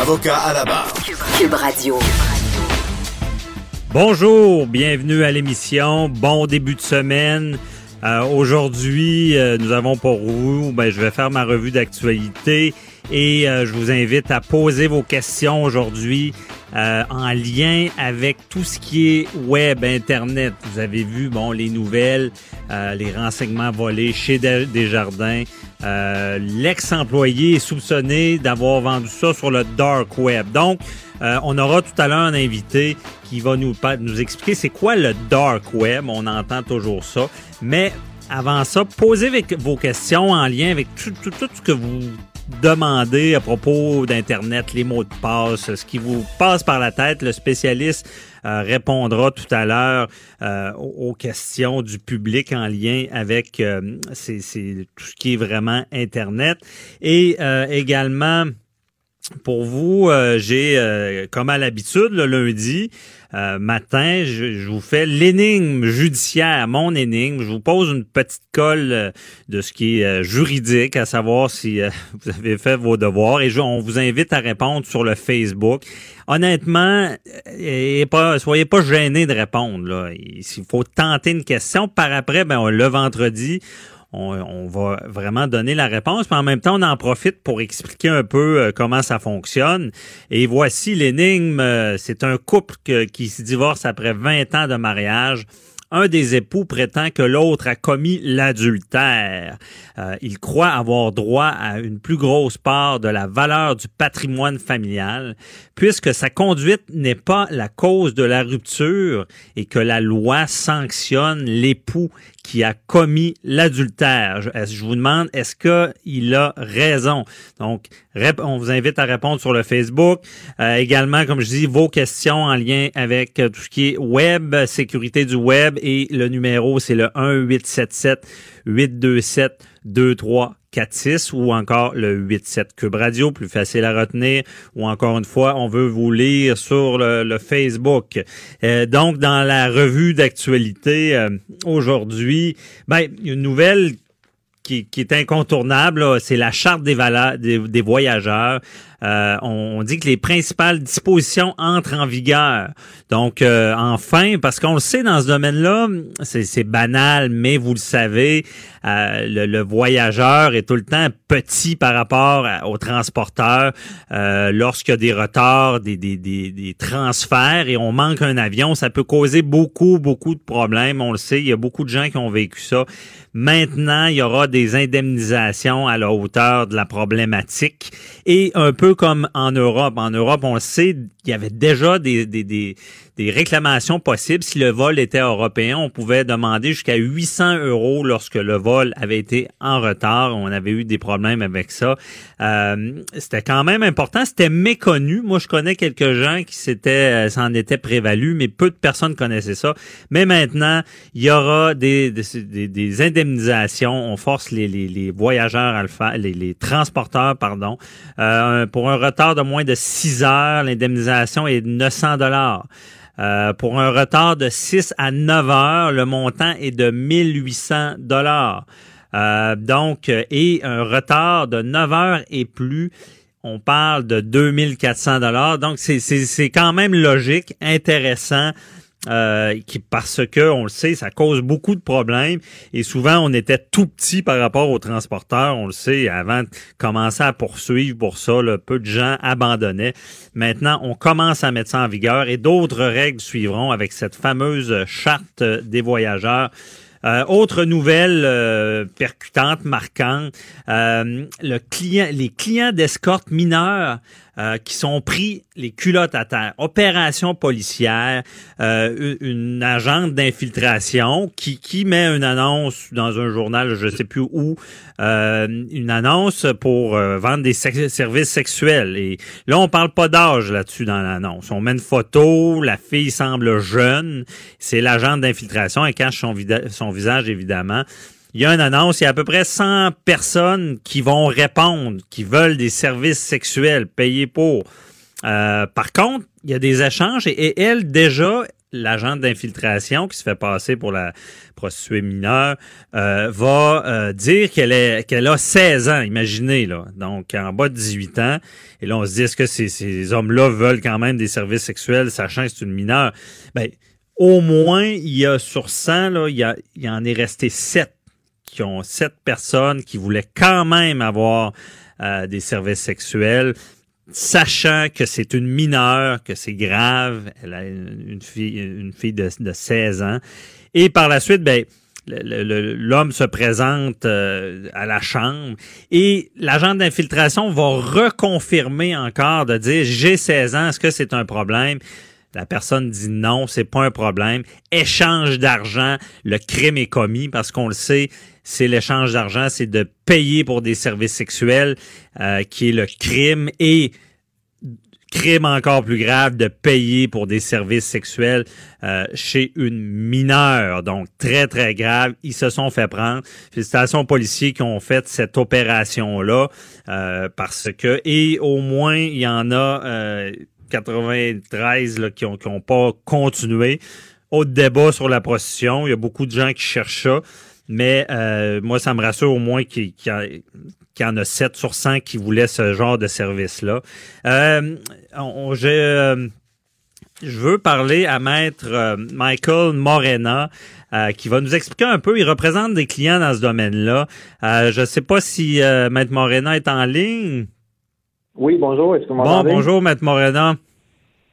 Avocat à la barre. Cube Radio. Bonjour, bienvenue à l'émission. Bon début de semaine. Euh, Aujourd'hui, euh, nous avons pour vous, ben, je vais faire ma revue d'actualité et euh, je vous invite à poser vos questions aujourd'hui euh, en lien avec tout ce qui est web, internet. Vous avez vu, bon, les nouvelles, euh, les renseignements volés chez Des- Desjardins. Euh, L'ex-employé est soupçonné d'avoir vendu ça sur le dark web. Donc, on aura tout à l'heure un invité qui va nous, expliquer c'est quoi le dark web. On entend toujours ça. Mais avant ça, posez vos questions en lien avec tout ce que vous demandez à propos d'Internet, les mots de passe, ce qui vous passe par la tête. Le spécialiste euh, répondra tout à l'heure euh, aux, questions du public en lien avec euh, c'est tout ce qui est vraiment Internet. Et euh, également, pour vous, euh, j'ai, euh, comme à l'habitude, le lundi euh, matin, je, vous fais l'énigme judiciaire, mon énigme. Je vous pose une petite colle euh, de ce qui est euh, juridique, à savoir si vous avez fait vos devoirs. Et je- on vous invite à répondre sur le Facebook. Honnêtement, et pas, soyez pas gênés de répondre. Là. Il faut tenter une question. Par après, ben, le vendredi, on, on va vraiment donner la réponse, mais en même temps, on en profite pour expliquer un peu euh, comment ça fonctionne. Et voici l'énigme. Euh, C'est un couple qui se divorce après 20 ans de mariage. Un des époux prétend que l'autre a commis l'adultère. Euh, il croit avoir droit à une plus grosse part de la valeur du patrimoine familial, puisque sa conduite n'est pas la cause de la rupture et que la loi sanctionne l'époux qui a commis l'adultère. Je, vous demande, est-ce qu'il a raison? Donc, on vous invite à répondre sur le Facebook. Euh, également, comme je dis, vos questions en lien avec euh, tout ce qui est web, sécurité du web et le numéro, c'est le 1-877-827-2346 ou encore le 87 Cube Radio, plus facile à retenir. Ou encore une fois, on veut vous lire sur le, le Facebook. Euh, donc, dans la revue d'actualité euh, aujourd'hui, ben, une nouvelle qui, qui est incontournable, c'est la charte des valeurs des, des voyageurs. Euh, on, on dit que les principales dispositions entrent en vigueur. Donc, euh, enfin, parce qu'on le sait dans ce domaine-là, c'est banal, mais vous le savez, euh, le, le voyageur est tout le temps petit par rapport au transporteur. Euh, Lorsqu'il y a des retards, des, des, des, des transferts et on manque un avion, ça peut causer beaucoup, beaucoup de problèmes. On le sait, il y a beaucoup de gens qui ont vécu ça. Maintenant, il y aura des indemnisations à la hauteur de la problématique. Et un peu comme en Europe. En Europe, on le sait, il y avait déjà des, des, des, des réclamations possibles. Si le vol était européen, on pouvait demander jusqu'à 800 euros lorsque le vol avait été en retard. On avait eu des problèmes avec ça. Euh, c'était quand même important. C'était méconnu. Moi, je connais quelques gens qui s'étaient, euh, s'en étaient prévalus, mais peu de personnes connaissaient ça. Mais maintenant, il y aura des, des, des- indemnisations. On force les, les, les voyageurs à le faire, les, les transporteurs, pardon. Euh, pour un retard de moins de 6 heures, l'indemnisation est de 900 dollars. Euh, pour un retard de 6 à 9 heures, le montant est de 1800 dollars. Euh, donc, euh, et un retard de 9 heures et plus, on parle de 2400 dollars. Donc, c'est- quand même logique, intéressant. Euh, qui parce que on le sait, ça cause beaucoup de problèmes et souvent on était tout petit par rapport aux transporteurs, on le sait, avant de commencer à poursuivre pour ça, peu de gens abandonnaient. Maintenant, on commence à mettre ça en vigueur et d'autres règles suivront avec cette fameuse charte des voyageurs. Euh, autre nouvelle euh, percutante, marquante, euh, le client, les clients d'escorte mineurs euh, qui sont pris les culottes à terre. Opération policière, euh, une agente d'infiltration qui, qui met une annonce dans un journal, je sais plus où, euh, une annonce pour vendre des services sexuels. Et là, on parle pas d'âge là-dessus dans l'annonce. On met une photo, la fille semble jeune, c'est l'agente d'infiltration, elle cache son, son visage évidemment il y a une annonce, il y a à peu près 100 personnes qui vont répondre, qui veulent des services sexuels payés pour. Euh, par contre, il y a des échanges et, elle, déjà, l'agent d'infiltration qui se fait passer pour la prostituée mineure, euh, va euh, dire qu'elle est qu'elle a 16 ans, imaginez, là. Donc, en bas de 18 ans. Et là, on se dit, est-ce que ces, ces hommes-là veulent quand même des services sexuels, sachant que c'est une mineure? Ben, au moins, il y a sur 100, là, il y, a, il y en est resté 7 qui ont sept personnes qui voulaient quand même avoir euh, des services sexuels, sachant que c'est une mineure, que c'est grave, elle a une fille, une fille de, de 16 ans. Et par la suite, ben, l'homme se présente euh, à la chambre et l'agent d'infiltration va reconfirmer encore de dire j'ai 16 ans, est-ce que c'est un problème? La personne dit non, c'est pas un problème. Échange d'argent, le crime est commis parce qu'on le sait, c'est l'échange d'argent, c'est de payer pour des services sexuels, euh, qui est le crime et crime encore plus grave de payer pour des services sexuels euh, chez une mineure. Donc, très, très grave. Ils se sont fait prendre. Félicitations aux policiers qui ont fait cette opération-là euh, parce que, et au moins, il y en a 93 là, qui n'ont ont pas continué. Autre débat sur la prostitution. Il y a beaucoup de gens qui cherchent ça. Mais euh, moi, ça me rassure au moins qu'il y, en a 7 sur 100 qui voulaient ce genre de service-là. Euh, euh, je veux parler à maître Michael Morena. qui va nous expliquer un peu. Il représente des clients dans ce domaine-là. je ne sais pas si maître Morena est en ligne. Oui, bonjour. Est-ce que vous Bon, bonjour, maître Morena.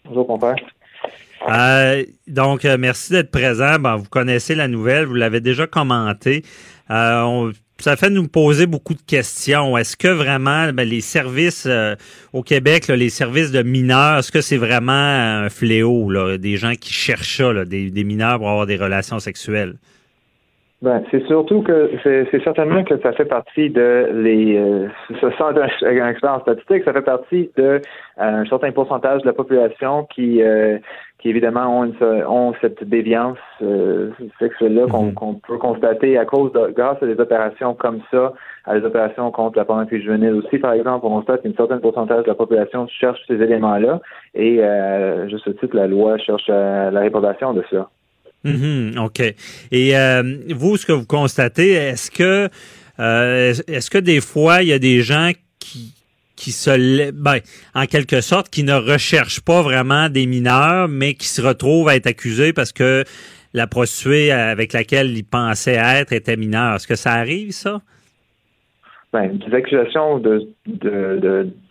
Bonjour, compère. Euh, donc, euh, merci d'être présent. vous connaissez la nouvelle, vous l'avez déjà commenté. Euh, ça fait nous poser beaucoup de questions. Est-ce que vraiment ben, les services au Québec, les services de mineurs, est-ce que c'est vraiment un fléau, là, des gens qui cherchent ça, des, des mineurs pour avoir des relations sexuelles? Ben, c'est surtout que c'est certainement que ça fait partie de les euh, ce sort d'un expérience statistique, ça fait partie de euh, un certain pourcentage de la population qui euh, qui évidemment ont, une, ont cette déviance euh, sexuelle-là qu'on mm-hmm. peut constater à cause de grâce à des opérations comme ça, à des opérations contre la pornographie juvénile aussi, par exemple, on constate qu'une certaine pourcentage de la population cherche ces éléments-là et euh, juste ce titre, la loi cherche la réprobation de cela. Mhm, OK. Et euh, vous, ce que vous constatez, est-ce que euh, est-ce que des fois, il y a des gens qui qui se ben, en quelque sorte qui ne recherchent pas vraiment des mineurs, mais qui se retrouvent à être accusés parce que la prostituée avec laquelle ils pensaient être était mineure? Est-ce que ça arrive, ça? Ben, des accusations de,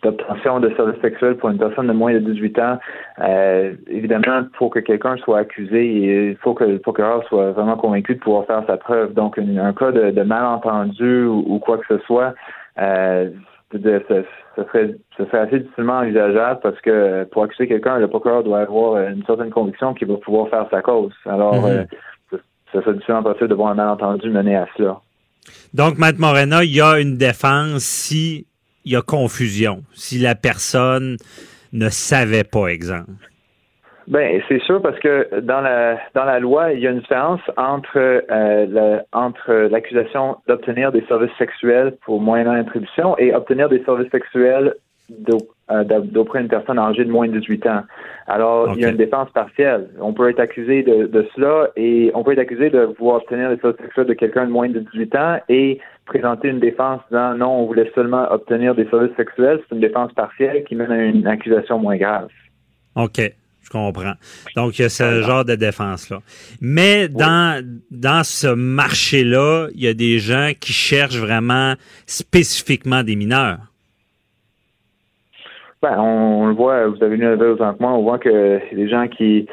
d'obtention de, services sexuels pour une personne de moins de 18 ans, euh, évidemment, il faut que quelqu'un soit accusé et il faut que le procureur soit vraiment convaincu de pouvoir faire sa preuve. Donc, un cas de, malentendu ou, quoi que ce soit, euh, de, ce, serait, ce serait assez difficilement envisageable parce que pour accuser quelqu'un, le procureur doit avoir une certaine conviction qu'il va pouvoir faire sa cause. Alors, mm-hmm. euh, ce serait difficilement possible de voir un malentendu mener à cela. Donc, Maître Morena, il y a une défense si il y a confusion, si la personne ne savait pas, exemple. Ben, c'est sûr parce que dans la dans la loi, il y a une différence entre euh, entre l'accusation d'obtenir des services sexuels pour moyennant attribution et obtenir des services sexuels euh, d'auprès d'une personne âgée de moins de 18 ans. Alors, il y a une défense partielle. On peut être accusé de, de, cela et on peut être accusé de vouloir obtenir des services sexuels de quelqu'un de moins de 18 ans et présenter une défense disant non, on voulait seulement obtenir des services sexuels. C'est une défense partielle qui mène à une accusation moins grave. OK. Je comprends. Donc, il y a ce genre de défense-là. Mais dans, dans ce marché-là, il y a des gens qui cherchent vraiment spécifiquement des mineurs. Ben, on, le voit, vous avez une nouvelle autant que moi, on voit que des gens qui,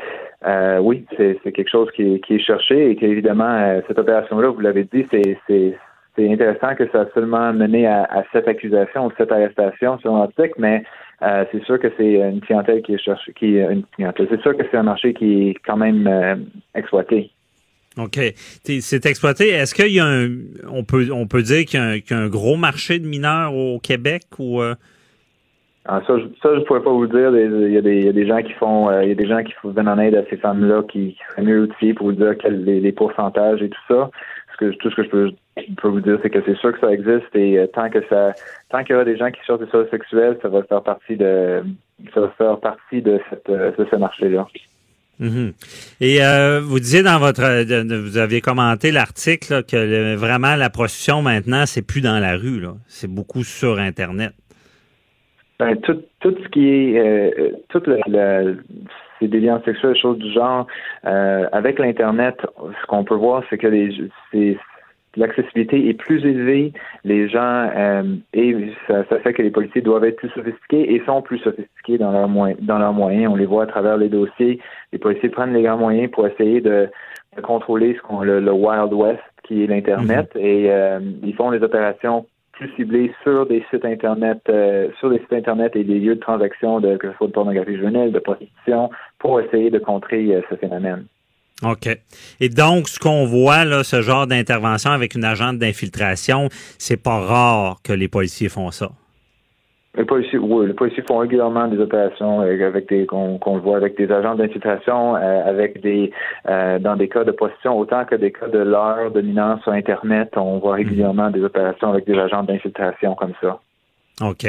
euh, oui, c'est quelque chose qui, est cherché et qu'évidemment, euh, cette opération-là, vous l'avez dit, c'est intéressant que ça a seulement mené à, à cette accusation ou cette arrestation selon l'article, mais c'est sûr que c'est une clientèle qui est cherchée, qui une clientèle. C'est sûr que c'est un marché qui est quand même exploité. OK. C'est exploité. Est-ce qu'il y a un on peut on peut dire qu'il y, a un gros marché de mineurs au Québec ou ah, ça, je, je pourrais pas vous dire. Il y, a des, gens qui font, il y a des gens qui viennent en aide à ces femmes-là qui, qui seraient mieux outillés pour vous dire quels les, les pourcentages et tout ça que, tout ce que je peux, vous dire, c'est que c'est sûr que ça existe et euh, tant que ça, tant qu'il y aura des gens qui cherchent des services sexuels, ça va faire partie de, ça va faire partie de cette, euh, de ce marché-là. Mm-hmm. Et euh, vous disiez dans votre, vous aviez commenté l'article que vraiment la prostitution maintenant, c'est plus dans la rue, c'est beaucoup sur Internet. Ben, tout, tout ce qui est, euh, toute la, ces déviances sexuelles, choses du genre. Euh, avec l'Internet, ce qu'on peut voir, c'est que les, l'accessibilité est plus élevée. Les gens euh, et ça, fait que les policiers doivent être plus sophistiqués et sont plus sophistiqués dans leurs moyens. Dans leurs moyens, on les voit à travers les dossiers. Les policiers prennent les grands moyens pour essayer de, contrôler ce qu'on le, le Wild West qui est l'Internet mm-hmm. et euh, ils font les opérations plus ciblés sur des sites internet, euh, sur des sites internet et des lieux de transaction de que ce soit de pornographie juvénile, de prostitution, pour essayer de contrer euh, ce phénomène. OK. Et donc, ce qu'on voit, là, ce genre d'intervention avec une agente d'infiltration, c'est pas rare que les policiers font ça. Les policiers, oui, les policiers font régulièrement des opérations avec des qu'on voit avec des agents d'infiltration, euh, avec des euh, dans des cas de position autant que des cas de l'heure de mineurs sur Internet, on voit régulièrement des opérations avec des agents d'infiltration comme ça. OK.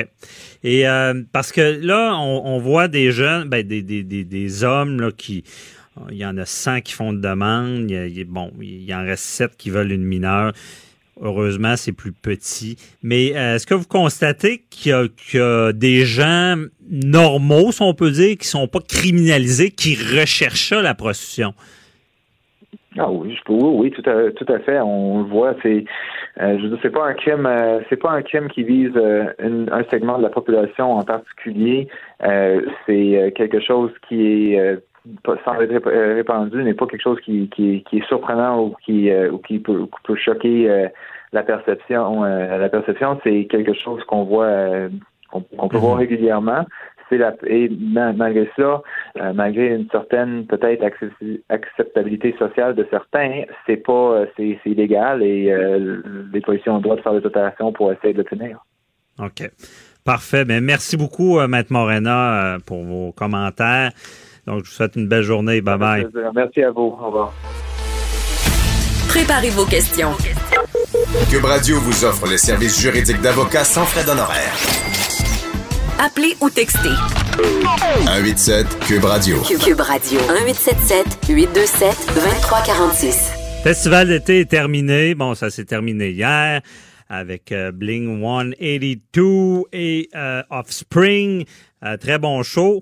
Et euh, parce que là, on, voit des jeunes, ben, des, des, des, des hommes là, qui il y en a 100 qui font de demande. Il y bon, il y en reste 7 qui veulent une mineure. Heureusement, c'est plus petit. Mais euh, est-ce que vous constatez qu'il y, a des gens normaux, si on peut dire, qui sont pas criminalisés, qui recherchent la prostitution? Ah oui, je peux, oui, tout à, fait. On le voit. C'est, euh, je pas un crime, euh, c'est pas un crime qui vise un segment de la population en particulier. c'est quelque chose qui est sans être répandu n'est pas quelque chose qui, qui, qui est surprenant ou qui, euh, ou qui peut, peut choquer euh, la perception. Euh, la perception, c'est quelque chose qu'on voit, qu'on peut voir mhm. régulièrement. C'est la, et malgré ça, malgré une certaine peut-être acceptabilité sociale de certains, c'est pas, c'est illégal et les policiers ont le droit de faire des opérations pour essayer de le tenir. OK. Parfait. Ben, merci beaucoup, Maître Morena, pour vos commentaires. Donc, je vous souhaite une belle journée. Bye bye. Merci à vous. Au revoir. Préparez vos questions. Cube Radio vous offre les services juridiques d'avocats sans frais d'honoraires. Appelez ou textez. 187 Cube Radio. Cube Radio. 1877 827 2346. Festival d'été est terminé. Bon, ça s'est terminé hier avec euh, Bling 182 et euh, Offspring. Euh, très bon show.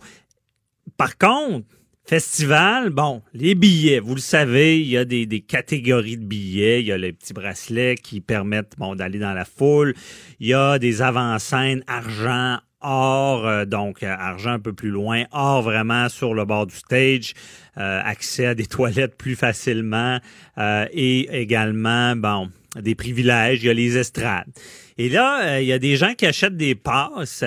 Par contre, festival, bon, les billets, vous le savez, il y a des, catégories de billets. Il y a les petits bracelets qui permettent bon, d'aller dans la foule. Il y a des avant-scènes argent, or, euh, donc euh, argent un peu plus loin, or vraiment sur le bord du stage, euh, accès à des toilettes plus facilement et également, bon, des privilèges, il y a les estrades. Et là, il y a des gens qui achètent des passes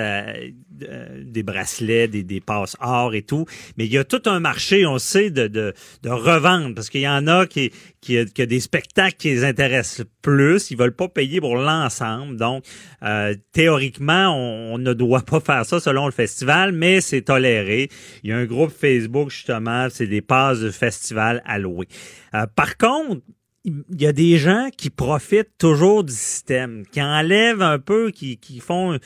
euh, des bracelets, des, des passes or et tout. Mais il y a tout un marché, on sait, de, de, de revendre parce qu'il y en a qui, qui, qui a des spectacles qui les intéressent plus. Ils veulent pas payer pour l'ensemble. Donc, euh, théoriquement, on, ne doit pas faire ça selon le festival, mais c'est toléré. Il y a un groupe Facebook, justement, c'est des passes de festival à louer. Euh, par contre, il y a des gens qui profitent toujours du système, qui enlèvent un peu, qui, qui font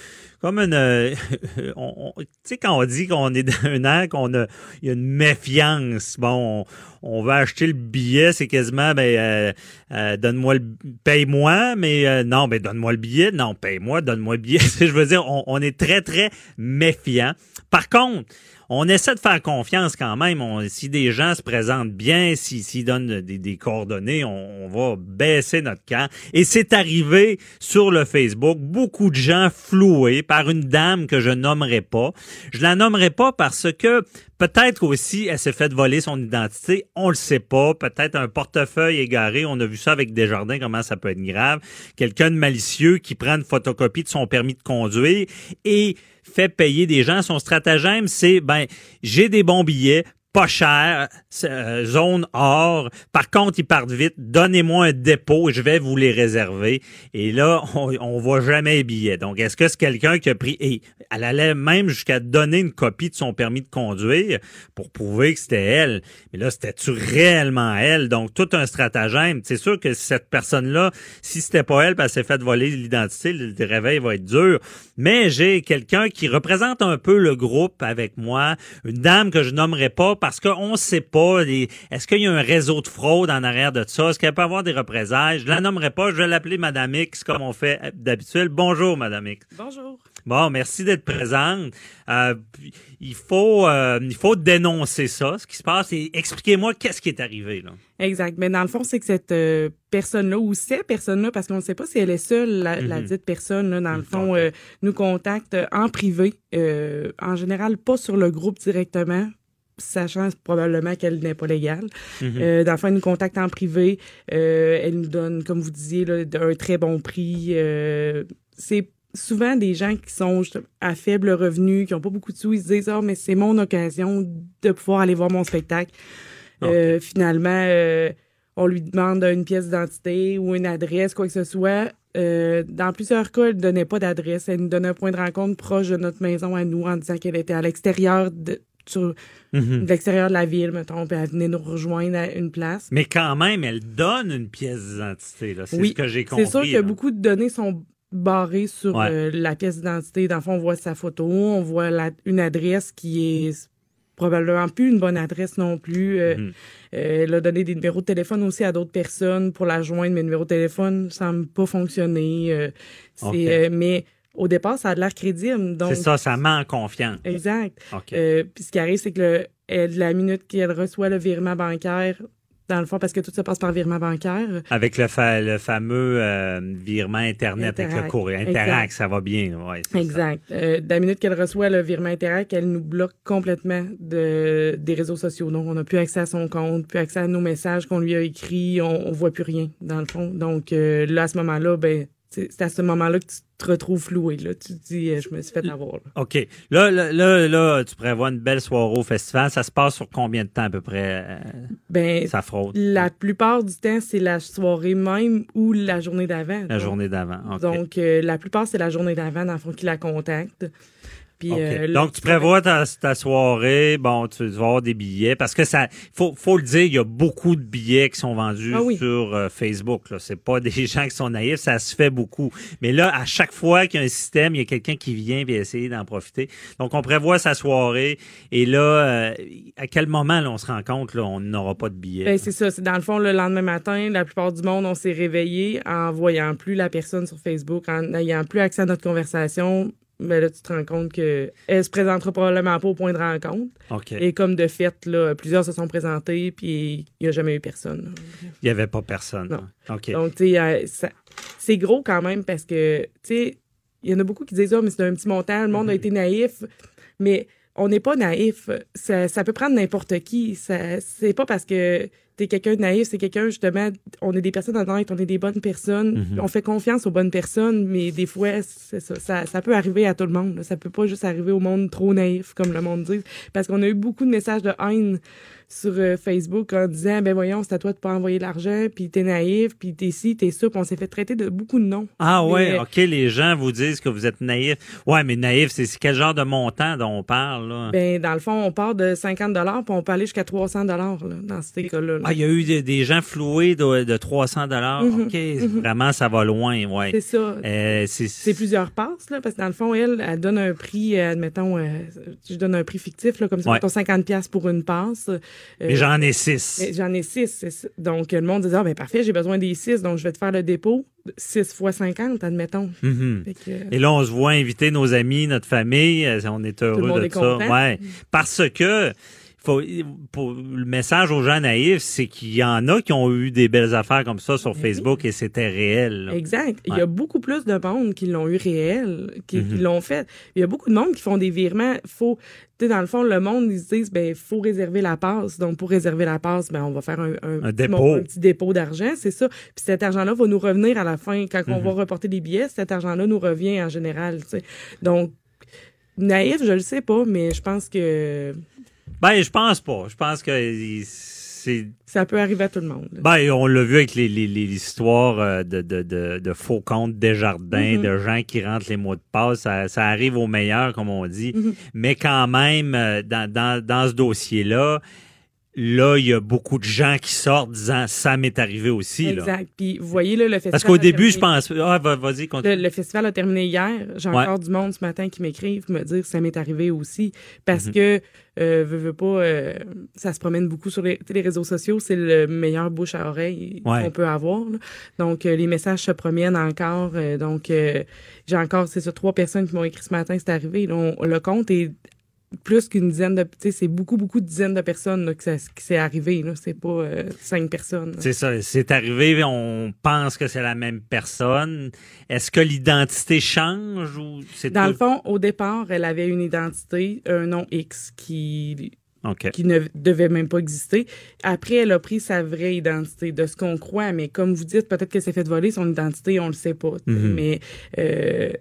comme une... Euh, tu sais, quand on dit qu'on est dans un an, qu'on a, il y a une méfiance, bon, on, va acheter le billet, c'est quasiment, ben, euh, euh, donne-moi le... Paye-moi, mais non, ben, donne-moi le billet. Non, paye-moi, donne-moi le billet. je veux dire, on, on est très, très méfiant. Par contre, on essaie de faire confiance quand même. Si des gens se présentent bien, s'ils si, donnent des, coordonnées, on, on, va baisser notre camp. Et c'est arrivé sur le Facebook, beaucoup de gens floués par une dame que je nommerai pas. Je la nommerai pas parce que Peut-être aussi, elle s'est fait voler son identité. On le sait pas. Peut-être un portefeuille égaré. On a vu ça avec Desjardins, comment ça peut être grave. Quelqu'un de malicieux qui prend une photocopie de son permis de conduire et fait payer des gens. Son stratagème, c'est, ben, j'ai des bons billets, pas cher, euh, zone or. Par contre, ils partent vite. Donnez-moi un dépôt, je vais vous les réserver. Et là, on, on voit jamais les billets. Donc, est-ce que c'est quelqu'un qui a pris et elle allait même jusqu'à donner une copie de son permis de conduire pour prouver que c'était elle. Mais là, c'était-tu réellement elle? Donc, tout un stratagème. C'est sûr que cette personne-là, si c'était pas elle, elle s'est fait voler l'identité, le réveil va être dur. Mais j'ai quelqu'un qui représente un peu le groupe avec moi, une dame que je nommerai pas parce qu'on ne sait pas, est-ce qu'il y a un réseau de fraude en arrière de ça? Est-ce qu'elle peut avoir des représailles? Je la nommerai pas, je vais l'appeler Madame X comme on fait d'habitude. Bonjour, Madame X. Bonjour. Bon, merci d'être présente. Euh, il faut euh, il faut dénoncer ça, ce qui se passe, et expliquez-moi qu'est-ce qui est arrivé là. Exact. Mais dans le fond, c'est que cette euh, personne-là ou ces personnes-là, parce qu'on ne sait pas si elle est seule, la, la Mhm. dite personne, là, dans le fond, nous contacte en privé. en général, pas sur le groupe directement sachant probablement qu'elle n'est pas légale. Mhm. Euh, dans le fond, elle nous contacte en privé. Euh, elle nous donne, comme vous disiez, là, un très bon prix. Euh, c'est souvent des gens qui sont à faible revenu, qui n'ont pas beaucoup de sous. Ils se disent, ah, mais c'est mon occasion de pouvoir aller voir mon spectacle. Euh, finalement, on lui demande une pièce d'identité ou une adresse, quoi que ce soit. Euh, dans plusieurs cas, elle ne donnait pas d'adresse. Elle nous donnait un point de rencontre proche de notre maison à nous en disant qu'elle était à l'extérieur de, sur, Mhm. de l'extérieur de la ville, mettons, puis elle venait nous rejoindre à une place. Mais quand même, elle donne une pièce d'identité. là. C'est Oui, ce que j'ai compris. C'est sûr que là. beaucoup de données sont barrées sur Ouais. euh, la pièce d'identité. Dans le fond, on voit sa photo, on voit la- une adresse qui est probablement plus une bonne adresse non plus. Euh, Mhm. euh, elle a donné des numéros de téléphone aussi à d'autres personnes pour la joindre, mais le numéro de téléphone semble pas fonctionner. Euh, mais au départ, ça a de l'air crédible. C'est ça, ça ment en confiance. Exact. OK. Euh, puis ce qui arrive, c'est que le, elle, la minute qu'elle reçoit le virement bancaire, dans le fond, parce que tout se passe par virement bancaire, Avec le, fa- le fameux euh, virement Internet avec le courrier. Interact, Exact. ça va bien. Ouais. Exact. Euh, de la minute qu'elle reçoit le virement Interact, elle nous bloque complètement de, des réseaux sociaux. Donc, on n'a plus accès à son compte, plus accès à nos messages qu'on lui a écrits. On, on voit plus rien, dans le fond. Donc, euh, là, à ce moment-là, ben, c'est à ce moment-là que tu te retrouves floué. Là. Tu te dis, euh, je me suis fait avoir. là. OK. Là, là, là, là, tu prévois une belle soirée au festival. Ça se passe sur combien de temps à peu près, euh, Ben, sa fraude? la plupart du temps, c'est la soirée même ou la journée d'avant. La Donc, journée d'avant. Donc, euh, la plupart, c'est la journée d'avant, dans le fond, qui la contacte. Puis, euh, là, Donc, tu prévois ta, ta soirée, bon, tu vas avoir des billets, parce que ça, faut, faut le dire, il y a beaucoup de billets qui sont vendus Ah oui. sur euh, Facebook. Là, c'est pas des gens qui sont naïfs, ça se fait beaucoup. Mais là, à chaque fois qu'il y a un système, il y a quelqu'un qui vient et essayer d'en profiter. Donc, on prévoit sa soirée, et là, euh, à quel moment là, on se rend compte là, on n'aura pas de billets. Ben, c'est ça. C'est dans le fond, le lendemain matin, la plupart du monde, on s'est réveillé en voyant plus la personne sur Facebook, en n'ayant plus accès à notre conversation. Mais là, tu te rends compte que elle se présentera probablement pas au point de rencontre. Et comme de fait, là, plusieurs se sont présentés, puis il n'y a jamais eu personne. là. Il n'y avait pas personne. Non. Donc, tu sais, euh, c'est gros quand même parce que, tu sais, il y en a beaucoup qui disent, ah, mais c'est un petit montant, le monde a été naïf. Mais on n'est pas naïf. Ça, ça peut prendre n'importe qui. Ça, c'est pas parce que t'es quelqu'un de naïf, c'est quelqu'un, justement, on est des personnes honnêtes, on est des bonnes personnes. On fait confiance aux bonnes personnes, mais des fois, ça, ça, ça peut arriver à tout le monde. là. Ça peut pas juste arriver au monde trop naïf, comme le monde dit. Parce qu'on a eu beaucoup de messages de haine sur euh, Facebook en disant ben voyons c'est à toi de pas envoyer l'argent puis t'es naïf puis t'es ci t'es ça puis on s'est fait traiter de beaucoup de noms Ah ouais, Mais- OK, les gens vous disent que vous êtes naïf. Ouais, mais naïf, c'est quel genre de montant dont on parle, là? ben dans le fond on part de 50 dollars puis on peut aller jusqu'à 300 dollars dans ces cas-là là. Ah, il y a eu des, des gens floués de, de 300 dollars. Mhm, OK, vraiment, ça va loin, ouais. C'est ça. Euh, c'est plusieurs passes, là, parce que dans le fond, elle, elle donne un prix, euh, admettons, euh, je donne un prix fictif, là, comme ça, Ouais. mettons 50$ piastres pour une passe. Euh, Mais j'en ai six. J'en ai six. Donc, le monde dit, ah, ben parfait, j'ai besoin des six, donc je vais te faire le dépôt. 6 fois 50, admettons. Mhm. Que, euh, Et là, on se voit inviter nos amis, notre famille. euh, On est heureux le monde de est ça. content. Ouais. Parce que faut, pour, le message aux gens naïfs, c'est qu'il y en a qui ont eu des belles affaires comme ça sur Ben Facebook et c'était réel. là. Exact. Il y a beaucoup plus de monde qui l'ont eu réel, qui, qui Mhm. l'ont fait. Il y a beaucoup de monde qui font des virements. Faut, tu sais, dans le fond, le monde, ils se disent, ben, faut réserver la passe. Donc, pour réserver la passe, ben, on va faire un, un, Un petit dépôt. mon- un petit dépôt d'argent, c'est ça. Puis cet argent-là va nous revenir à la fin. Quand on Mhm. va reporter les billets, cet argent-là nous revient en général, tu sais. Donc, naïf, je le sais pas, mais je pense que Ben, je pense pas. Je pense que c'est ça peut arriver à tout le monde. Ben, on l'a vu avec les, les, les histoires euh, de, de, de, de faux comptes Desjardins, Mhm. de gens qui rentrent les mots de passe. Ça, ça arrive au meilleur, comme on dit. Mhm. Mais quand même, euh, dans, dans, dans ce dossier-là, là, il y a beaucoup de gens qui sortent disant ça m'est arrivé aussi. Là. Exact. Puis, vous voyez, là, le festival. Parce qu'au début, je pense. Ah, va- vas-y, Le, continue. le festival a terminé hier. J'ai Ouais. encore du monde ce matin qui m'écrivent me dire ça m'est arrivé aussi. Parce Mhm. que, euh, veux, veux pas, euh, ça se promène beaucoup sur les, les réseaux sociaux. C'est le meilleur bouche à oreille Ouais. qu'on peut avoir. là. Donc, euh, les messages se promènent encore. euh, donc, euh, j'ai encore, c'est ça, trois personnes qui m'ont écrit ce matin, c'est arrivé. Là, on- le compte est plus qu'une dizaine de, c'est beaucoup, beaucoup de dizaines de personnes là, que ça, qui s'est arrivé. C'est pas euh, cinq personnes. C'est ça, c'est arrivé, on pense que c'est la même personne. Est-ce que l'identité change ou c'est Dans tout- le fond, au départ, elle avait une identité, un nom X qui qui ne devait même pas exister. Après, elle a pris sa vraie identité, de ce qu'on croit. Mais comme vous dites, peut-être qu'elle s'est fait voler son identité, on le sait pas. Mhm. Mais, euh,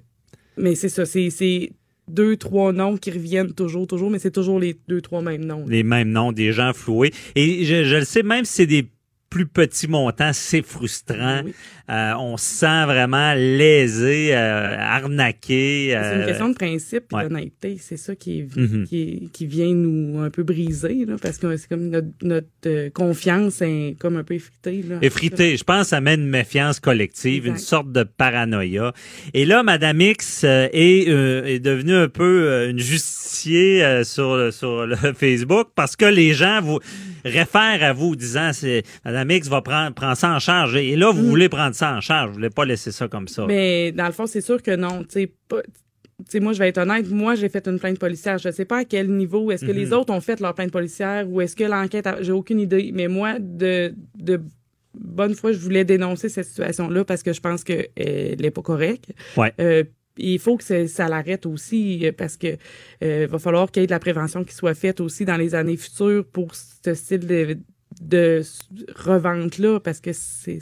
mais c'est ça, c'est c'est deux, trois noms qui reviennent toujours, toujours, mais c'est toujours les deux, trois mêmes noms. les mêmes noms des gens floués. Et je, je le sais, même si c'est des plus petits montants, c'est frustrant. Oui. Euh, on se sent vraiment lésé, euh, arnaqué. C'est euh, une question de principe et ouais. d'honnêteté. C'est ça qui, est, Mhm. qui, est- qui vient nous un peu briser, là, parce que c'est comme notre, notre euh, confiance est comme un peu effritée. Là, Effrité. Je pense que ça met une méfiance collective, Exact. une sorte de paranoïa. Et là, Madame X euh, est, euh, est devenue un peu euh, une justicier euh, sur, sur le Facebook parce que les gens vous réfèrent à vous disant c'est Madame X va prendre, prendre ça en charge. Et là, vous Mm. voulez prendre ça en charge. Vous voulez pas laisser ça comme ça. Mais dans le fond, c'est sûr que non. Tu sais, pas- tu sais, moi, je vais être honnête. Moi, j'ai fait une plainte policière. Je sais pas à quel niveau. Est-ce que les Mhm. autres ont fait leur plainte policière ou est-ce que l'enquête. a- J'ai aucune idée. Mais moi, de, de bonne foi, je voulais dénoncer cette situation-là parce que je pense qu'elle n'est pas correcte. Ouais. Euh, il faut que ça, l'arrête aussi euh, parce que euh, va falloir qu'il y ait de la prévention qui soit faite aussi dans les années futures pour ce style de, revente-là parce que c'est.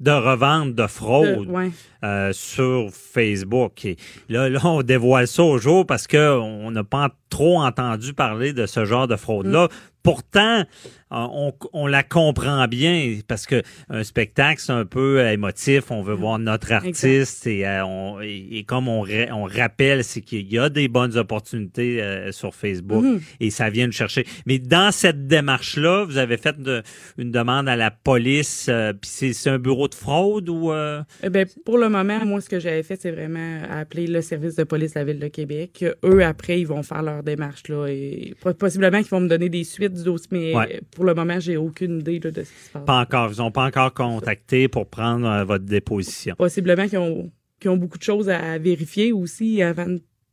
de revente, de fraude. de- ouais. Euh, sur Facebook. Et là, là, on dévoile ça au jour parce que on n'a pas trop entendu parler de ce genre de fraude-là. Mm. Pourtant, euh, on, on la comprend bien parce que un spectacle, c'est un peu euh, émotif. On veut voir notre artiste et, euh, on, et, et comme on, on rappelle, c'est qu'il y a des bonnes opportunités euh, sur Facebook Mhm. et ça vient nous chercher. Mais dans cette démarche-là, vous avez fait de- une demande à la police. euh, Puis c'est un bureau de fraude ou euh, Eh ben, pour le moment, moi, ce que j'avais fait, c'est vraiment appeler le service de police de la Ville de Québec. Eux, après, ils vont faire leur démarche. Là, et po- possiblement qu'ils vont me donner des suites du dossier, mais Ouais. pour le moment, j'ai aucune idée là, de ce qui se passe. Pas encore. Ils n'ont pas encore contacté pour prendre euh, votre déposition. Possiblement qu'ils ont, ont beaucoup de choses à vérifier aussi avant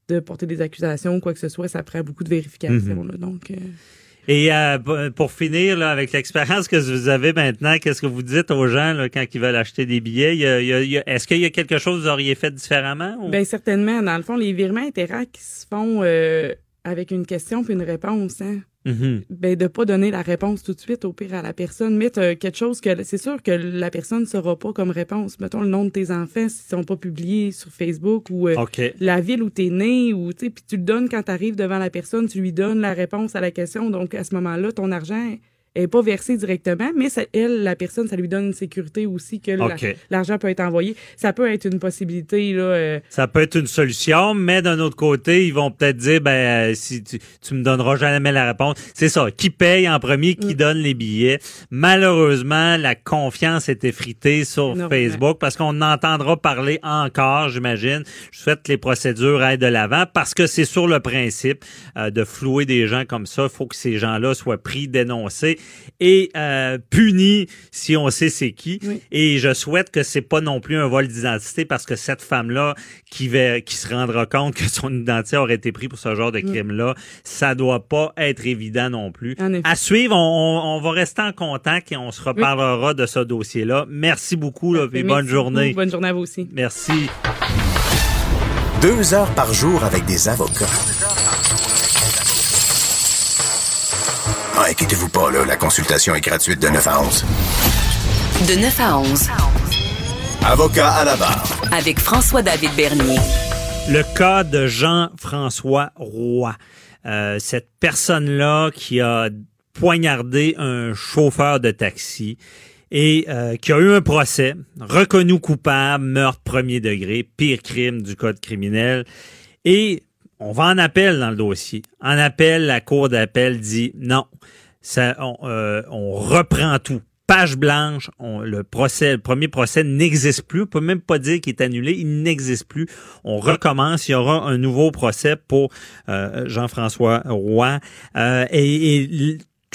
de porter des accusations ou quoi que ce soit. Ça prend beaucoup de vérifications. Mhm. là, donc, euh, Et euh, pour finir, là, avec l'expérience que vous avez maintenant, qu'est-ce que vous dites aux gens là, quand ils veulent acheter des billets? Est-ce qu'il y a quelque chose que vous auriez fait différemment? ou- Ben certainement. Dans le fond, les virements interact se font euh, avec une question puis une réponse. Hein? Mhm. ben de pas donner la réponse tout de suite au pire à la personne. Mettre euh, quelque chose que c'est sûr que la personne ne saura pas comme réponse. Mettons le nom de tes enfants s'ils sont pas publiés sur Facebook ou euh, la ville où t'es né ou tu sais puis tu le donnes quand tu arrives devant la personne tu lui donnes la réponse à la question. Donc à ce moment-là ton argent elle est pas versée directement, mais ça, elle, la personne, ça lui donne une sécurité aussi que l'argent peut être envoyé. Ça peut être une possibilité là. euh, Ça peut être une solution, mais d'un autre côté, ils vont peut-être dire, ben, euh, si tu, tu me donneras jamais la réponse. C'est ça. Qui paye en premier, qui donne les billets. Malheureusement, la confiance est effritée sur. Facebook parce qu'on entendra parler encore, j'imagine. Je souhaite que les procédures aillent de l'avant parce que c'est sur le principe euh, de flouer des gens comme ça. Il faut que ces gens-là soient pris, dénoncés et euh, punis si on sait c'est qui. Oui. Et je souhaite que c'est pas non plus un vol d'identité parce que cette femme-là qui va, qui se rendra compte que son identité aurait été prise pour ce genre de crime-là, ça doit pas être évident non plus. À suivre, on, on- on va rester en contact et on se reparlera de ce dossier-là. Merci beaucoup là, et merci bonne beaucoup. journée. Bonne journée à vous aussi. Merci. Deux heures par jour avec des avocats. Ah, inquiétez-vous pas, là, la consultation est gratuite de 9 à 11. De 9 à 11. Avocat à la barre. Avec François-David Bernier. Le cas de Jean-François Roy. Euh, cette personne-là qui a poignardé un chauffeur de taxi et euh, qui a eu un procès, reconnu coupable, meurtre premier degré, pire crime du code criminel. Et on va en appel dans le dossier. En appel, la cour d'appel dit non, euh, on reprend tout. Page blanche, le procès, le premier procès n'existe plus. On peut même pas dire qu'il est annulé. Il n'existe plus. On recommence. Il y aura un nouveau procès pour euh, Jean-François Roy. Euh,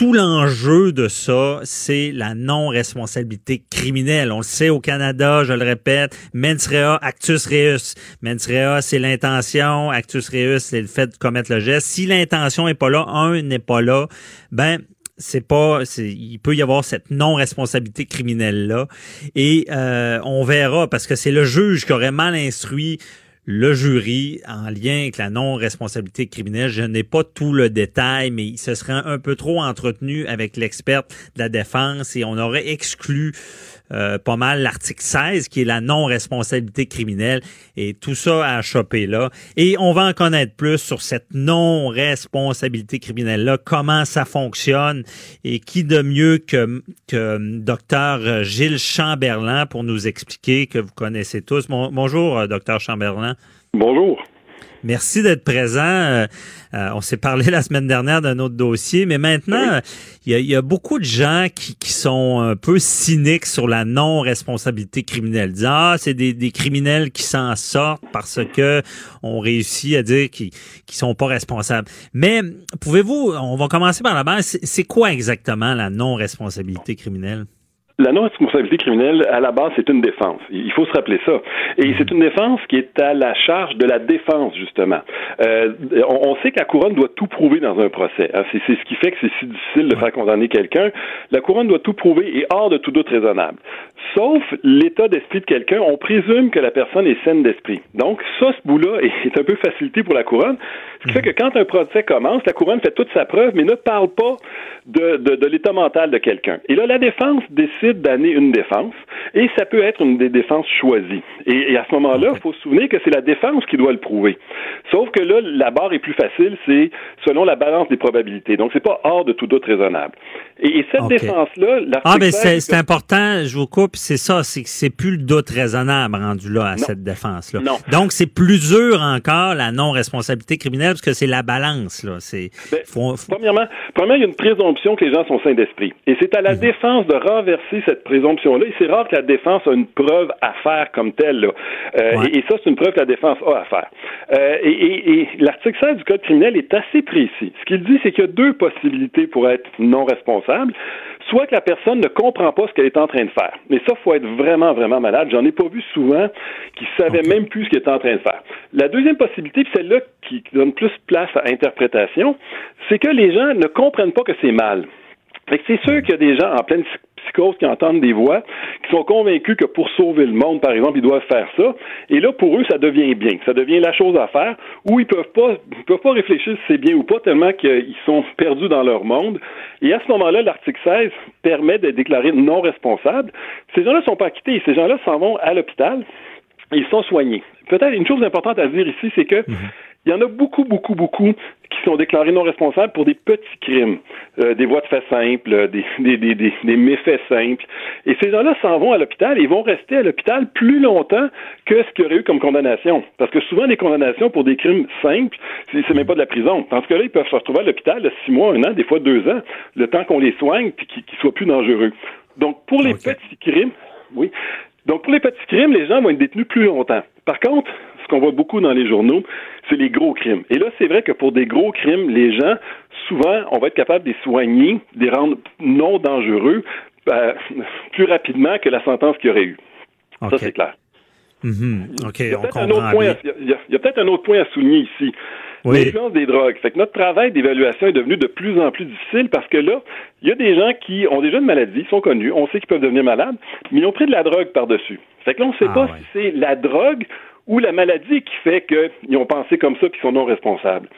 tout l'enjeu de ça, c'est la non-responsabilité criminelle. On le sait au Canada, je le répète, mens rea, actus reus. Mens rea, c'est l'intention, actus reus, c'est le fait de commettre le geste. Si l'intention est pas là, un n'est pas là, ben c'est pas il peut y avoir cette non responsabilité criminelle là et euh, on verra parce que c'est le juge qui aurait mal instruit le jury en lien avec la non-responsabilité criminelle. Je n'ai pas tout le détail, mais il se serait un peu trop entretenu avec l'experte de la défense et on aurait exclu euh, pas mal l'article 16 qui est la non-responsabilité criminelle et tout ça à choper là. Et on va en connaître plus sur cette non-responsabilité criminelle-là, comment ça fonctionne et qui de mieux que, que docteur Gilles Chamberlain pour nous expliquer que vous connaissez tous. Bon- bonjour, euh, docteur Chamberlain. Bonjour. Merci d'être présent. Euh, euh, on s'est parlé la semaine dernière d'un autre dossier, mais maintenant, il y, a, il y a beaucoup de gens qui, qui sont un peu cyniques sur la non-responsabilité criminelle. Disant, ah, c'est des, des criminels qui s'en sortent parce que on réussit à dire qu'ils qu'ils sont pas responsables. Mais pouvez-vous, on va commencer par la base, c'est c'est quoi exactement la non-responsabilité criminelle? La non-responsabilité criminelle, à la base, c'est une défense. Il faut se rappeler ça. Et c'est une défense qui est à la charge de la défense, justement. Euh, on, on sait que la couronne doit tout prouver dans un procès. hein. C'est ce qui fait que c'est si difficile de faire condamner quelqu'un. La couronne doit tout prouver et hors de tout doute raisonnable. Sauf l'état d'esprit de quelqu'un, on présume que la personne est saine d'esprit. Donc, ça, ce bout-là est est un peu facilité pour la couronne. Ce qui fait que quand un procès commence, la couronne fait toute sa preuve, mais ne parle pas de, de, de l'état mental de quelqu'un. Et là, la défense décide d'amener une défense, et ça peut être une des défenses choisies. Et, et à ce moment-là, il faut se souvenir que c'est la défense qui doit le prouver. Sauf que là, la barre est plus facile, c'est selon la balance des probabilités. Donc, c'est pas hors de tout doute raisonnable. Et, et cette défense-là, Ah, ben 16, c'est important, je vous coupe, c'est ça, c'est que c'est plus le doute raisonnable rendu là à Non. cette défense-là. Non. Donc, c'est plus dur encore la non-responsabilité criminelle parce que c'est la balance, là. C'est, Ben, faut- Premièrement, premièrement, il y a une présomption que les gens sont sains d'esprit. Et c'est à la Mhm. défense de renverser cette présomption-là. Et c'est rare que la défense a une preuve à faire comme telle. Là. Euh, Ouais. et, et ça, c'est une preuve que la défense a à faire. Euh, et et- et l'article 16 du Code criminel est assez précis. Ce qu'il dit, c'est qu'il y a deux possibilités pour être non responsable. Soit que la personne ne comprend pas ce qu'elle est en train de faire. Mais ça, faut être vraiment, vraiment malade. J'en ai pas vu souvent qui savaient même plus ce qu'il était en train de faire. La deuxième possibilité, puis celle-là qui qui donne plus place à interprétation, c'est que les gens ne comprennent pas que c'est mal. Fait que c'est sûr qu'il y a des gens en pleine psychose qui entendent des voix, qui sont convaincus que pour sauver le monde, par exemple, ils doivent faire ça. Et là, pour eux, ça devient bien. Ça devient la chose à faire où ils peuvent pas, ils peuvent pas réfléchir si c'est bien ou pas tellement qu'ils sont perdus dans leur monde. Et à ce moment-là, l'article 16 permet de déclarer non responsable. Ces gens-là sont pas acquittés. Ces gens-là s'en vont à l'hôpital. Ils sont soignés. Peut-être une chose importante à dire ici, c'est que il y en a beaucoup, beaucoup, beaucoup qui sont déclarés non responsables pour des petits crimes, euh, des voies de fait simples, des, des, des, des, méfaits simples. Et ces gens-là s'en vont à l'hôpital et vont rester à l'hôpital plus longtemps que ce qu'il y aurait eu comme condamnation. Parce que souvent, les condamnations pour des crimes simples, c'est même pas de la prison. Parce que là, ils peuvent se retrouver à l'hôpital six mois, un an, des fois deux ans, le temps qu'on les soigne puis qu'ils soient plus dangereux. Donc, pour les petits crimes, oui. Donc, pour les petits crimes, les gens vont être détenus plus longtemps. Par contre, ce qu'on voit beaucoup dans les journaux, c'est les gros crimes. Et là, c'est vrai que pour des gros crimes, les gens, souvent, on va être capable de les soigner, de les rendre non dangereux euh, plus rapidement que la sentence qu'il y aurait eu. Ça, c'est clair. Il y a peut-être un, autre point à souligner ici. L'influence des drogues. Fait que notre travail d'évaluation est devenu de plus en plus difficile parce que là, il y a des gens qui ont déjà une maladie, sont connus, on sait qu'ils peuvent devenir malades, mais ils ont pris de la drogue par-dessus. Fait que là, on ne sait ah pas si c'est la drogue ou la maladie qui fait qu'ils ont pensé comme ça qu'ils sont non responsables.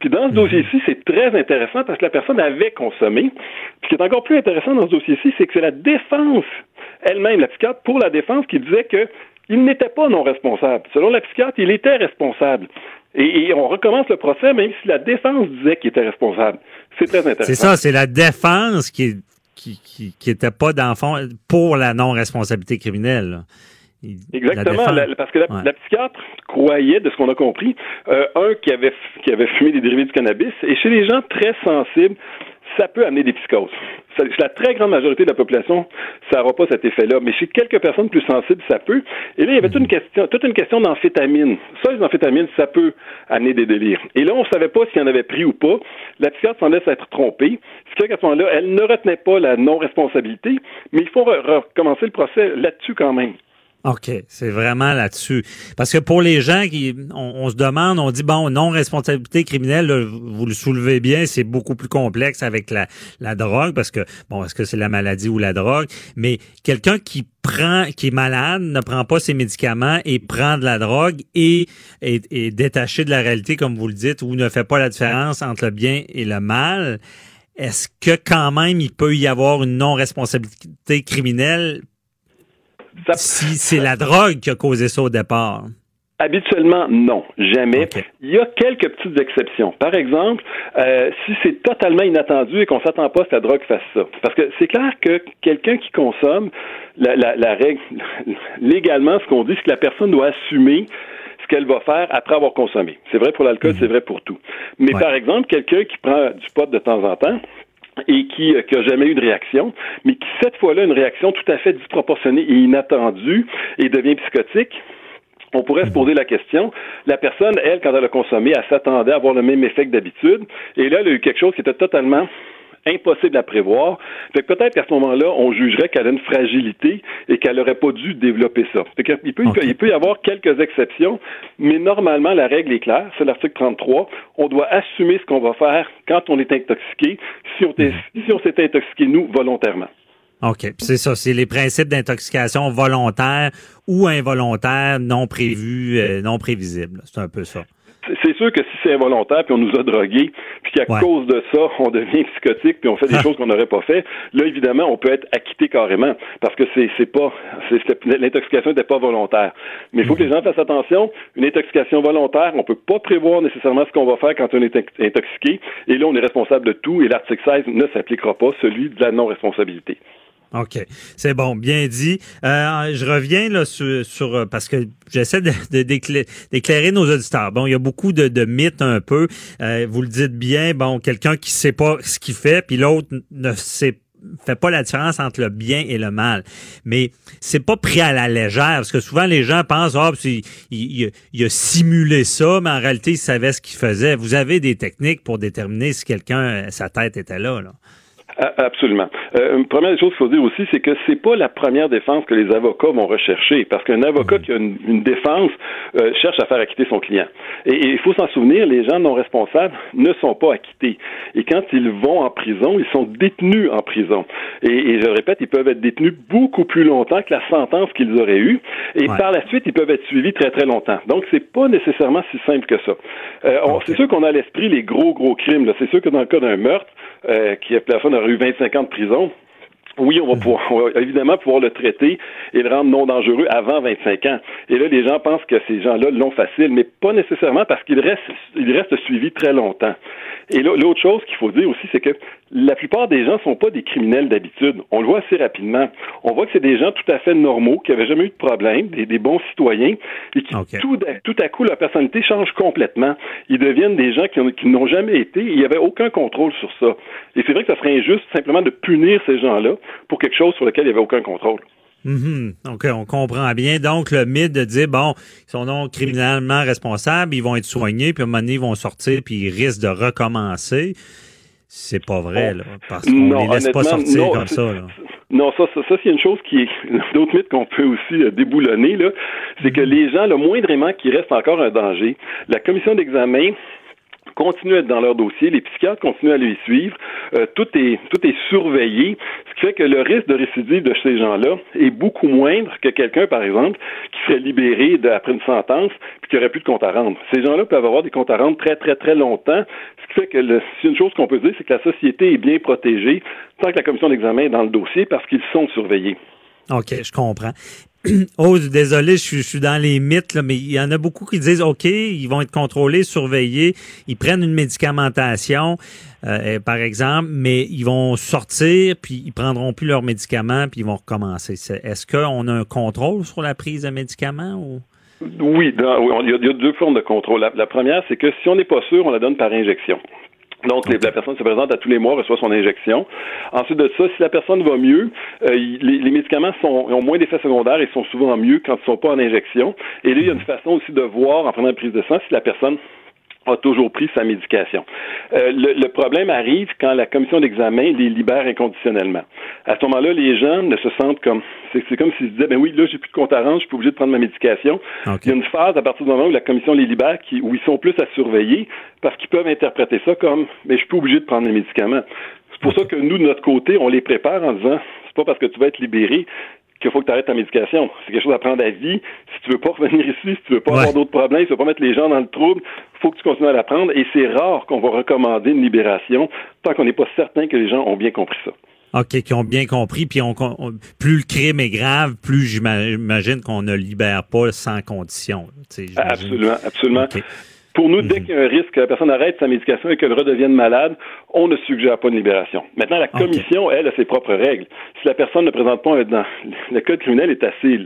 Puis dans ce mhm. dossier-ci, c'est très intéressant parce que la personne avait consommé. Puis ce qui est encore plus intéressant dans ce dossier-ci, c'est que c'est la défense elle-même, la psychiatre, pour la défense, qui disait qu'il n'était pas non responsable. Selon la psychiatre, il était responsable. Et, on recommence le procès, même si la défense disait qu'il était responsable. C'est très intéressant. C'est ça, c'est la défense qui, qui, qui, était pas d'enfant pour la non-responsabilité criminelle. Exactement, parce que la, psychiatre croyait, de ce qu'on a compris, euh, un qui avait qui avait fumé des dérivés du cannabis, et chez les gens très sensibles, ça peut amener des psychoses. Chez la très grande majorité de la population, ça n'aura pas cet effet-là. Mais chez quelques personnes plus sensibles, ça peut. Et là, il y avait toute une mhm. question, toute une question d'amphétamine. Ça, les amphétamines, ça peut amener des délires. Et là, on ne savait pas s'il y en avait pris ou pas. La psychiatre semblait s'être trompée. Ce qui qu'à ce moment-là, elle ne retenait pas la non-responsabilité, mais il faut recommencer le procès là-dessus quand même. OK, c'est vraiment là-dessus. Parce que pour les gens qui, on, se demande, on dit bon, non responsabilité criminelle, vous le soulevez bien, c'est beaucoup plus complexe avec la, la drogue parce que bon, est-ce que c'est la maladie ou la drogue? Mais quelqu'un qui prend, qui est malade, ne prend pas ses médicaments et prend de la drogue et est, détaché de la réalité, comme vous le dites, ou ne fait pas la différence entre le bien et le mal. Est-ce que quand même il peut y avoir une non-responsabilité criminelle si c'est la drogue qui a causé ça au départ. Habituellement, non, jamais. Il y a quelques petites exceptions. Par exemple, euh, si c'est totalement inattendu et qu'on s'attend pas à ce que la drogue fasse ça. Parce que c'est clair que quelqu'un qui consomme, la, la, règle, légalement, ce qu'on dit, c'est que la personne doit assumer ce qu'elle va faire après avoir consommé. C'est vrai pour l'alcool, mhm. c'est vrai pour tout. Mais par exemple, quelqu'un qui prend du pot de temps en temps, et qui n'a euh, jamais eu de réaction, mais qui cette fois-là une réaction tout à fait disproportionnée et inattendue et devient psychotique, on pourrait se poser la question, la personne, elle, quand elle a consommé, elle s'attendait à avoir le même effet que d'habitude, et là, elle a eu quelque chose qui était totalement impossible à prévoir. Fait que peut-être qu'à ce moment-là, on jugerait qu'elle a une fragilité et qu'elle n'aurait pas dû développer ça. Fait il, peut, il peut y avoir quelques exceptions, mais normalement, la règle est claire. C'est l'article 33. On doit assumer ce qu'on va faire quand on est intoxiqué, si on mhm. s'est intoxiqué, nous, volontairement. OK. C'est ça, c'est les principes d'intoxication volontaire ou involontaire, non prévus, euh, non prévisibles. C'est un peu ça c'est sûr que si c'est involontaire, puis on nous a drogués, puis qu'à cause de ça, on devient psychotique, puis on fait des choses qu'on n'aurait pas fait, là, évidemment, on peut être acquitté carrément, parce que c'est, c'est pas, l'intoxication n'était pas volontaire. Mais il faut que les gens fassent attention. Une intoxication volontaire, on peut pas prévoir nécessairement ce qu'on va faire quand on est intoxiqué, et là, on est responsable de tout, et l'article 16 ne s'appliquera pas, celui de la non-responsabilité. OK. C'est bon, bien dit. Euh, je reviens là sur, euh, parce que j'essaie de, d'éclairer nos auditeurs. Bon, il y a beaucoup de, de mythes un peu. Euh, vous le dites bien, bon, quelqu'un qui sait pas ce qu'il fait, puis l'autre ne sait fait pas la différence entre le bien et le mal. Mais c'est pas pris à la légère, parce que souvent les gens pensent, ah, il, il, il, a simulé ça, mais en réalité, il savait ce qu'il faisait. Vous avez des techniques pour déterminer si quelqu'un, sa tête était là. là. Absolument. Euh, une première chose qu'il faut dire aussi, c'est que c'est pas la première défense que les avocats vont rechercher, parce qu'un avocat qui a une, défense euh, cherche à faire acquitter son client. Et il faut s'en souvenir, les gens non responsables ne sont pas acquittés. Et quand ils vont en prison, ils sont détenus en prison. Et, et je répète, ils peuvent être détenus beaucoup plus longtemps que la sentence qu'ils auraient eue. Et par la suite, ils peuvent être suivis très très longtemps. Donc c'est pas nécessairement si simple que ça. Euh, C'est sûr qu'on a à l'esprit les gros gros crimes. C'est sûr que dans le cas d'un meurtre, euh, qui la personne aurait eu 25 ans de prison, oui, on va pouvoir on va évidemment pouvoir le traiter et le rendre non dangereux avant 25 ans. Et là, les gens pensent que ces gens-là l'ont facile, mais pas nécessairement parce qu'il reste, il reste suivi très longtemps. Et l'autre chose qu'il faut dire aussi, c'est que la plupart des gens sont pas des criminels d'habitude. On le voit assez rapidement. On voit que c'est des gens tout à fait normaux, qui avaient jamais eu de problème, des, bons citoyens, et qui tout, tout, à coup, leur personnalité change complètement. Ils deviennent des gens qui, n'ont jamais été, il n'y avait aucun contrôle sur ça. Et c'est vrai que ça serait injuste simplement de punir ces gens-là pour quelque chose sur lequel il n'y avait aucun contrôle. Mm Donc, on comprend bien. Donc, le mythe de dire, bon, ils sont non criminellement responsables, ils vont être soignés, puis à un moment donné, ils vont sortir, puis ils risquent de recommencer. C'est pas vrai, là, parce qu'on les laisse pas sortir comme ça. Non, ça, ça, c'est une chose qui est d'autres mythes qu'on peut aussi euh, déboulonner, là. C'est que mm-hmm. les gens, le moindrement qui reste encore un danger, la commission d'examen continuent à être dans leur dossier, les psychiatres continuent à les suivre, euh, tout est tout est surveillé, ce qui fait que le risque de récidive de ces gens-là est beaucoup moindre que quelqu'un, par exemple, qui serait libéré après une sentence puis qui aurait plus de compte à rendre. Ces gens-là peuvent avoir des comptes à rendre très très très longtemps, ce qui fait que le, une chose qu'on peut dire, c'est que la société est bien protégée tant que la commission d'examen est dans le dossier parce qu'ils sont surveillés. OK, je comprends. oh, désolé, je, suis dans les mythes, mais il y en a beaucoup qui disent, OK, ils vont être contrôlés, surveillés, ils prennent une médicamentation, euh, par exemple, mais ils vont sortir, puis ils prendront plus leurs médicaments, puis ils vont recommencer. Est-ce qu'on a un contrôle sur la prise de médicaments ou... Oui, il, y a, deux formes de contrôle. la première, c'est que si on n'est pas sûr, on la donne par injection. Donc, la personne se présente à tous les mois, reçoit son injection. Ensuite de ça, si la personne va mieux, euh, les, médicaments sont, ont moins d'effets secondaires et sont souvent mieux quand ils ne sont pas en injection. Et là, il y a une façon aussi de voir, en prenant une prise de sang, si la personne a toujours pris sa médication. Euh, le, problème arrive quand la commission d'examen les libère inconditionnellement. À ce moment-là, les gens ne se sentent comme c'est comme s'ils se disaient ben oui, là j'ai plus de compte à rendre, je suis pas obligé de prendre ma médication. Il y a une phase à partir du moment où la commission les libère qui, où ils sont plus à surveiller parce qu'ils peuvent interpréter ça comme mais je suis pas obligé de prendre les médicaments. C'est pour ça que nous, de notre côté, on les prépare en disant c'est pas parce que tu vas être libéré qu'il faut que tu arrêtes ta médication. C'est quelque chose à prendre à vie. Si tu veux pas revenir ici, si tu veux pas avoir d'autres problèmes, si tu veux pas mettre les gens dans le trouble, faut que tu continues à la prendre. Et c'est rare qu'on va recommander une libération tant qu'on n'est pas certain que les gens ont bien compris ça. OK, qui ont bien compris. Puis on, plus le crime est grave, plus j'imagine qu'on ne libère pas sans condition. Absolument, absolument. Pour nous, dès mhm. qu'il y a un risque que la personne arrête sa médication et qu'elle redevienne malade, on ne suggère pas une libération. Maintenant, la commission, elle, a ses propres règles. Si la personne ne présente pas un danger, le code criminel est assez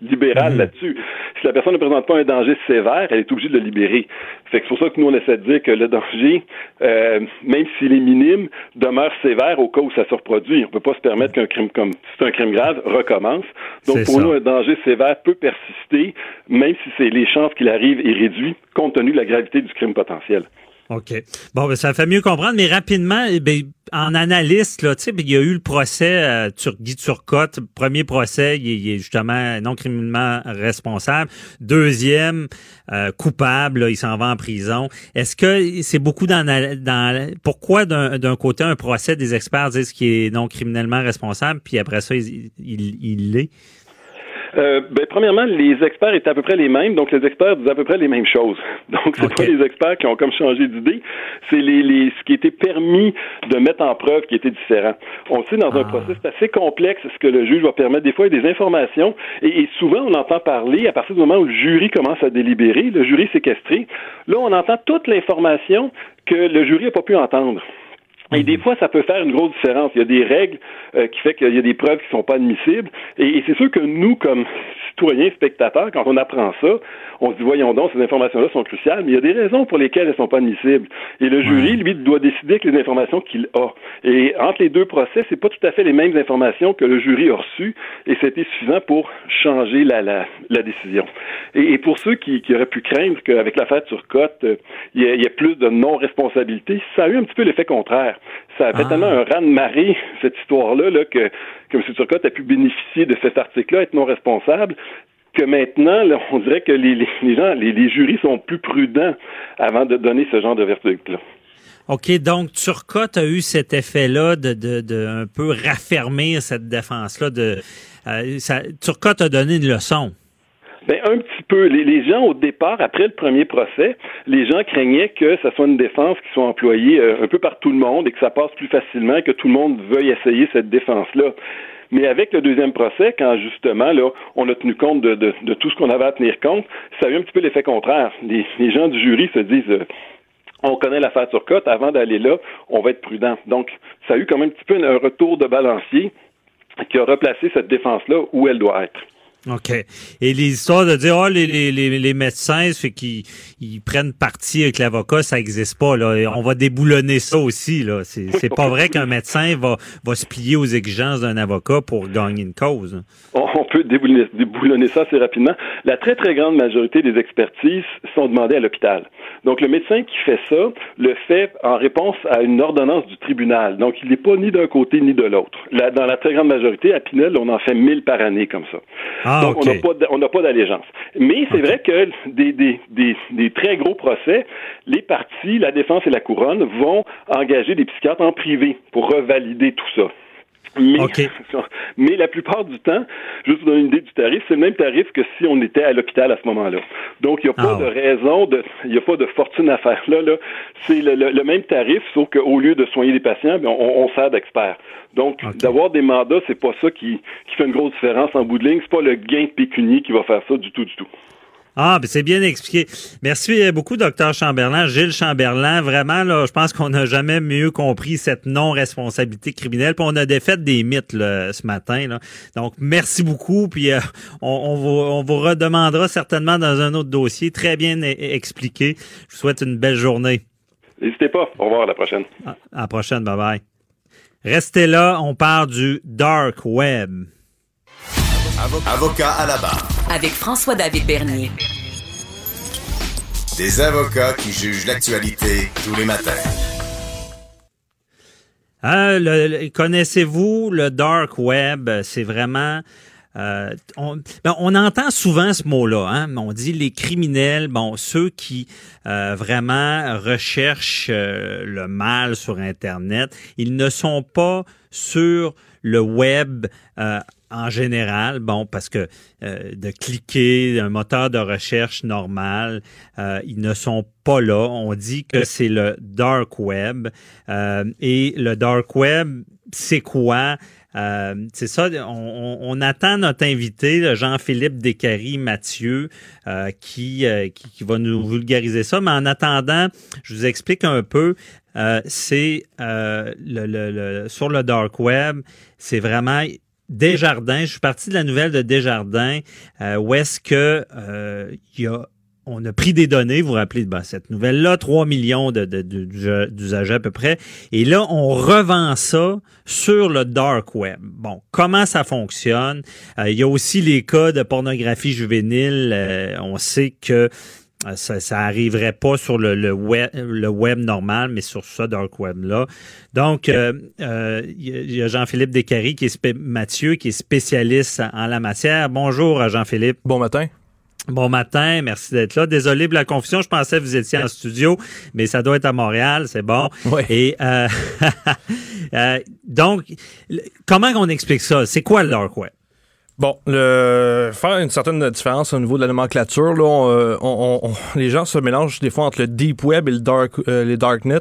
libéral mhm. là-dessus. Si la personne ne présente pas un danger sévère, elle est obligée de le libérer. C'est pour ça que nous, on essaie de dire que le danger, euh, même s'il est minime, demeure sévère au cas où ça se reproduit. On ne peut pas se permettre qu'un crime comme, si c'est un crime grave, recommence. Donc, pour nous, un danger sévère peut persister, même si c'est les chances qu'il arrive est réduit, compte tenu de la gravité du crime potentiel. OK. Bon, ben, ça fait mieux comprendre, mais rapidement, eh ben, en analyste, là, sais, il y a eu le procès euh, Guy Turcotte. Premier procès, il est, justement non criminellement responsable. Deuxième, euh, coupable, il s'en va en prison. Est-ce que c'est beaucoup dans, dans pourquoi d'un côté un procès des experts disent qu'il est non criminellement responsable, puis après ça, il, il l'est? Euh, ben, premièrement, les experts étaient à peu près les mêmes, donc les experts disent à peu près les mêmes choses. Donc, c'est pas les experts qui ont comme changé d'idée, c'est les, les, ce qui était permis de mettre en preuve qui était différent. On sait dans un ah. processus assez complexe ce que le juge va permettre. Des fois, il y a des informations, et, souvent, on entend parler à partir du moment où le jury commence à délibérer, le jury séquestré. Là, on entend toute l'information que le jury n'a pas pu entendre. Et des fois, ça peut faire une grosse différence. Il y a des règles euh, qui fait qu'il y a des preuves qui sont pas admissibles. Et, c'est sûr que nous, comme citoyens, spectateurs, quand on apprend ça, on se dit, voyons donc, ces informations-là sont cruciales, mais il y a des raisons pour lesquelles elles sont pas admissibles. Et le jury, lui, doit décider avec les informations qu'il a. Et entre les deux procès, c'est pas tout à fait les mêmes informations que le jury a reçues, et c'était suffisant pour changer la, la, la décision. Et, pour ceux qui, qui, auraient pu craindre qu'avec l'affaire Turcotte, euh, il y, ait plus de non-responsabilité, ça a eu un petit peu l'effet contraire. Ça a fait ah. tellement un raz de marée, cette histoire-là, là, que, que M. Turcotte a pu bénéficier de cet article-là, être non responsable, que maintenant, on dirait que les, les, gens, les, les, jurys sont plus prudents avant de donner ce genre de verdict-là. OK, donc Turcotte a eu cet effet-là de, de, de, un peu raffermir cette défense-là. De, euh, Turcotte a donné une leçon. Ben, un petit peu. Les, gens, au départ, après le premier procès, les gens craignaient que ce soit une défense qui soit employée euh, un peu par tout le monde et que ça passe plus facilement, que tout le monde veuille essayer cette défense-là. Mais avec le deuxième procès, quand justement, là, on a tenu compte de, tout ce qu'on avait à tenir compte, ça a eu un petit peu l'effet contraire. Les, les, gens du jury se disent, euh, on connaît l'affaire Turcotte, avant d'aller là, on va être prudent. Donc, ça a eu quand même un petit peu un retour de balancier qui a replacé cette défense-là où elle doit être. OK. Et les histoires de dire, oh, les, les, les, médecins, fait qu'ils ils prennent parti avec l'avocat, ça n'existe pas. Là. On va déboulonner ça aussi. Là. C'est, c'est pas vrai qu'un médecin va, va se plier aux exigences d'un avocat pour gagner une cause. On peut déboulonner, déboulonner ça assez rapidement. La très, très grande majorité des expertises sont demandées à l'hôpital. Donc, le médecin qui fait ça le fait en réponse à une ordonnance du tribunal. Donc, il n'est pas ni d'un côté ni de l'autre. Là, dans la très grande majorité, à Pinel, on en fait mille par année comme ça. Ah, Donc, on n'a pas d'allégeance. Mais c'est vrai que des, des, des, des, très gros procès, les parties, la défense et la couronne vont engager des psychiatres en privé pour revalider tout ça. Mais, mais la plupart du temps, juste pour donner une idée du tarif, c'est le même tarif que si on était à l'hôpital à ce moment-là. Donc, il n'y a pas Ah de raison, de, il n'y a pas de fortune à faire là. là. C'est le, le, le même tarif, sauf qu'au lieu de soigner des patients, bien, on, on sert d'experts. Donc, d'avoir des mandats, c'est pas ça qui, qui fait une grosse différence en bout de ligne. C'est pas le gain pécunier qui va faire ça du tout, du tout. Ah, ben c'est bien expliqué. Merci euh, beaucoup, docteur Chamberlain, Gilles Chamberlain. Vraiment, là, je pense qu'on n'a jamais mieux compris cette non-responsabilité criminelle. Puis on a défait des mythes là, ce matin. Là. Donc, merci beaucoup. Puis euh, on, on, vous, on vous redemandera certainement dans un autre dossier. Très bien e- expliqué. Je vous souhaite une belle journée. N'hésitez pas. Au revoir à la prochaine. À à la prochaine. Bye bye. Restez là. On parle du dark web. Avocat à la barre. Avec François-David Bernier. Des avocats qui jugent l'actualité tous les matins. Le- le- Connaissez-vous le dark web? C'est vraiment... euh, on, ben, on entend souvent ce mot-là. Hein? On dit les criminels, bon, ceux qui euh, vraiment recherchent euh, le mal sur Internet, ils ne sont pas sur le web euh, en général, bon, parce que euh, de cliquer un moteur de recherche normal, euh, ils ne sont pas là. On dit que c'est le dark web. Euh, et le dark web, c'est quoi? Euh, c'est ça, on, on- on attend notre invité, Jean-Philippe Descaries Mathieu, euh, qui, euh, qui, qui va nous vulgariser ça. Mais en attendant, je vous explique un peu. Euh, c'est euh, le, le- le- sur le dark web, c'est vraiment Desjardins. Je suis parti de la nouvelle de Desjardins, euh, où est-ce que euh, y a on a pris des données, vous vous rappelez, ben, cette nouvelle-là, 3 millions de, de- de- d'usagers à peu près, et là, on revend ça sur le dark web. Bon, comment ça fonctionne? Euh, il y a aussi les cas de pornographie juvénile. Euh, on sait que ça, ça arriverait pas sur le, le web, le web normal, mais sur ce dark web là. Donc, euh, euh, il y a- il Jean-Philippe Descaries qui est Mathieu qui est spécialiste en la matière. Bonjour, euh, Jean-Philippe. Bon matin. Bon matin, merci d'être là. Désolé pour la confusion, je pensais que vous étiez en studio, mais ça doit être à Montréal, c'est bon. Ouais. Et euh, euh, donc, comment on explique ça? C'est quoi le dark web? Bon, le, faire une certaine différence au niveau de la nomenclature, là, on, euh, on- on- les gens se mélangent des fois entre le deep web et le dark, euh, les darknet.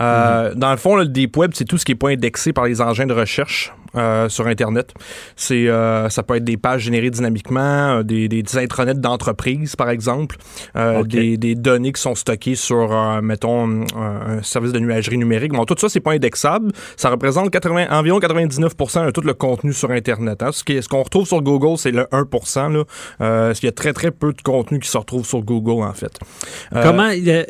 Euh, Dans le fond, là, le deep web, c'est tout ce qui est pas indexé par les engins de recherche euh, sur Internet. C'est, euh, ça peut être des pages générées dynamiquement, euh, des, des, des intranets d'entreprise, par exemple, euh, des, des données qui sont stockées sur, mettons, un, service de nuagerie numérique. Bon, tout ça, c'est pas indexable. Ça représente 80, environ 99 de tout le contenu sur Internet. hein. Ce qui ce qu'on retrouve sur Google, c'est le 1 là. Euh, il y a très, très peu de contenu qui se retrouve sur Google, en fait. Comment il y a-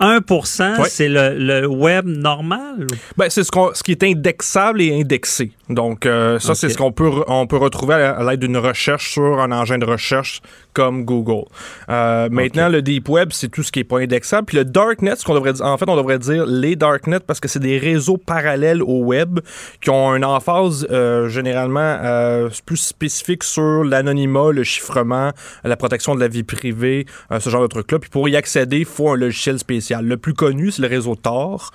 1%, Ouais. c'est le, le web normal? Ben, c'est ce, qu'on- ce qui est indexable et indexé. Donc, euh, ça, c'est ce qu'on peut, on peut retrouver à l'aide d'une recherche sur un engin de recherche comme Google. Euh, Maintenant, le Deep Web, c'est tout ce qui est pas indexable. Puis le Darknet, ce qu'on devrait dire, en fait, on devrait dire les Darknet parce que c'est des réseaux parallèles au web qui ont une emphase euh, généralement euh, plus spécifique sur l'anonymat, le chiffrement, la protection de la vie privée, ce genre de trucs-là. Puis pour y accéder, il faut un logiciel spécial. Le plus connu, c'est le réseau Tor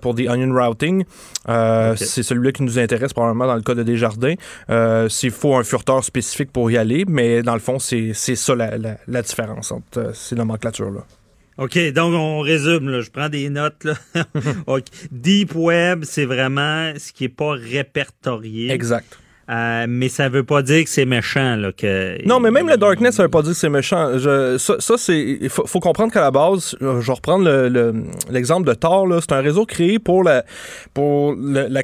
pour des onion routing. C'est celui-là qui nous intéresse probablement dans le cas de Desjardins. S'il faut un furteur spécifique pour y aller, mais dans le fond, c'est ça la, la, la, différence entre euh, ces nomenclatures-là. OK, donc on résume, là. je prends des notes. Là. Deep Web, c'est vraiment ce qui est pas répertorié. Exact. Euh, mais ça veut pas dire que c'est méchant. Non, mais même le Darknet, ça veut pas dire que c'est méchant. Ça. Il faut, comprendre qu'à la base, je vais reprendre l'exemple le, de Tor. C'est un réseau créé pour la,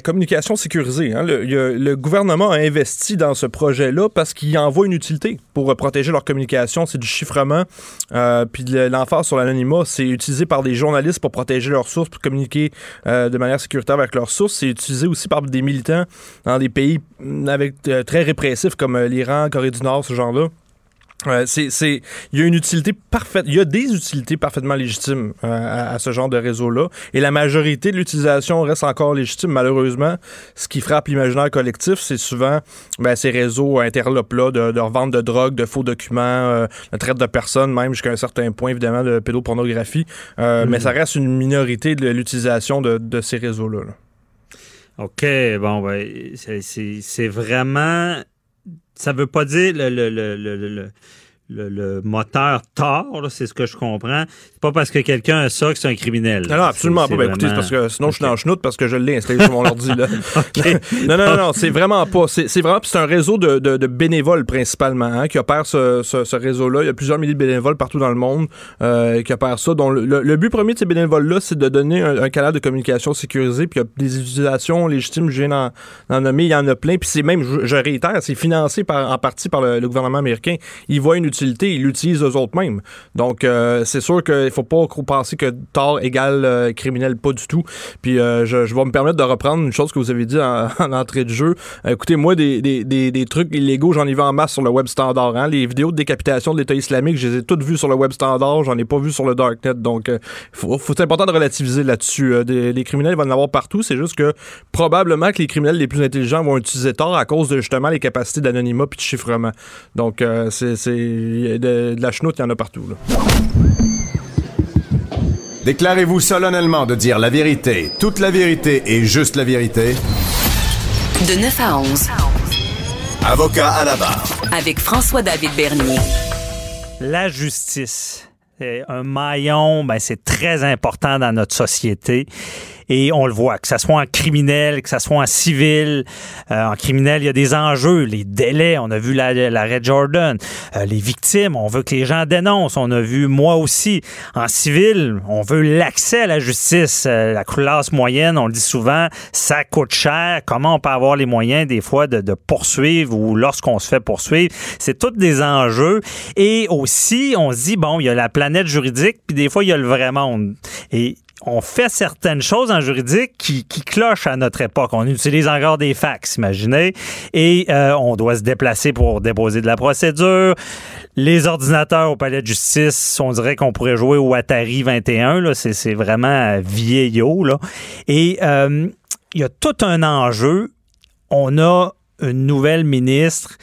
communication sécurisée. Hein. Le, gouvernement a investi dans ce projet-là parce qu'il envoie une utilité pour protéger leur communication. C'est du chiffrement. Euh, puis l'emphase sur l'anonymat, c'est utilisé par des journalistes pour protéger leurs sources, pour communiquer euh, de manière sécuritaire avec leurs sources. C'est utilisé aussi par des militants dans des pays avec euh, très répressifs comme euh, l'Iran, Corée du Nord, ce genre-là. Euh, c'est, c'est, il y a une utilité parfaite, il y a des utilités parfaitement légitimes à, ce genre de réseau-là, et la majorité de l'utilisation reste encore légitime. Malheureusement, ce qui frappe l'imaginaire collectif, c'est souvent ben, ces réseaux interlopes-là de, de revente de drogue, de faux documents, de traite de personnes, même jusqu'à un certain point, évidemment, de pédopornographie. Mais mm-hmm. ça reste une minorité de l'utilisation de, de ces réseaux-là. là OK, bon, ben, c'est vraiment. Ça veut pas dire le, le, le, le le, moteur tort, c'est ce que je comprends. C'est pas parce que quelqu'un a ça que c'est un criminel. Non, non absolument pas. Ben, écoutez, parce que sinon je suis dans le chenoute parce que je l'ai installé sur mon ordi. Là. non, non, non, c'est vraiment pas. C'est vraiment c'est un réseau de, de, bénévoles principalement hein, qui opère ce, ce, réseau-là. Il y a plusieurs milliers de bénévoles partout dans le monde euh, qui opèrent ça. Donc, le, but premier de ces bénévoles-là, c'est de donner un, canal de communication sécurisé. Puis il y a des utilisations légitimes, je viens d'en nommer, il y en a plein. Puis c'est même, je, réitère, c'est financé par, en partie par le, gouvernement américain. Il voit une utilité ils l'utilisent eux-autres mêmes. Donc, euh, c'est sûr qu'il faut pas penser que tort égale euh, criminel, pas du tout. Puis, euh, je, vais me permettre de reprendre une chose que vous avez dit en, entrée de jeu. écoutez, moi, des, trucs illégaux, j'en ai vu en masse sur le web standard. Hein. Les vidéos de décapitation de l'État islamique, je les ai toutes vues sur le web standard. J'en ai pas vu sur le darknet. Donc, faut, c'est important de relativiser là-dessus. les criminels vont en avoir partout. C'est juste que probablement que les criminels les plus intelligents vont utiliser tort à cause de justement les capacités d'anonymat puis de chiffrement. Donc, c'est de, la chenoute, il y en a partout. Déclarez-vous solennellement de dire la vérité, toute la vérité et juste la vérité. De 9 à 11. Avocat à la barre. Avec François-David Bernier. La justice. Un maillon, ben, c'est très important dans notre société. Et on le voit, que ce soit en criminel, que ce soit en civil. Euh, en criminel, il y a des enjeux, les délais. On a vu l'arrêt Jordan. Euh, les victimes, on veut que les gens dénoncent. On a vu moi aussi. En civil, on veut l'accès à la justice. Euh, la classe moyenne, on le dit souvent, ça coûte cher. Comment on peut avoir les moyens des fois de, de poursuivre ou lorsqu'on se fait poursuivre? C'est tous des enjeux. Et aussi, on se dit, bon, il y a la planète juridique, puis des fois, il y a le vrai monde. Et on fait certaines choses en juridique qui, qui clochent à notre époque. On utilise encore des fax, imaginez, et euh, on doit se déplacer pour déposer de la procédure. Les ordinateurs au palais de justice, on dirait qu'on pourrait jouer au Atari 21. Là, c'est, c'est vraiment vieillot. Là. Et euh, il y a tout un enjeu. On a une nouvelle ministre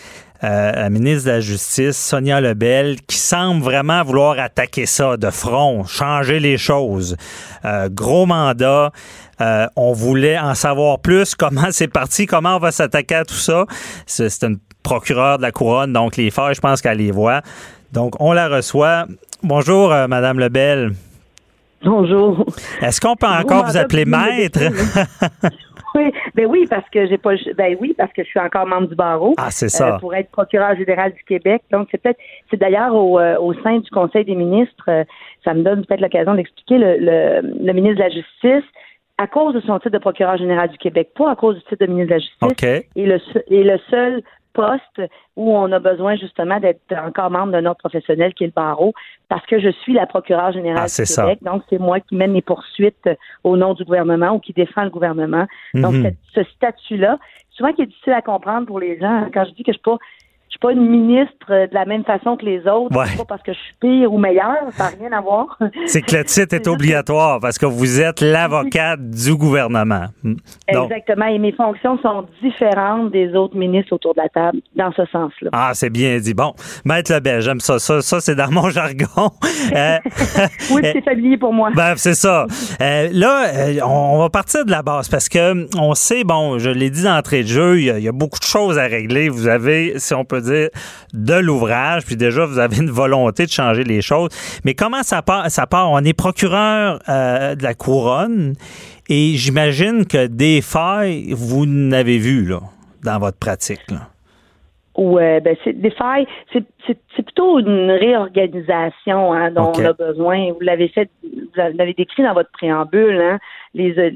euh, la ministre de la Justice, Sonia Lebel, qui semble vraiment vouloir attaquer ça de front, changer les choses. Euh, gros mandat. Euh, on voulait en savoir plus comment c'est parti, comment on va s'attaquer à tout ça? C'est une procureure de la couronne, donc les faits, je pense qu'elle les voit. Donc, on la reçoit. Bonjour, Madame Lebel. Bonjour. Est-ce qu'on peut encore vous appeler maître? Oui, ben oui, parce que j'ai pas ben oui, parce que je suis encore membre du barreau. Ah, c'est ça. Euh, pour être procureur général du Québec. Donc c'est peut-être c'est d'ailleurs au, euh, au sein du Conseil des ministres, euh, ça me donne peut-être l'occasion d'expliquer le, le, le, ministre de la Justice à cause de son titre de procureur général du Québec, pas à cause du titre de ministre de la Justice. Okay. Et le et le seul poste où on a besoin justement d'être encore membre d'un autre professionnel qui est le barreau, parce que je suis la procureure générale ah, du Québec. Donc, c'est moi qui mène les poursuites au nom du gouvernement ou qui défend le gouvernement. Donc, mhm. ce statut-là, souvent qui est difficile à comprendre pour les gens, quand je dis que je suis pas je suis pas une ministre euh, de la même façon que les autres. Ouais. Pas parce que je suis pire ou meilleure, ça n'a rien à voir. C'est que le titre est obligatoire parce que vous êtes l'avocate du gouvernement. Hmm. Donc, Exactement. Et mes fonctions sont différentes des autres ministres autour de la table, dans ce sens-là. ah, c'est bien dit. Bon, Maître Lebel, j'aime ça. Ça, ça c'est dans mon jargon. Euh, Oui, c'est familier pour moi. Ben, c'est ça. Euh, là, on on va partir de la base parce que hum, on sait, bon, je l'ai dit d'entrée de jeu, il y, a, il y a beaucoup de choses à régler. Vous avez, si on peut de l'ouvrage, puis déjà, vous avez une volonté de changer les choses. Mais comment ça part? Ça part? On est procureur euh, de la couronne et j'imagine que des failles, vous n'avez vu, dans votre pratique. Ouais, ben c'est des failles, c'est c'est c'est plutôt une réorganisation hein, dont on a besoin. Vous l'avez fait, vous l'avez décrit dans votre préambule. Hein, les, euh,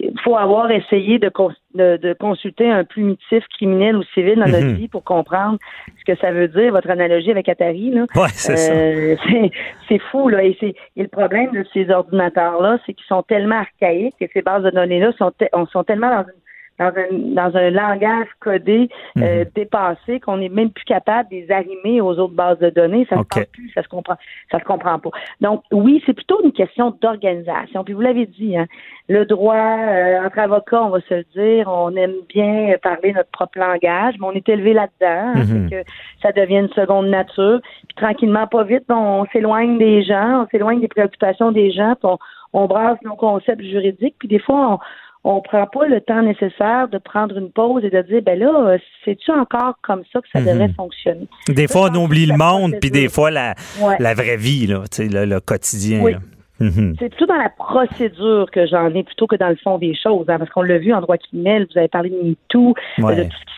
il faut avoir essayé de, cons- de, de consulter un plumitif criminel ou civil dans notre Mhm. vie pour comprendre ce que ça veut dire. Votre analogie avec Atari, là. Ouais, c'est ça. Euh, c'est- c'est fou, là. Et, c'est- et le problème de ces ordinateurs-là, c'est qu'ils sont tellement archaïques et ces bases de données-là sont, te- on- sont tellement dans une dans un, dans un langage codé euh, dépassé qu'on n'est même plus capable de les arrimer aux autres bases de données. Ça OK. se passe plus, ça se comprend, ça se comprend pas. Donc oui, c'est plutôt une question d'organisation. Puis vous l'avez dit, hein, le droit euh, entre avocats, on va se le dire, on aime bien parler notre propre langage, mais on est élevé là-dedans, hein, Mhm. que ça devient une seconde nature. Puis tranquillement, pas vite, on, on s'éloigne des gens, on s'éloigne des préoccupations des gens, puis on, on brasse nos concepts juridiques, puis des fois on on prend pas le temps nécessaire de prendre une pause et de dire ben là euh, c'est-tu encore comme ça que ça Mhm. devrait fonctionner? Des fois, on oublie le monde, puis des fois, la, Ouais. la vraie vie, là, tu sais, le, le quotidien. Oui. Mhm. C'est plutôt dans la procédure que j'en ai plutôt que dans le fond des choses, hein, parce qu'on l'a vu en droit criminel, vous avez parlé de MeToo, Ouais. de tout ce qui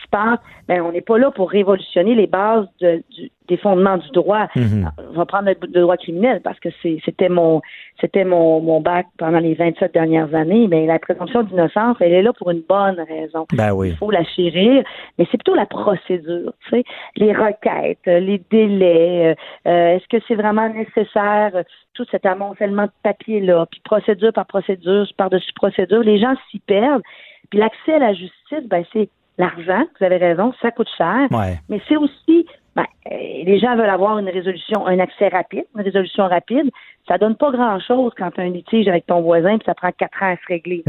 Ben, on n'est pas là pour révolutionner les bases de- du- des fondements du droit. Mhm. On va prendre le, le droit criminel parce que c'est- c'était mon c'était mon, mon bac pendant les 27 dernières années. Mais la présomption d'innocence, elle est là pour une bonne raison. Ben oui. Il faut la chérir, mais c'est plutôt la procédure, tu sais, les requêtes, les délais, euh, euh, est-ce que c'est vraiment nécessaire, tout cet amoncellement de papier-là, puis procédure par procédure, par-dessus procédure, les gens s'y perdent. Puis l'accès à la justice, ben c'est l'argent, vous avez raison, ça coûte cher, Ouais. mais c'est aussi, ben, euh, les gens veulent avoir une résolution, un accès rapide, une résolution rapide. Ça donne pas grand-chose quand tu as un litige avec ton voisin, puis ça prend quatre ans à se régler.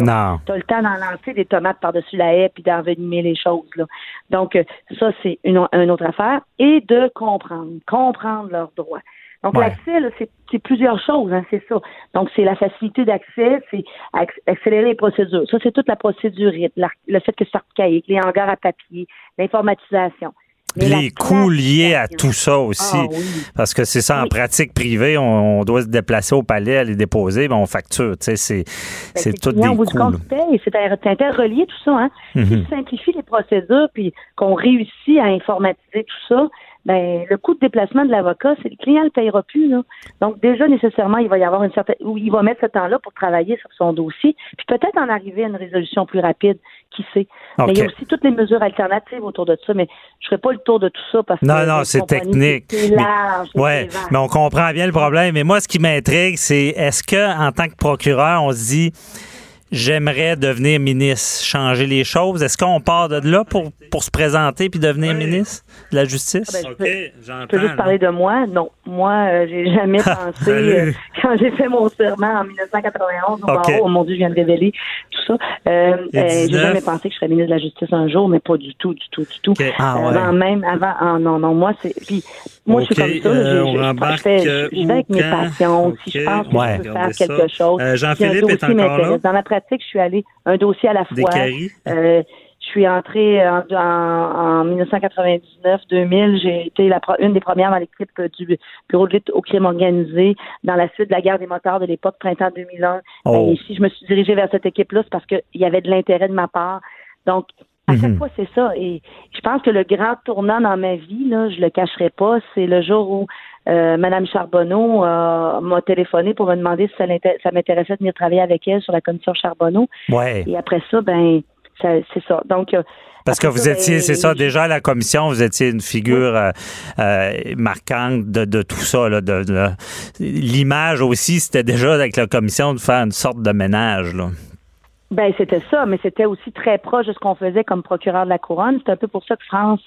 Tu as le temps d'en lancer des tomates par-dessus la haie puis d'envenimer les choses. Là. Donc, euh, ça, c'est une, une autre affaire. Et de comprendre, comprendre leurs droits. Donc, Ouais. l'accès, c'est, plusieurs choses, hein, c'est ça. Donc, c'est la facilité d'accès, c'est acc- accélérer les procédures. Ça, c'est toute la procédure, le fait que c'est archaïque, les hangars à papier, l'informatisation. Mais la Les coûts liés à tout ça aussi. Ah oui. Parce que c'est ça, en Oui. pratique privée, on, on doit se déplacer au palais, aller déposer, ben on facture. Tu sais, c'est, Ben, c'est tout des coûts. C'est inter- c'est interrelié tout ça. Hein? Mhm. Simplifie les procédures puis qu'on réussit à informatiser tout ça, ben le coût de déplacement de l'avocat, c'est le client ne le payera plus. Là. Donc déjà nécessairement, il va y avoir une certaine où il va mettre ce temps-là pour travailler sur son dossier, puis peut-être en arriver à une résolution plus rapide, qui sait. Mais il y a aussi toutes les mesures alternatives autour de ça, mais je ferai pas le tour de tout ça parce que Non, non, c'est technique. C'est Mais- large. c'est Ouais, mais on comprend bien le problème. Mais moi, ce qui m'intrigue, c'est est-ce que en tant que procureur, on se dit j'aimerais devenir ministre, changer les choses. Est-ce qu'on part de là pour, pour se présenter puis devenir ministre de la justice? Ah ben, Je peux juste parler de moi? Non, moi, euh, j'ai jamais pensé Salut. euh, quand j'ai fait mon serment en 1991 au OK. barreau. Oh mon Dieu, je viens de révéler tout ça. Euh, euh, j'ai 19. jamais pensé que je serais ministre de la Justice un jour, mais pas du tout, du tout, du tout. Ah, ouais. Avant même, avant, ah, non, non, moi c'est, puis moi je suis comme ça. euh, je- fais, je, je vais avec mes passions. Si je pense que Ouais. je peux faire ça. quelque chose. Euh, Jean-Philippe est encore là? Dans pratique, je suis allée un dossier à la fois. Euh, je suis entrée en, en, en 1999-2000. J'ai été la, une des premières dans l'équipe euh, du bureau de lutte au crime organisé dans la suite de la guerre des moteurs de l'époque, printemps 2001. Oh. Ben, si je me suis dirigée vers cette équipe-là, c'est parce qu'il y avait de l'intérêt de ma part. Donc, à chaque Mhm. fois, c'est ça. Et je pense que le grand tournant dans ma vie, là, je le cacherai pas, c'est le jour où euh, Madame Charbonneau euh, m'a téléphoné pour me demander si ça, m'intéressait de venir travailler avec elle sur la commission Charbonneau. Ouais. Et après ça, ben, c'est ça. Donc, euh, Parce que vous étiez, ben, c'est ça, déjà à la commission, vous étiez une figure euh, euh, marquante de, de tout ça. Là, de, de- l'image aussi, c'était déjà avec la commission de faire une sorte de ménage. Là. Ben c'était ça, mais c'était aussi très proche de ce qu'on faisait comme procureur de la couronne. C'est un peu pour ça que France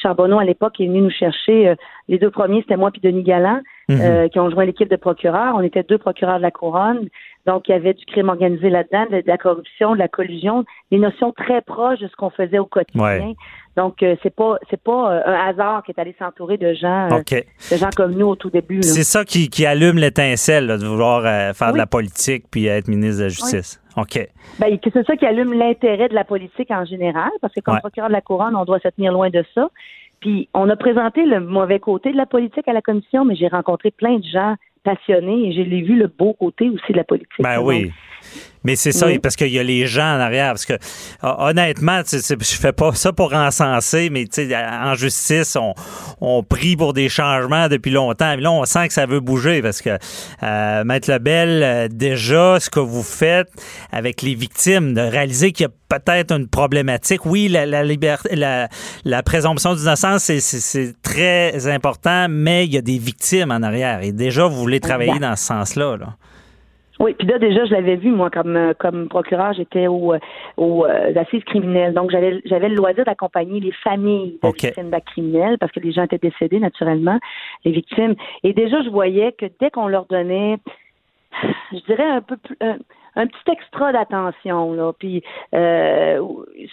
Charbonneau à l'époque est venu nous chercher. Euh, les deux premiers, c'était moi puis Denis Galland, Mhm. euh, qui ont joint l'équipe de procureurs. On était deux procureurs de la couronne, donc il y avait du crime organisé là-dedans, de, la corruption, de la collusion, des notions très proches de ce qu'on faisait au quotidien. Ouais. Donc euh, c'est pas c'est pas euh, un hasard qui est allé s'entourer de gens euh, de gens comme nous au tout début. C'est ça qui, qui allume l'étincelle, de vouloir faire de la politique puis être ministre de la Justice. OK. Ben, c'est ça qui allume l'intérêt de la politique en général, parce que comme Ouais. procureur de la couronne, on doit se tenir loin de ça. Puis on a présenté le mauvais côté de la politique à la commission, mais j'ai rencontré plein de gens passionnés et j'ai vu le beau côté aussi de la politique. Ben oui. Mais c'est ça, Oui. parce qu'il y a les gens en arrière. Parce que hon- honnêtement, tu sais, je fais pas ça pour encenser, mais tu sais, en justice, on, on prie pour des changements depuis longtemps. Mais là, on sent que ça veut bouger parce que euh, Maître Lebel, euh, déjà, ce que vous faites avec les victimes, de réaliser qu'il y a peut-être une problématique. Oui, la, la liberté, la, la présomption d'innocence, c'est- c'est c'est très important, mais il y a des victimes en arrière. Et déjà, vous voulez travailler dans ce sens-là. Là. Oui, puis là déjà je l'avais vu moi comme euh, comme procureur, j'étais au, euh, aux euh, assises criminelles, donc j'avais j'avais le loisir d'accompagner les familles de OK. victimes d'actes criminels parce que les gens étaient décédés naturellement, les victimes. Et déjà je voyais que dès qu'on leur donnait, je dirais un peu plus un, un petit extra d'attention là, puis euh,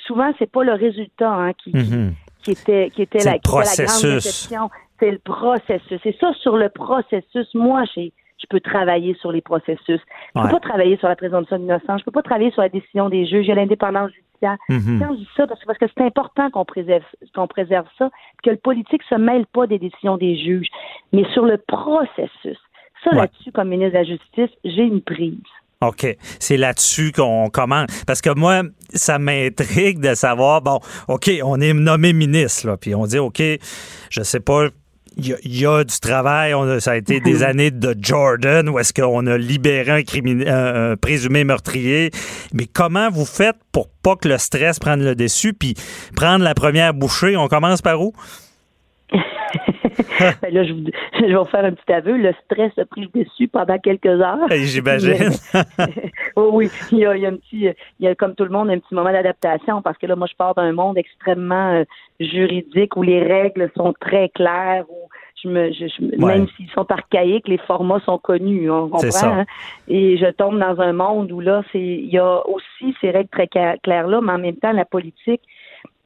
souvent c'est pas le résultat hein, qui, qui- Mhm. qui était qui était la, le qui était la grande processus. déception. C'est le processus. C'est ça sur le processus. Moi, j'ai je peux travailler sur les processus. Je Ouais. peux pas travailler sur la présomption d'innocence. Je peux pas travailler sur la décision des juges. Il y a l'indépendance judiciaire. Mhm. Quand je dis ça, parce que parce que c'est important qu'on préserve qu'on préserve ça, que le politique se mêle pas des décisions des juges, mais sur le processus. Ça Ouais. là-dessus, comme ministre de la Justice, j'ai une prise. OK. C'est là-dessus qu'on commence. Parce que moi, ça m'intrigue de savoir, bon, OK, on est nommé ministre, là, puis on dit, OK, je sais pas, il y, y a du travail. On a- ça a été des années de Jordan où est-ce qu'on a libéré un, crimin- un- un présumé meurtrier. Mais comment vous faites pour pas que le stress prenne le dessus, puis prendre la première bouchée? On commence par où? Ben là, je, vous- je vais vous faire un petit aveu. Le stress a pris le dessus pendant quelques heures. J'imagine. Oh oui, il y, a, il y a un petit, il y a comme tout le monde un petit moment d'adaptation parce que là, moi, je pars d'un monde extrêmement euh, juridique où les règles sont très claires, où je me, je, je- Ouais. même s'ils sont archaïques, les formats sont connus, on comprend. Hein. Et je tombe dans un monde où là, c'est, il y a aussi ces règles très claires là, mais en même temps, la politique.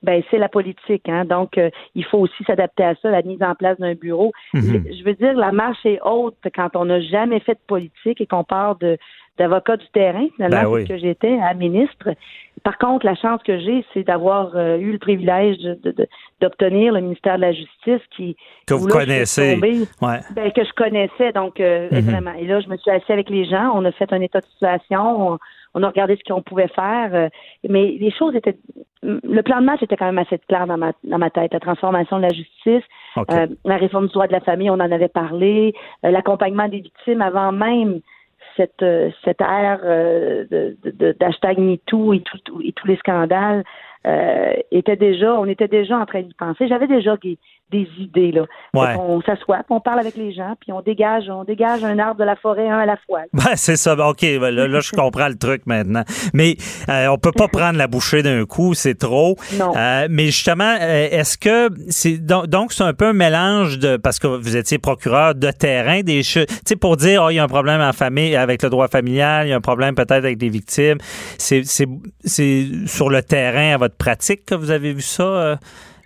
Ben, c'est la politique, hein. Donc, euh, il faut aussi s'adapter à ça, la mise en place d'un bureau. Mhm. Je veux dire, la marche est haute quand on n'a jamais fait de politique et qu'on part de d'avocat du terrain, finalement, Ben oui. que j'étais à ministre. Par contre, la chance que j'ai, c'est d'avoir euh, eu le privilège de- de- de- d'obtenir le ministère de la Justice qui Que vous là, connaissez. tombée, Ouais. ben, que je connaissais, donc euh, Mhm. vraiment. Et là, je me suis assise avec les gens, on a fait un état de situation, on, on a regardé ce qu'on pouvait faire, euh, mais les choses étaient... Le plan de match était quand même assez clair dans ma, dans ma tête. La transformation de la justice, euh, la réforme du droit de la famille, on en avait parlé, euh, l'accompagnement des victimes avant même cette, euh, cette ère euh, de, de, de- d'hashtag MeToo et, tout, tout- et tous les scandales euh, était déjà, on était déjà en train d'y penser. J'avais déjà des, des idées là. Ouais. On s'assoit, on parle avec les gens, puis on dégage, on dégage un arbre de la forêt un à la fois. Ben, c'est ça. Ben, OK, ben, là, là, je comprends le truc maintenant. Mais euh, on peut pas prendre la bouchée d'un coup, c'est trop. Non. Euh, mais justement, euh, est-ce que c'est donc donc c'est un peu un mélange de parce que vous étiez procureur de terrain des choses, tu sais pour dire oh, il y a un problème en famille avec le droit familial, il y a un problème peut-être avec des victimes. C'est c'est c'est sur le terrain à votre pratique que vous avez vu ça euh,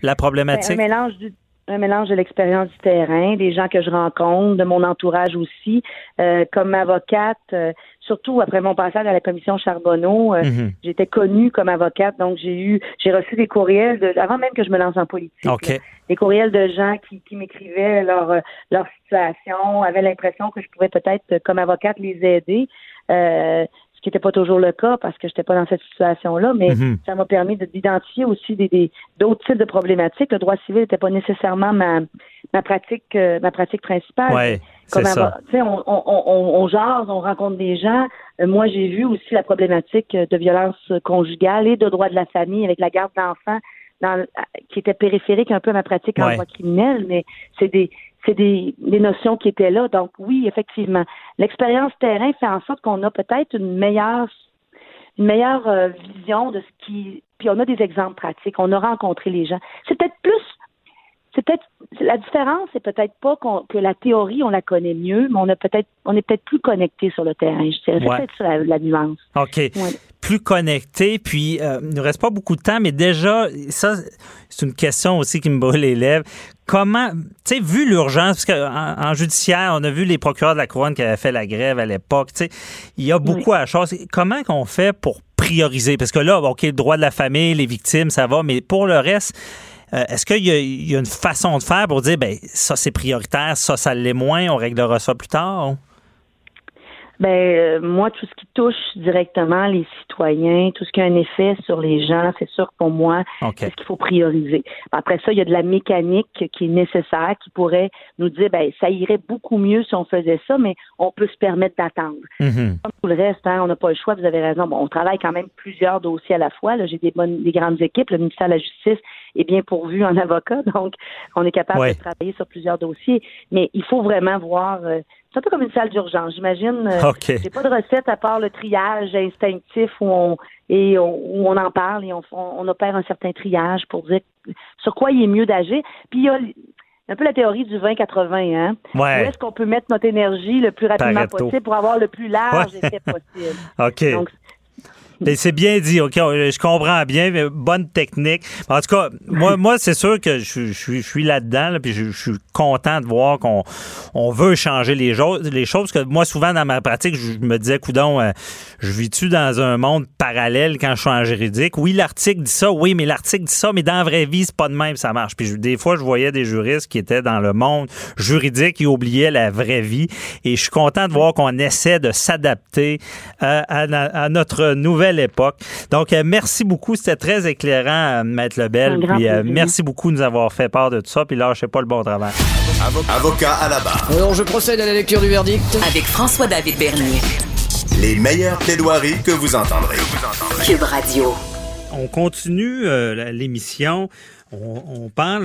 la Ben, un problématique. mélange du un mélange de l'expérience du terrain, des gens que je rencontre, de mon entourage aussi, Euh, comme avocate, euh, surtout après mon passage à la commission Charbonneau, euh, Mhm. j'étais connue comme avocate, donc j'ai eu, j'ai reçu des courriels de, avant même que je me lance en politique. Là, des courriels de gens qui, qui m'écrivaient leur leur situation, avaient l'impression que je pourrais peut-être, comme avocate, les aider. Qui n'était pas toujours le cas parce que je n'étais pas dans cette situation-là, mais Mhm. ça m'a permis de- d'identifier aussi des d'autres types de problématiques. Le droit civil n'était pas nécessairement ma ma pratique euh, ma pratique principale. Ouais, Comme ça. avo- tu sais, on, on, on, on jase, on rencontre des gens. Euh, moi, j'ai vu aussi la problématique euh, de violence conjugale et de droit de la famille avec la garde d'enfants dans, qui était périphérique un peu à ma pratique en Ouais. droit criminel, mais c'est des c'est des, des notions qui étaient là. Donc oui, effectivement, l'expérience terrain fait en sorte qu'on a peut-être une meilleure une meilleure euh, vision de ce qui. Puis on a des exemples pratiques, on a rencontré les gens. C'est peut-être plus c'est peut-être la différence, c'est peut-être pas que la théorie on la connaît mieux, mais on a peut-être on est peut-être plus connecté sur le terrain. Je dirais c'est peut-être ça la, nuance. Ok. Plus connecté, puis euh, il ne reste pas beaucoup de temps, mais déjà ça c'est une question aussi qui me brûle les lèvres. Comment, tu sais, vu l'urgence, parce qu'en en judiciaire, on a vu les procureurs de la couronne qui avaient fait la grève à l'époque, tu sais, il y a beaucoup à chose. Comment qu'on fait pour prioriser? Parce que là, OK, le droit de la famille, les victimes, ça va, mais pour le reste, euh, est-ce qu'il y, a une façon de faire pour dire, ben ça c'est prioritaire, ça ça l'est moins, on réglera ça plus tard? Ben euh, moi, tout ce qui touche directement les citoyens, tout ce qui a un effet sur les gens, c'est sûr pour moi, c'est ce qu'il faut prioriser. Après ça, il y a de la mécanique qui est nécessaire, qui pourrait nous dire, ben ça irait beaucoup mieux si on faisait ça, mais on peut se permettre d'attendre. Mm-hmm. Comme tout le reste, hein, on n'a pas le choix. Vous avez raison. Bon, on travaille quand même plusieurs dossiers à la fois. J'ai des bonnes, des grandes équipes. Le ministère de la Justice est bien pourvu en avocat, donc on est capable de travailler sur plusieurs dossiers. Mais il faut vraiment voir. Euh, c'est un peu comme une salle d'urgence. J'imagine. Euh, J'ai pas de recette à part le triage instinctif où on et on, on en parle et on, on, opère un certain triage pour dire sur quoi il est mieux d'agir. Puis il y a un peu la théorie du 20-80, hein? Où est-ce qu'on peut mettre notre énergie le plus rapidement possible pour avoir le plus large effet possible? OK. Ben, c'est bien dit, OK, je comprends bien, mais bonne technique. En tout cas, moi, moi c'est sûr que je, suis là-dedans, puis je, suis content de voir qu'on on veut changer les, les choses. Parce que moi, souvent, dans ma pratique, je me disais, coudon, euh, je vis-tu dans un monde parallèle quand je suis en juridique? Oui, l'article dit ça, oui, mais l'article dit ça, mais dans la vraie vie, c'est pas de même, ça marche. Puis des fois, je voyais des juristes qui étaient dans le monde juridique et oubliaient la vraie vie. Et je suis content de voir qu'on essaie de s'adapter euh, à, à notre nouvelle époque. Donc, euh, merci beaucoup. C'était très éclairant, euh, Maître Lebel. Puis, euh, merci beaucoup de nous avoir fait part de tout ça. Puis là, je sais pas le bon travail. Avocat à la barre. Alors, je procède à la lecture du verdict. Avec François-David Bernier. Les meilleures plaidoiries que vous entendrez. Cube Radio. On continue l'émission. On, parle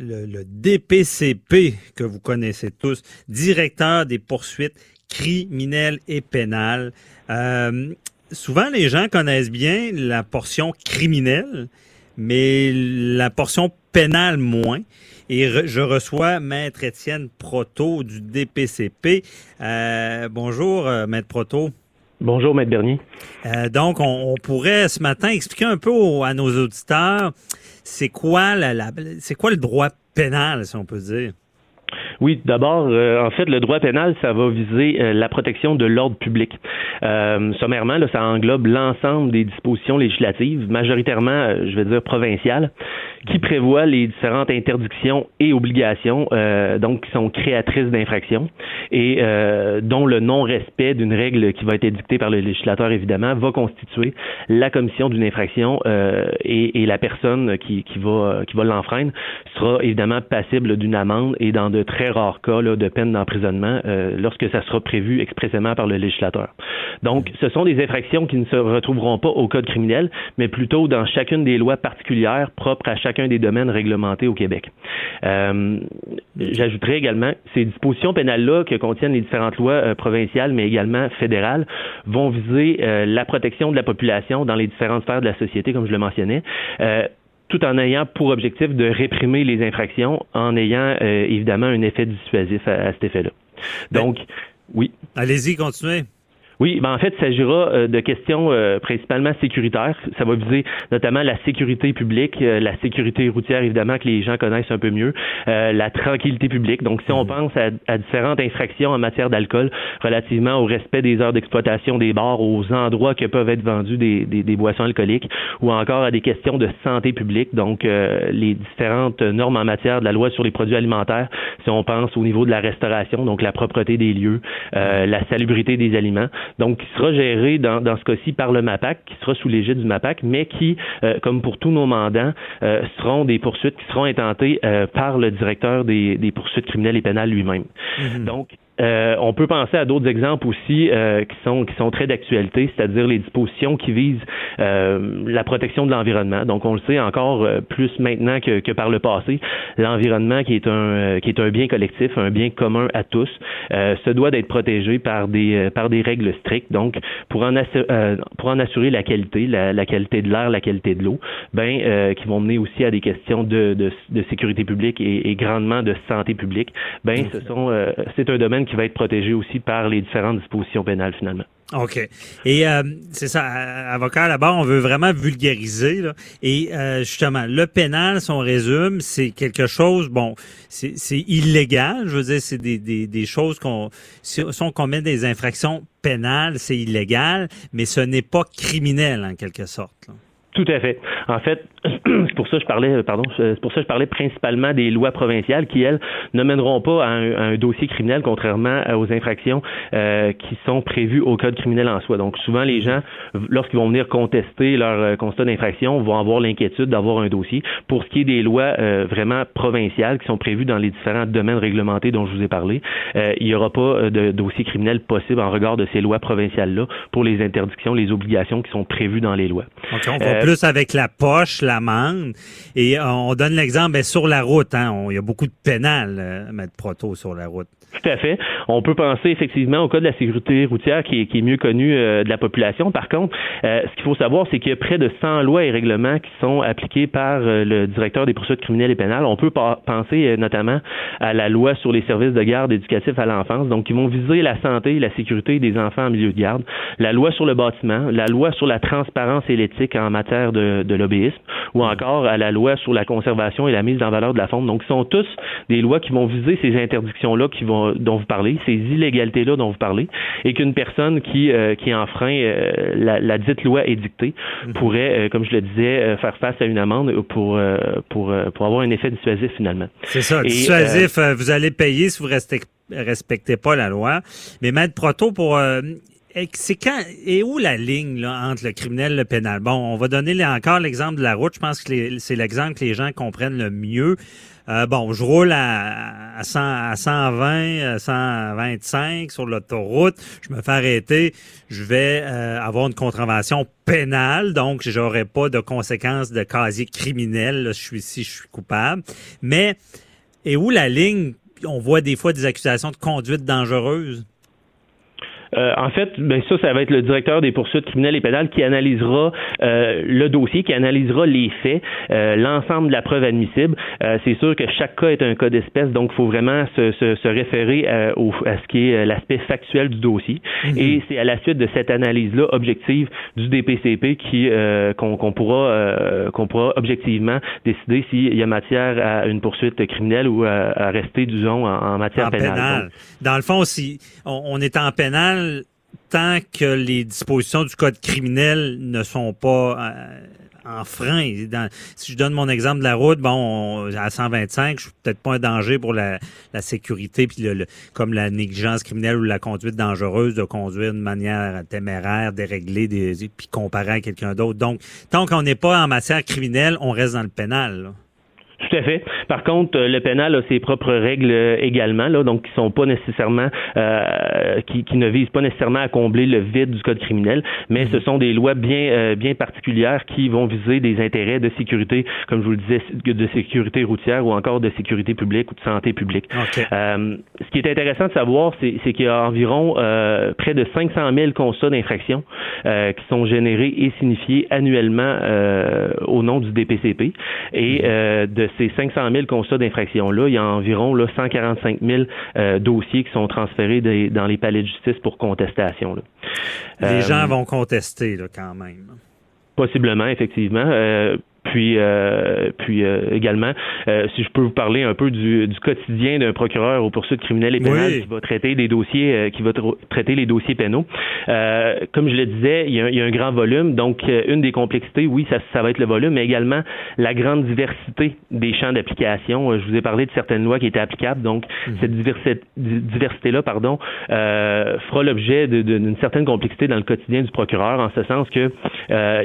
le, le, DPCP que vous connaissez tous, directeur des poursuites criminelles et pénales. Euh, souvent, les gens connaissent bien la portion criminelle, mais la portion pénale moins. Et je reçois Maître Étienne Proto du DPCP. Euh, bonjour, euh, Maître Proto. Bonjour, Maître Bernier. Euh, donc, on, pourrait ce matin expliquer un peu à nos auditeurs c'est quoi la c'est quoi le droit pénal, si on peut dire? Oui, d'abord, euh, en fait, le droit pénal, ça va viser euh, la protection de l'ordre public. Euh, sommairement, là, ça englobe l'ensemble des dispositions législatives, majoritairement, je vais dire, provinciales, qui prévoient les différentes interdictions et obligations, donc qui sont créatrices d'infractions, et dont le non-respect d'une règle qui va être édictée par le législateur, évidemment, va constituer la commission d'une infraction et, et, la personne qui, qui va, qui va l'enfreindre sera évidemment passible d'une amende et dans de très rares cas de peine d'emprisonnement euh, lorsque ça sera prévu expressément par le législateur. Donc, ce sont des infractions qui ne se retrouveront pas au code criminel, mais plutôt dans chacune des lois particulières propres à chacun des domaines réglementés au Québec. Euh, j'ajouterai également ces dispositions pénales-là que contiennent les différentes lois euh, provinciales, mais également fédérales, vont viser la protection de la population dans les différentes sphères de la société, comme je le mentionnais tout en ayant pour objectif de réprimer les infractions, en ayant euh, évidemment un effet dissuasif à, cet effet-là. Ben, Donc, oui. Allez-y, continuez. Oui, ben en fait, il s'agira euh, de questions euh, principalement sécuritaires. Ça va viser notamment la sécurité publique, euh, la sécurité routière, évidemment, que les gens connaissent un peu mieux, la tranquillité publique. Donc, si on mhm. pense à, différentes infractions en matière d'alcool relativement au respect des heures d'exploitation des bars, aux endroits que peuvent être vendus des, des, boissons alcooliques, ou encore à des questions de santé publique, donc les différentes normes en matière de la loi sur les produits alimentaires, si on pense au niveau de la restauration, donc la propreté des lieux, la salubrité des aliments donc qui sera géré dans, dans ce cas-ci par le MAPAC, qui sera sous l'égide du MAPAC, mais qui, euh, comme pour tous nos mandants, euh, seront des poursuites qui seront intentées euh, par le directeur des, des, poursuites criminelles et pénales lui-même. Mhm. Donc, Euh, on peut penser à d'autres exemples aussi euh, qui sont qui sont très d'actualité, c'est-à-dire les dispositions qui visent euh, la protection de l'environnement. Donc on le sait encore plus maintenant que, que par le passé, l'environnement qui est un qui est un bien collectif, un bien commun à tous, se doit d'être protégé par des par des règles strictes. Donc pour en assurer, pour en assurer la qualité, la, la qualité de l'air, la qualité de l'eau, ben qui vont mener aussi à des questions de, de, de sécurité publique et, et, grandement de santé publique. Ben ce sont c'est un domaine qui va être protégé aussi par les différentes dispositions pénales finalement. OK. Et euh, c'est ça, avocat là-bas, on veut vraiment vulgariser. Et euh, justement, le pénal, si on résume, c'est quelque chose, bon, c'est illégal. Je veux dire, c'est des, choses qu'on... Si, on commet des infractions pénales, c'est illégal, mais ce n'est pas criminel en quelque sorte. Tout à fait. En fait, c'est pour ça que je parlais, euh, pardon, c'est pour ça que je parlais principalement des lois provinciales qui, elles, ne mèneront pas à un, dossier criminel, contrairement aux infractions euh, qui sont prévues au code criminel en soi. Donc, souvent, les gens, lorsqu'ils vont venir contester leur euh, constat d'infraction, vont avoir l'inquiétude d'avoir un dossier. Pour ce qui est des lois vraiment provinciales qui sont prévues dans les différents domaines réglementés dont je vous ai parlé, il n'y aura pas de dossier criminel possible en regard de ces lois provinciales-là pour les interdictions, les obligations qui sont prévues dans les lois avec la poche, l'amende. Et euh, on donne l'exemple ben, sur la route. Hein, il y a beaucoup de pénales, euh, mettre proto sur la route. Tout à fait. On peut penser effectivement au cas de la sécurité routière qui est, qui est mieux connu euh, de la population. Par contre, euh, ce qu'il faut savoir, c'est qu'il y a près de 100 lois et règlements qui sont appliqués par euh, le directeur des poursuites criminelles et pénales. On peut penser notamment à la loi sur les services de garde éducatifs à l'enfance, donc qui vont viser la santé et la sécurité des enfants en milieu de garde, la loi sur le bâtiment, la loi sur la transparence et l'éthique en matière de, de lobbyisme, ou encore à la loi sur la conservation et la mise en valeur de la faune. Donc, ce sont tous des lois qui vont viser ces interdictions-là qui vont dont, vous parlez, ces illégalités-là dont vous parlez, et qu'une personne qui, euh, qui enfreint euh, la, la, dite loi édictée mhm. pourrait, euh, comme je le disais, faire face à une amende pour, pour, pour avoir un effet dissuasif finalement. C'est ça, dissuasif, vous allez payer si vous restez respectez pas la loi. Mais Maître Proto, pour c'est quand et où la ligne là, entre le criminel et le pénal? Bon, on va donner encore l'exemple de la route. Je pense que c'est l'exemple que les gens comprennent le mieux. Euh, bon, je roule à, à, 100, à 120, 125 sur l'autoroute. Je me fais arrêter. Je vais euh, avoir une contravention pénale, donc j'aurai pas de conséquences de casier criminel. je suis si je suis coupable. Mais et où la ligne? On voit des fois des accusations de conduite dangereuse? Euh, en fait, ben ça, ça va être le directeur des poursuites criminelles et pénales qui analysera euh, le dossier, qui analysera les faits, euh, l'ensemble de la preuve admissible. c'est sûr que chaque cas est un cas d'espèce, donc il faut vraiment se, se, se référer au, à ce qui est l'aspect factuel du dossier. Mhm. Et c'est à la suite de cette analyse-là objective du DPCP qui qu'on pourra qu'on pourra objectivement décider s'il y a matière à une poursuite criminelle ou à, rester, disons, en, en matière pénale. Dans le fond, si on, on est en pénal, tant que les dispositions du code criminel ne sont pas euh, en frein. si je donne mon exemple de la route, bon, à 125, je suis peut-être pas un danger pour la, sécurité, comme la négligence criminelle ou la conduite dangereuse de conduire de manière téméraire, déréglée, puis comparée à quelqu'un d'autre. Donc, tant qu'on n'est pas en matière criminelle, on reste dans le pénal. Tout à fait. Par contre, euh, le pénal a ses propres règles euh, également, là, donc qui sont pas nécessairement, euh, qui, qui, ne visent pas nécessairement à combler le vide du code criminel, mais ce sont des lois bien, bien particulières qui vont viser des intérêts de sécurité, comme je vous le disais, de sécurité routière ou encore de sécurité publique ou de santé publique. ce qui est intéressant de savoir, c'est qu'il y a environ près de 500 000 constats d'infraction qui sont générés et signifiés annuellement au nom du DPCP et de ces 500 000 constats d'infraction-là, il y a environ là, 145 000 euh, dossiers qui sont transférés dans les palais de justice pour contestation. Les gens euh, vont contester là, quand même. Possiblement, effectivement. Euh, puis, euh, puis euh, également, euh, si je peux vous parler un peu du, du quotidien d'un procureur aux poursuites criminelles et pénales qui va traiter des dossiers, qui va traiter les dossiers pénaux. comme je le disais, il y, a, il y, a, un grand volume. Donc, une des complexités, oui, ça, ça va être le volume, mais également la grande diversité des champs d'application. Je vous ai parlé de certaines lois qui étaient applicables. Donc, mhm. cette diversité, diversité-là, pardon, fera l'objet d'une certaine complexité dans le quotidien du procureur, en ce sens que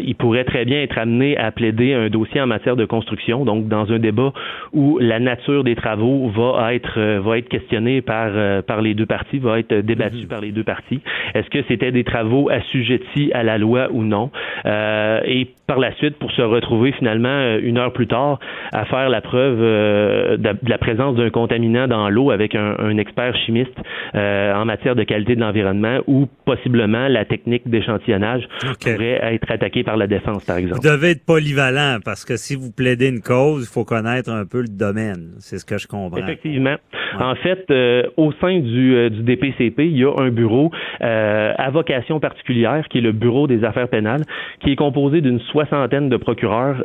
il pourrait très bien être amené à plaider un un dossier en matière de construction, donc dans un débat où la nature des travaux va être va être questionnée par par les deux parties, va être débattue mhm. par les deux parties. Est-ce que c'était des travaux assujettis à la loi ou non? Et par la suite, pour se retrouver finalement une heure plus tard à faire la preuve de, la présence d'un contaminant dans l'eau avec un, expert chimiste en matière de qualité de l'environnement ou possiblement la technique d'échantillonnage pourrait être attaquée par la défense, par exemple. Vous devez être polyvalent parce que si vous plaidez une cause, il faut connaître un peu le domaine. C'est ce que je comprends. Effectivement. En fait, euh, au sein du, euh, du, DPCP, il y a un bureau euh, à vocation particulière qui est le Bureau des affaires pénales, qui est composé d'une soixantaine de procureurs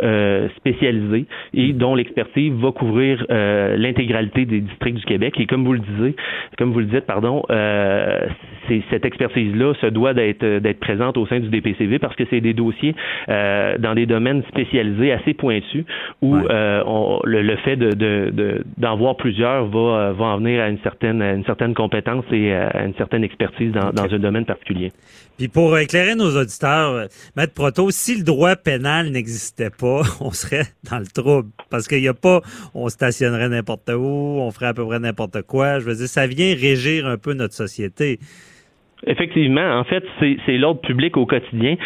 spécialisés et dont l'expertise va couvrir l'intégralité des districts du Québec. Et comme vous le disiez, comme vous le dites, pardon, cette expertise-là se doit d'être d'être présente au sein du DPCV parce que c'est des dossiers dans des domaines spécialisés assez pointus où le, fait de d'en voir plusieurs va va en venir à une certaine, une certaine compétence et à une certaine expertise dans, un domaine particulier. Puis pour éclairer nos auditeurs, euh, Maître Proto, si le droit pénal n'existait pas, on serait dans le trouble. Parce qu'il n'y a pas, on stationnerait n'importe où, on ferait à peu près n'importe quoi. Je veux dire, ça vient régir un peu notre société. Effectivement, en fait, c'est l'ordre public au quotidien.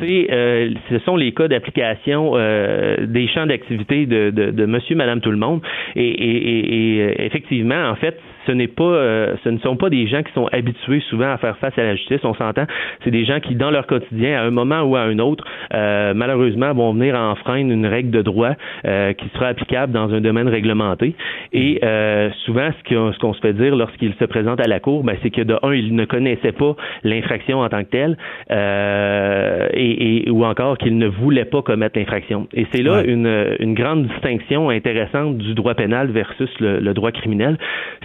C'est, euh, ce sont les cas d'application euh, des champs d'activité de, de, de, Monsieur, Madame, tout le monde. Et, et, et effectivement, en fait, ce n'est pas, euh, ce ne sont pas des gens qui sont habitués souvent à faire face à la justice. On s'entend, c'est des gens qui, dans leur quotidien, à un moment ou à un autre, euh, malheureusement, vont venir enfreindre une règle de droit euh, qui sera applicable dans un domaine réglementé. Et souvent, ce qu'on se fait dire lorsqu'ils se présentent à la cour, ben, c'est que de un, ils ne connaissaient pas l'infraction en tant que telle, et, ou encore qu'ils ne voulaient pas commettre l'infraction. Et c'est là une, une grande distinction intéressante du droit pénal versus le, le droit criminel,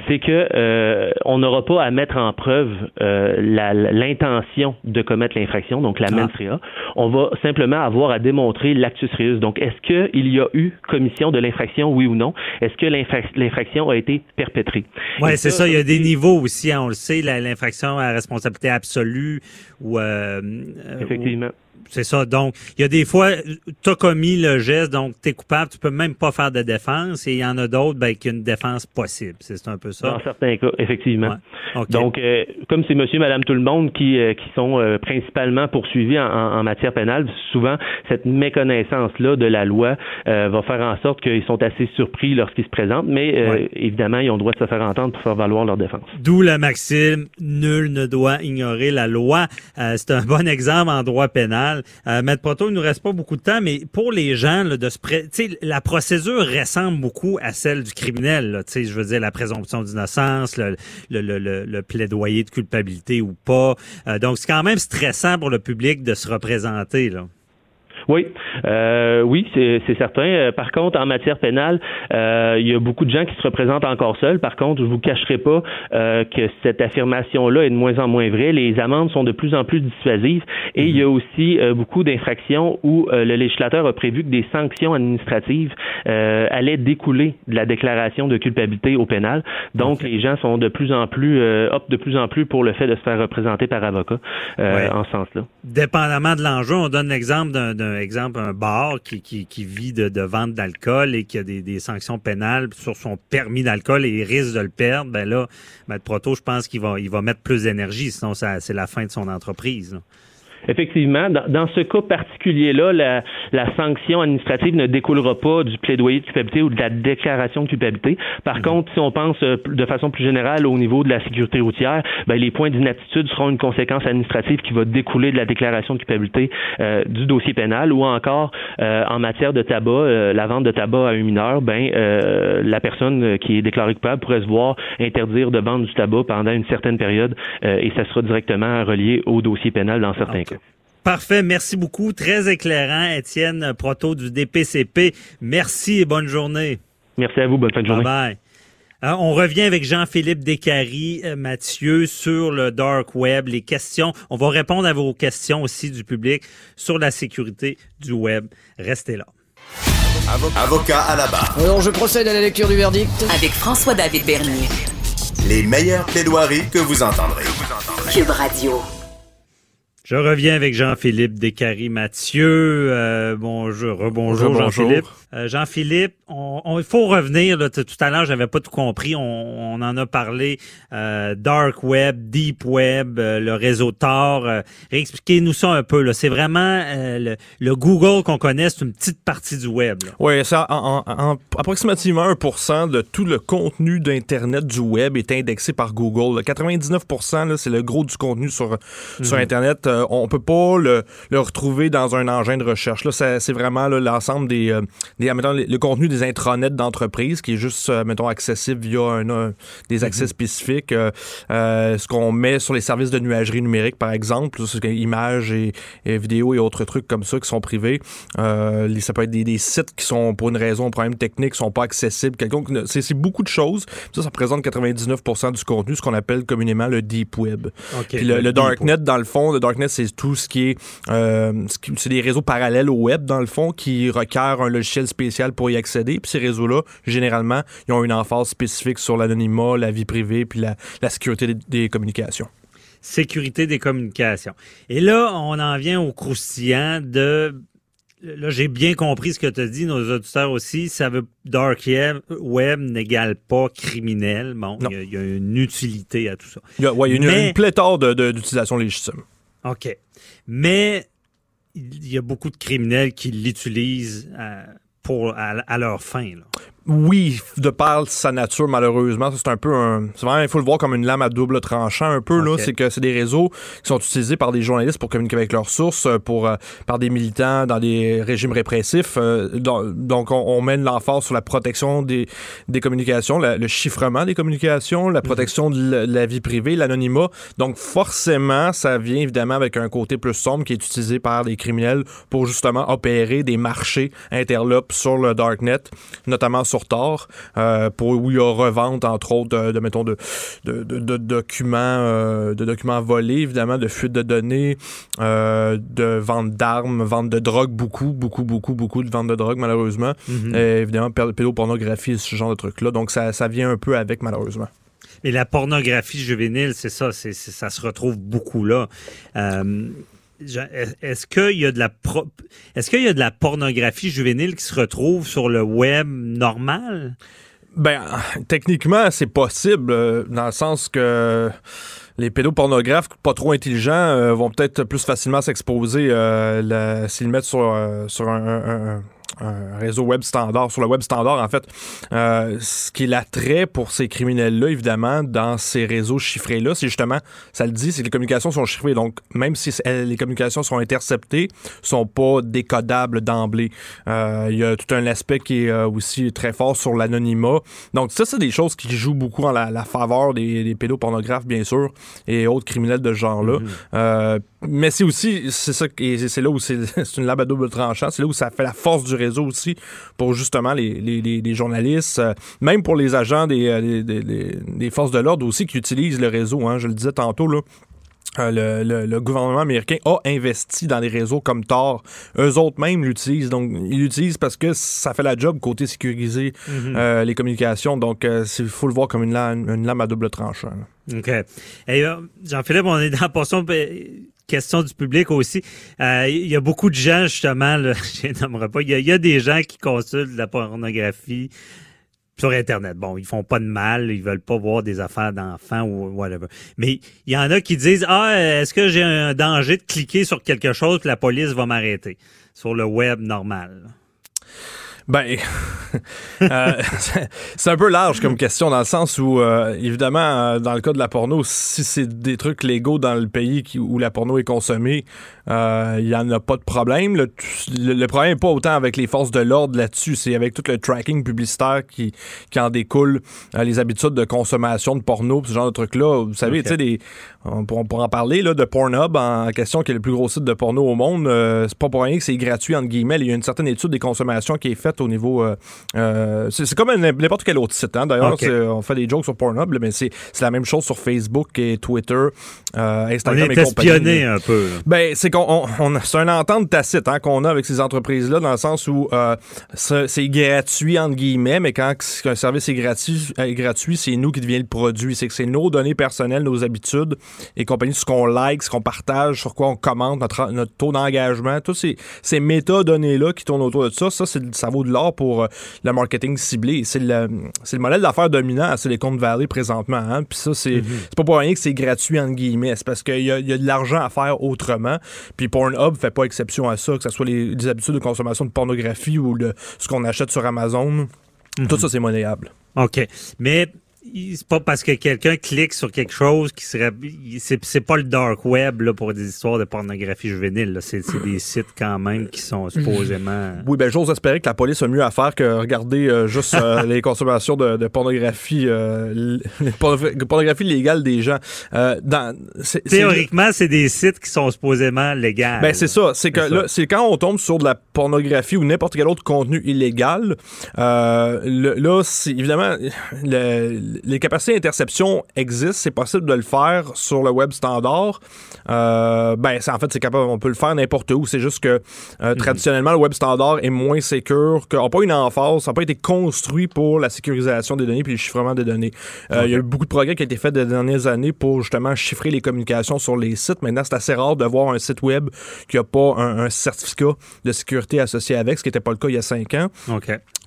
c'est que euh, on n'aura pas à mettre en preuve euh, l'intention de commettre l'infraction, donc la mens rea. On va simplement avoir à démontrer l'actus reus. Donc, est-ce qu'il y a eu commission de l'infraction, oui ou non? Est-ce que l'infraction a été perpétrée? Oui, c'est ça, Il y a des niveaux aussi. Hein, on le sait, l'infraction à responsabilité absolue ou euh, effectivement. C'est ça. Donc, il y a des fois, tu as commis le geste, donc tu es coupable, tu peux même pas faire de défense. Et il y en a d'autres ben, qui ont une défense possible. C'est un peu ça. Dans certains cas, effectivement. Donc, euh, comme c'est monsieur, madame, tout le monde qui, euh, qui sont euh, principalement poursuivis en, en, matière pénale, souvent, cette méconnaissance-là de la loi va faire en sorte qu'ils sont assez surpris lorsqu'ils se présentent. Mais évidemment, ils ont le droit de se faire entendre pour faire valoir leur défense. D'où la maxime, nul ne doit ignorer la loi. c'est un bon exemple en droit pénal. Euh, Maître Proto, il nous reste pas beaucoup de temps, mais pour les gens, là, de se la procédure ressemble beaucoup à celle du criminel. Je veux dire, la présomption d'innocence, le, le, le, le, plaidoyer de culpabilité ou pas. Euh, donc, c'est quand même stressant pour le public de se représenter. Là. Oui, euh, oui, c'est certain. Euh, par contre, en matière pénale, euh, il y a beaucoup de gens qui se représentent encore seuls. Par contre, je vous cacherai pas euh, que cette affirmation-là est de moins en moins vraie. Les amendes sont de plus en plus dissuasives et il y a aussi beaucoup d'infractions où le législateur a prévu que des sanctions administratives allaient découler de la déclaration de culpabilité au pénal. Donc, les gens sont de plus en plus optent de plus en plus pour le fait de se faire représenter par avocat en ce sens-là. Dépendamment de l'enjeu, on donne l'exemple d'un exemple, un bar qui, qui, vit de, de vente d'alcool et qui a des, sanctions pénales sur son permis d'alcool et il risque de le perdre, ben là, Maître Proto, je pense qu'il va, il va mettre plus d'énergie, sinon ça, c'est la fin de son entreprise. Effectivement, dans, ce cas particulier-là, la, la, sanction administrative ne découlera pas du plaidoyer de culpabilité ou de la déclaration de culpabilité. Par mhm. contre, si on pense euh, de façon plus générale au niveau de la sécurité routière, ben, les points d'inaptitude seront une conséquence administrative qui va découler de la déclaration de culpabilité euh, du dossier pénal ou encore euh, en matière de tabac, la vente de tabac à un mineur, ben la personne qui est déclarée coupable pourrait se voir interdire de vendre du tabac pendant une certaine période et ça sera directement relié au dossier pénal dans certains cas. Parfait, merci beaucoup. Très éclairant, Étienne Proto du DPCP. Merci et bonne journée. Merci à vous, bonne fin de journée. Bye. bye. on revient avec Jean-Philippe Descaries, euh, Mathieu, sur le dark web, les questions. On va répondre à vos questions aussi du public sur la sécurité du web. Restez là. Avocat à la barre. Alors, je procède à la lecture du verdict. Avec François-David Bernier. Les meilleures plaidoiries que vous entendrez. Cube Radio. Je reviens avec Jean-Philippe Descaries-Mathieu. Euh, bonjour, rebonjour Jean-Philippe. Euh, Jean-Philippe, on, il faut revenir. Là, tout à l'heure, j'avais pas tout compris. On, en a parlé. Euh, dark web, deep web, le réseau Tor. Réexpliquez-nous ça un peu. C'est vraiment le, Google qu'on connaît, c'est une petite partie du web. Oui, ça, en, approximativement 1% de tout le contenu d'Internet du web est indexé par Google. 99%, c'est le gros du contenu sur, sur mhm. Internet euh, on peut pas le, retrouver dans un engin de recherche. Là, c'est vraiment l'ensemble des, euh, des le, contenu des intranets d'entreprise qui est juste, euh, mettons, accessible via un, des accès mhm. spécifiques. ce qu'on met sur les services de nuagerie numérique, par exemple, images et, vidéos et autres trucs comme ça qui sont privés. ça peut être des, sites qui sont, pour une raison, un problème technique, sont pas accessibles. C'est beaucoup de choses. Ça, ça représente 99% du contenu, ce qu'on appelle communément le deep web. Puis le, darknet, dans le fond, le darknet c'est tout ce qui est, euh, c'est des réseaux parallèles au web dans le fond qui requièrent un logiciel spécial pour y accéder. Puis ces réseaux-là, généralement, ils ont une emphase spécifique sur l'anonymat, la vie privée, puis la, sécurité des, communications sécurité des communications. Et là, on en vient au croustillant de Là, j'ai bien compris ce que tu as dit, nos auditeurs aussi. Ça veut dark web n'égale pas criminel. Bon, il y, a une utilité à tout ça. Il y a, ouais, il y a une, pléthore d'utilisation légitime. OK. Mais il y a beaucoup de criminels qui l'utilisent euh, pour à, leur fin. Là oui, de par sa nature, malheureusement, c'est un peu un. C'est vraiment, il faut le voir comme une lame à double tranchant un peu, là. C'est que c'est des réseaux qui sont utilisés par des journalistes pour communiquer avec leurs sources, euh, pour, euh, par des militants dans des régimes répressifs. Euh, donc, on, mène l'emphase sur la protection des, des communications, le chiffrement des communications, la mhm. protection de la, vie privée, l'anonymat. Donc, forcément, ça vient évidemment avec un côté plus sombre qui est utilisé par des criminels pour justement opérer des marchés interlopes sur le darknet, notamment sur sur euh, pour où il y a revente, entre autres, de, mettons, de, de, documents, euh, de documents volés, évidemment, de fuite de données, euh, de vente d'armes, vente de drogue, beaucoup, beaucoup, beaucoup, beaucoup de vente de drogue, malheureusement. Mm-hmm. évidemment, pédopornographie, ce genre de trucs-là. Donc, ça, ça vient un peu avec, malheureusement. Mais la pornographie juvénile, c'est ça, c'est, ça se retrouve beaucoup là. Est-ce qu'il y a de la est-ce qu'il y a de la pornographie juvénile qui se retrouve sur le web normal? Ben, techniquement, c'est possible, euh, dans le sens que les pédopornographes pas trop intelligents euh, vont peut-être plus facilement s'exposer euh, s'ils mettent sur, sur un, un réseau web standard, sur le web standard, en fait. Euh, ce qui est l'attrait pour ces criminels-là, évidemment, dans ces réseaux chiffrés-là, c'est justement, ça le dit, c'est que les communications sont chiffrées. Donc, même si les communications sont interceptées, sont pas décodables d'emblée. Euh, il y a tout un aspect qui est euh, aussi très fort sur l'anonymat. Donc, ça, c'est des choses qui jouent beaucoup en la, faveur des, pédopornographes, bien sûr, et autres criminels de ce genre-là. Mm-hmm. mais c'est aussi, c'est ça, c'est là où c'est une lame à double tranchant, c'est là où ça fait la force du réseau réseau aussi pour justement les, journalistes, euh, même pour les agents euh, des, des, forces de l'ordre aussi qui utilisent le réseau. Hein, je le disais tantôt, là. Euh, le, gouvernement américain a investi dans les réseaux comme Tor. Eux autres même l'utilisent. Donc, ils l'utilisent parce que ça fait la job côté sécuriser mhm. les communications. Donc, il faut le voir comme une lame, une lame à double tranchant. OK. Jean-Philippe, on est dans la portion question du public aussi. Euh, il y a beaucoup de gens, justement, là, je n'aimerais pas, il y, a, des gens qui consultent la pornographie sur Internet. Bon, ils font pas de mal, ils veulent pas voir des affaires d'enfants ou whatever. Mais il y en a qui disent Ah, est-ce que j'ai un danger de cliquer sur quelque chose que la police va m'arrêter? Sur le web normal? Ben, euh, c'est un peu large comme question dans le sens où, euh, évidemment, euh, dans le cas de la porno, si c'est des trucs légaux dans le pays où la porno est consommée, il n'y en a pas de problème. Le, problème n'est pas autant avec les forces de l'ordre là-dessus, c'est avec tout le tracking publicitaire qui, qui en découle, les habitudes de consommation de porno, ce genre de trucs-là. Vous savez, tu sais, on, pourra en parler là, de Pornhub en question, qui est le plus gros site de porno au monde. c'est pas pour rien que c'est gratuit, entre guillemets. Il y a une certaine étude des consommations qui est faite au niveau. Euh, euh, c'est comme n'importe quel autre site. Hein. D'ailleurs, on fait des jokes sur Pornhub, mais c'est la même chose sur Facebook et Twitter, euh, Instagram on est espionné un peu. Ben, c'est qu'on on, c'est une entente tacite hein, qu'on a avec ces entreprises-là, dans le sens où euh, c'est gratuit, entre guillemets, mais quand un service est gratuit, est gratuit c'est nous qui devient le produit. C'est que c'est nos données personnelles, nos habitudes et compagnie, ce qu'on like, ce qu'on partage, sur quoi on commente, notre, notre taux d'engagement, tous ces, ces métadonnées-là qui tournent autour de ça, ça, ça vaut de l'or pour euh, le marketing ciblé. C'est le, le modèle d'affaires dominant à Silicon Valley présentement. Hein? Puis ça, c'est mm-hmm. pas pour rien que c'est gratuit, entre guillemets. C'est parce qu'il y a de l'argent à faire autrement. Puis Pornhub fait pas exception à ça, que ce soit les, habitudes de consommation de pornographie ou le, ce qu'on achète sur Amazon. Tout mm-hmm. ça, c'est monnayable. OK. Mais c'est pas parce que quelqu'un clique sur quelque chose qui serait c'est pas le dark web là, pour des histoires de pornographie juvénile c'est des sites quand même qui sont supposément oui ben j'ose espérer que la police a mieux à faire que regarder euh, juste euh, les consommations de, pornographie euh, pornographie légale des gens. Dans théoriquement c'est des sites qui sont supposément légaux ben c'est ça. C'est que là c'est quand on tombe sur de la pornographie ou n'importe quel autre contenu illégal là c'est évidemment le les capacités d'interception existent, c'est possible de le faire sur le web standard. Euh, ben, en fait, c'est capable, on peut le faire n'importe où. C'est juste que euh, mhm. traditionnellement, le web standard est moins sécur, n'a pas une emphase, ça n'a pas été construit pour la sécurisation des données puis le chiffrement des données. Euh, il y a eu beaucoup de progrès qui ont été faits des dernières années pour justement chiffrer les communications sur les sites. Maintenant, c'est assez rare de voir un site web qui n'a pas un, certificat de sécurité associé avec, ce qui n'était pas le cas il y a cinq ans.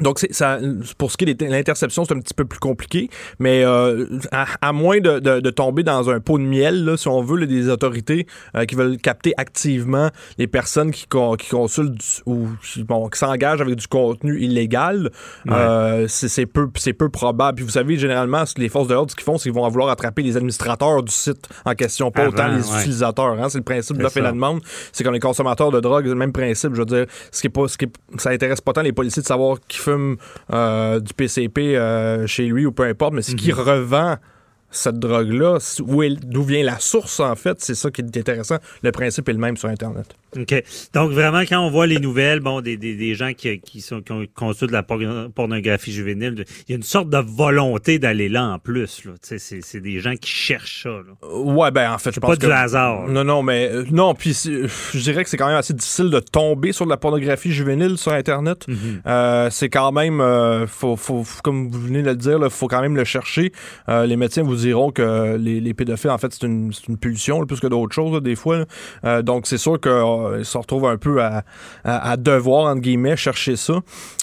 Donc, ça, pour ce qui est de l'interception, c'est un petit peu plus compliqué. Mais euh, à, moins de, tomber dans un pot de miel, là, si on veut, des autorités euh, qui veulent capter activement les personnes qui, qui consultent ou bon, qui s'engagent avec du contenu illégal, euh, c'est peu, peu probable. Puis vous savez, généralement, les forces de l'ordre, ce qu'ils font, c'est qu'ils vont vouloir attraper les administrateurs du site en question, pas autant les utilisateurs. Hein. C'est le principe de l'offre et la demande. C'est comme les consommateurs de drogue, le même principe. Je veux dire, ce qui est pas, ce qui ça intéresse pas tant les policiers de savoir qui fume du PCP chez lui ou peu importe, mais qui mhm. revend cette drogue-là, d'où vient la source, en fait, c'est ça qui est intéressant. Le principe est le même sur Internet. OK. Donc, vraiment, quand on voit les nouvelles, bon, des, des, des gens qui, qui, sont, qui ont conçu de la pornographie juvénile, il y a une sorte de volonté d'aller là en plus. C'est des gens qui cherchent ça. Là. Ouais, ben, en fait, je pense pas du hasard. Non, non, mais euh, non, puis je dirais que c'est quand même assez difficile de tomber sur de la pornographie juvénile sur Internet. Mm-hmm. Euh, c'est quand même, euh, faut, faut, comme vous venez de le dire, il faut quand même le chercher. les médecins vous diront que les, les pédophiles, en fait, c'est une, une, pulsion, plus que d'autres choses, des fois. donc, c'est sûr que euh, se retrouvent un peu à, devoir, entre guillemets, chercher ça.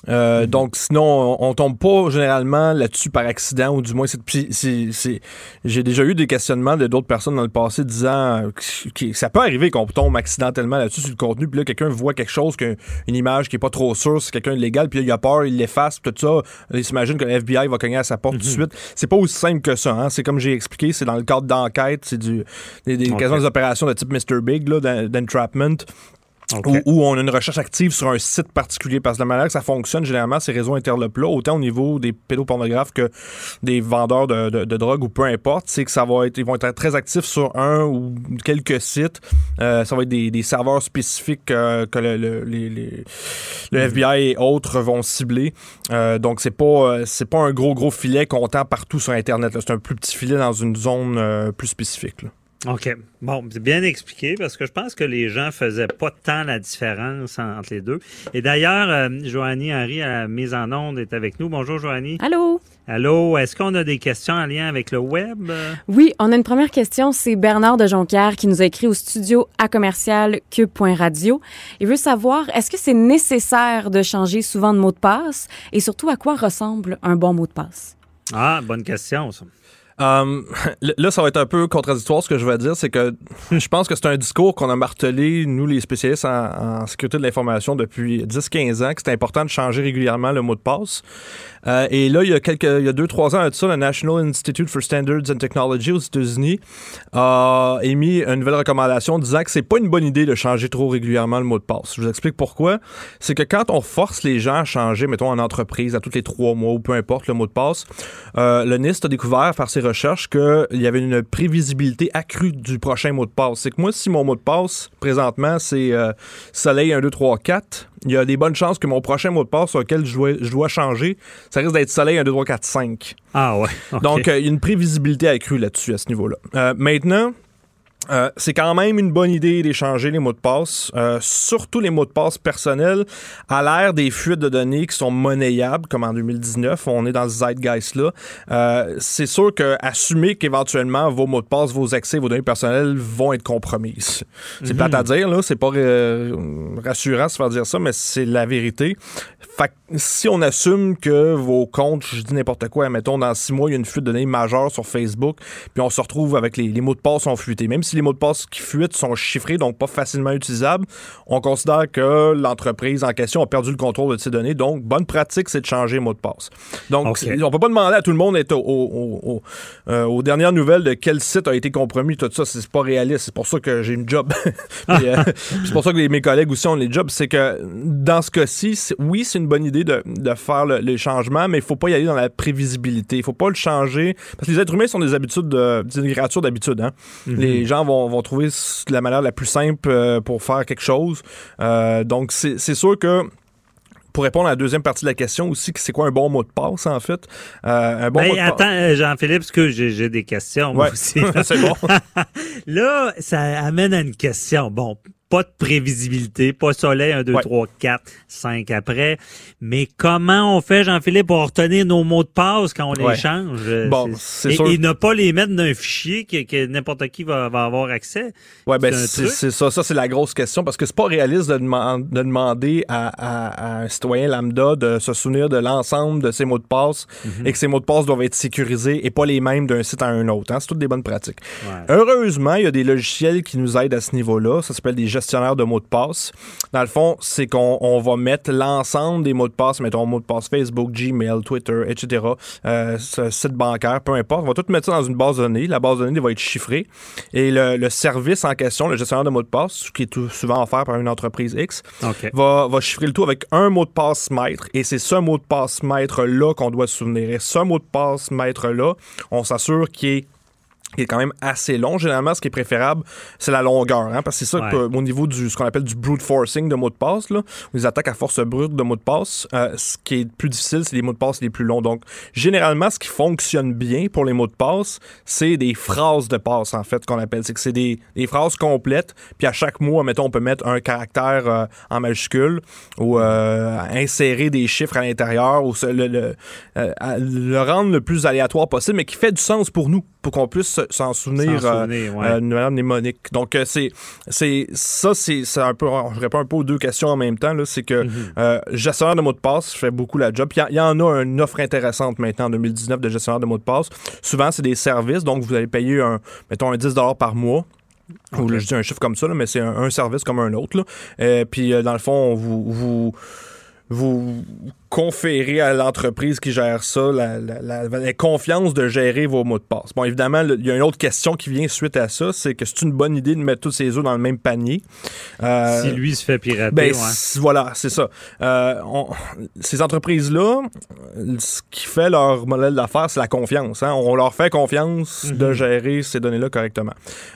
Euh, mhm. Donc, sinon, on, tombe pas généralement là-dessus par accident, ou du moins, c'est, j'ai déjà eu des questionnements de d'autres personnes dans le passé disant que, ça peut arriver qu'on tombe accidentellement là-dessus sur le contenu, puis là, quelqu'un voit quelque chose, une image qui est pas trop sûre, c'est quelqu'un de légal, puis là, il a peur, il l'efface, tout ça. Il s'imagine que le FBI va cogner à sa porte tout de mhm. suite. C'est pas aussi simple que ça. Hein. C'est comme j'ai expliqué, c'est dans le cadre d'enquête, c'est du, des, des, des opérations de type Mr. Big, d'entrapment. Où, on a une recherche active sur un site particulier. Parce que la manière que ça fonctionne, généralement, ces réseaux interlopes-là, autant au niveau des pédopornographes que des vendeurs de, de, drogue ou peu importe, c'est que ça va être, ils vont être très actifs sur un ou quelques sites. Euh, ça va être des, des serveurs spécifiques euh, que le, le, les, le mm-hmm. FBI et autres vont cibler. Euh, donc, c'est pas, c'est pas un gros, gros filet comptant partout sur Internet. C'est un plus petit filet dans une zone plus spécifique. Là. OK. Bon, c'est bien expliqué parce que je pense que les gens faisaient pas tant la différence entre les deux. Et d'ailleurs, euh, Joanie Henry à la mise en onde est avec nous. Bonjour Joanie. Allô? Allô, est-ce qu'on a des questions en lien avec le web? Oui, on a une première question. C'est Bernard de Jonquière qui nous a écrit au studio à commercial cube.radio. Il veut savoir, est-ce que c'est nécessaire de changer souvent de mot de passe? Et surtout à quoi ressemble un bon mot de passe? Ah, bonne question, ça. Um, là, ça va être un peu contradictoire ce que je vais dire, c'est que je pense que c'est un discours qu'on a martelé, nous les spécialistes en, sécurité de l'information depuis 10-15 ans, que c'est important de changer régulièrement le mot de passe. Euh, et là, il y a quelques, il y a deux, trois ans ça, le National Institute for Standards and Technology aux États-Unis a émis une nouvelle recommandation disant que c'est pas une bonne idée de changer trop régulièrement le mot de passe. Je vous explique pourquoi. C'est que quand on force les gens à changer, mettons en entreprise, à tous les trois mois ou peu importe le mot de passe, euh, le NIST a découvert par ses recherches qu'il y avait une prévisibilité accrue du prochain mot de passe. C'est que moi, si mon mot de passe présentement c'est euh, Soleil 1, 2, 3, 4, il y a des bonnes chances que mon prochain mot de passe sur lequel je dois, je dois changer, ça risque d'être Soleil 1, 2, 3, 4, 5. Ah ouais. Donc, euh, il y a une prévisibilité accrue là-dessus, à ce niveau-là. Euh, maintenant, Euh, c'est quand même une bonne idée d'échanger les mots de passe, euh, surtout les mots de passe personnels, à l'ère des fuites de données qui sont monnayables, comme en 2019. On est dans ce zeitgeist-là. Euh, c'est sûr que assumer qu'éventuellement vos mots de passe, vos accès, vos données personnelles vont être compromises. C'est Mhm. plate à dire, là. C'est pas rassurant de se faire dire ça, mais c'est la vérité. Fait que si on assume que vos comptes, je dis n'importe quoi, mettons dans six mois, il y a une fuite de données majeure sur Facebook, puis on se retrouve avec les, les mots de passe sont fuités. Même si les mots de passe qui fuitent sont chiffrés, donc pas facilement utilisables, on considère que l'entreprise en question a perdu le contrôle de ces données. Donc, bonne pratique, c'est de changer mots de passe. Donc, Ok. c'est- on peut pas demander à tout le monde d'être au- au- au- au- euh, aux dernières nouvelles de quel site a été compromis, tout ça, c'est pas réaliste. C'est pour ça que j'ai une job. Euh, c'est pour ça que les- mes collègues aussi ont les jobs. C'est que dans ce cas-ci, oui, c'est une bonne idée de, de faire le, les changements, mais il faut pas y aller dans la prévisibilité. Il faut pas le changer. Parce que les êtres humains sont des habitudes, de, des créatures d'habitude. Hein? Mhm. Les gens vont, vont trouver la manière la plus simple euh, pour faire quelque chose. Euh, donc, c'est sûr que pour répondre à la deuxième partie de la question aussi, c'est quoi un bon mot de passe, en fait? Euh, un bon Ben, mot de passe. attends, euh, Jean-Philippe, parce que j'ai j'ai des questions, moi Ouais. aussi. C'est bon. Là, ça amène à une question. Bon, pas de prévisibilité, pas soleil, 1, 2, Ouais. 3, 4, 5 après. Mais comment on fait, Jean-Philippe, pour retenir nos mots de passe quand on Ouais. les change? Bon, c'est et, sûr. et ne pas les mettre dans un fichier que, que n'importe qui va, va avoir accès. Ouais, ben C'est ça. Ça, c'est la grosse question parce que c'est pas réaliste de, deman- de demander à, à- à un citoyen lambda de se souvenir de l'ensemble de ses mots de passe Mhm. et que ces mots de passe doivent être sécurisés et pas les mêmes d'un site à un autre. hein. C'est toutes des bonnes pratiques. Ouais. Heureusement, il y a des logiciels qui nous aident à ce niveau-là. Ça s'appelle des gestionnaires de mots de passe. Dans le fond, c'est qu'on on va mettre l'ensemble des mots de passe, mettons mot de passe Facebook, Gmail, Twitter, etc., euh, ce site bancaire, peu importe. On va tout mettre ça dans une base de données. La base de données va être chiffrée. Et le, le service en question, le gestionnaire de mots de passe, qui est tout souvent offert par une entreprise X, va, va chiffrer le tout avec un mot de passe maître. Et c'est ce mot de passe maître-là qu'on doit se souvenir. Et ce mot de passe maître-là, on s'assure qu'il est qui est quand même assez long. Généralement, ce qui est préférable, c'est la longueur. Hein, parce que c'est ça Ouais. que, au niveau du ce qu'on appelle du brute forcing de mots de passe, là, les attaques à force brute de mots de passe, euh, ce qui est plus difficile, c'est les mots de passe les plus longs. Donc, généralement, ce qui fonctionne bien pour les mots de passe, c'est des phrases de passe, en fait, qu'on appelle. C'est que c'est des, des phrases complètes, puis à chaque mot, mettons, on peut mettre un caractère euh, en majuscule ou euh, insérer des chiffres à l'intérieur ou le rendre le plus aléatoire possible, mais qui fait du sens pour nous, pour qu'on puisse se- s'en souvenir, euh, souvenir, ouais. euh, mnémonique. Donc, euh, c'est, c'est, ça, c'est, c'est un peu, je réponds un peu aux deux questions en même temps, là. C'est que, Mhm. euh, gestionnaire de mots de passe fait beaucoup la job. Il y, en a une offre intéressante maintenant en 2019 de gestionnaire de mots de passe. Souvent, c'est des services, donc vous allez payer un, mettons, un 10 par mois. Ou je dis un chiffre comme ça, là, mais c'est un, un service comme un autre. là. Euh, puis, euh, dans le fond, vous, vous, vous conférez à l'entreprise qui gère ça la, la- la- la confiance de gérer vos mots de passe. Bon, évidemment, il y a une autre question qui vient suite à ça, c'est que c'est une bonne idée de mettre tous ses œufs dans le même panier. Euh, si lui se fait pirater, ben, ouais. voilà, c'est ça. Euh, on- ces entreprises-là, ce qui fait leur modèle d'affaires, c'est la confiance. hein. On leur fait confiance de gérer ces données-là correctement.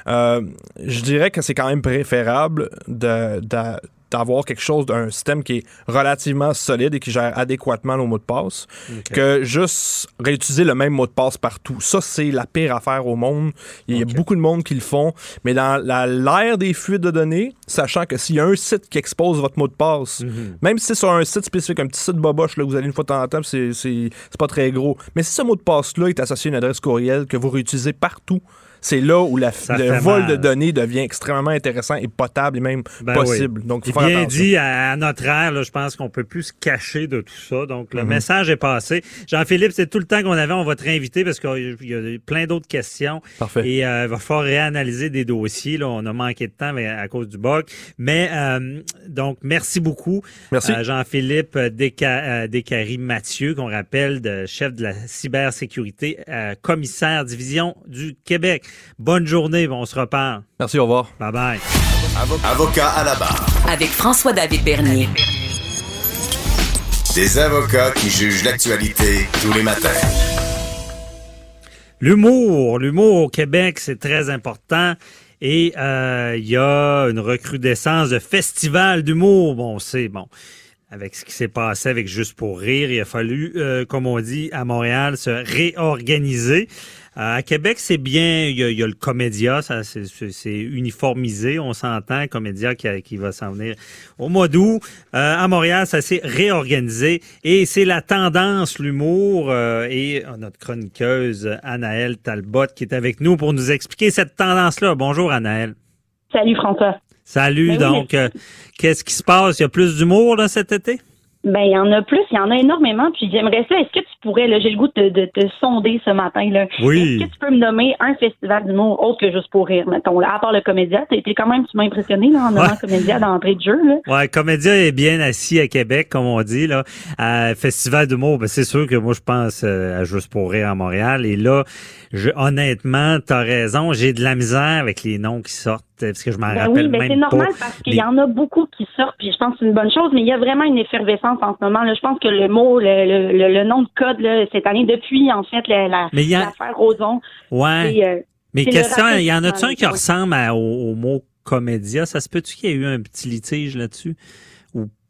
Euh, je dirais que c'est quand même préférable de- de- d'avoir quelque chose d'un système qui est relativement solide et qui gère adéquatement nos mots de passe que juste réutiliser le même mot de passe partout. Ça, c'est la pire affaire au monde. Il y a beaucoup de monde qui le font. Mais dans l'ère des fuites de données, sachant que s'il y a un site qui expose votre mot de passe, Mhm. même si c'est sur un site spécifique, un petit site boboche, là, vous allez une fois de temps en temps, c'est pas très gros. Mais si ce mot de passe-là est associé à une adresse courriel que vous réutilisez partout, c'est là où la- le vol mal. de données devient extrêmement intéressant et potable et même Ben possible. oui. Donc, Et faut faire bien attention. dit, à, à notre ère, là, je pense qu'on peut plus se cacher de tout ça. Donc, le Mhm. message est passé. Jean-Philippe, c'est tout le temps qu'on avait. On va te réinviter parce qu'il y a plein d'autres questions. Parfait. Et euh, il va falloir réanalyser des dossiers. Là. On a manqué de temps à cause du bug. Mais euh, donc, merci beaucoup. Merci. Euh, Jean-Philippe Desca- euh, Descaries-Mathieu, qu'on rappelle, de chef de la cybersécurité, euh, commissaire division du Québec. Bonne journée. On se reparle. Merci, au revoir. Bye bye. Avocat à la barre. Avec François-David Bernier. Des avocats qui jugent l'actualité tous les matins. L'humour, l'humour au Québec, c'est très important. Et euh, il y a une recrudescence de festivals d'humour. Bon, c'est bon. avec ce qui s'est passé avec Juste pour rire. Il a fallu, euh, comme on dit à Montréal, se réorganiser. À Québec, c'est bien, il y, a, il y a le Comédia, ça c'est- uniformisé, on s'entend, Comédia qui, qui va s'en venir au mois d'août. Euh, à Montréal, ça s'est réorganisé et c'est la tendance, l'humour euh, et euh, notre chroniqueuse Anaëlle Talbot qui est avec nous pour nous expliquer cette tendance-là. Bonjour Anaëlle. Salut François. Salut, Ben oui, donc, euh, qu'est-ce qui se passe? Il y a plus d'humour là cet été? Ben, il y en a plus, il y en a énormément. Puis j'aimerais ça, est-ce que tu pourrais, là, j'ai le goût de, de te sonder ce matin, là. Oui. Est-ce que tu peux me nommer un festival d'humour autre que juste pour rire, mettons, là, à part le comédia? T'as été quand même, tu m'as impressionné, là, en nommant Ouais. comédia d'entrée de jeu, là. Ouais, Comédia est bien assis à Québec, comme on dit, là. À Festival d'humour, ben, c'est sûr que moi, je pense euh, à Juste pour rire à Montréal. Et là, je, honnêtement, t'as raison, j'ai de la misère avec les noms qui sortent, parce que je m'en Ben rappelle oui, ben même c'est normal pas. parce qu'il Les- y en a beaucoup qui sortent, puis je pense que c'est une bonne chose, mais il y a vraiment une effervescence en ce moment. Là. Je pense que le mot, le, le, le- nom de code là, cette année, depuis en fait la, a- l'affaire Roson, Ouais. c'est, euh, Mais c'est question, il y en a-tu un qui ressemble à- au, au mot Comédia? Ça se peut-tu qu'il y ait eu un petit litige là-dessus?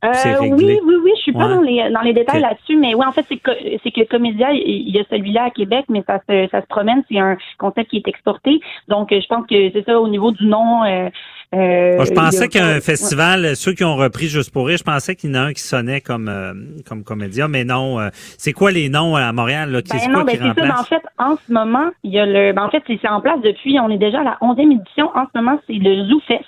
Euh, oui, oui, oui, je suis pas dans les dans les détails là-dessus, mais oui, en fait, c'est que c'est que Comédia, il y a celui-là à Québec, mais ça se ça se promène, c'est un concept qui est exporté. Donc, euh, je pense que c'est ça au niveau du nom. Euh, euh, je pensais qu'un ouais. festival, ceux qui ont repris Juste pour rire, je pensais qu'il y en a un qui sonnait comme euh, comme comédien, mais non. euh, c'est quoi les noms à Montréal là, qui, Ben non, ben c'est ça. Ben, en fait, en ce moment, il y a le. Ben en fait, c'est en place depuis. On est déjà à la 11e édition. En ce moment, c'est le ZooFest.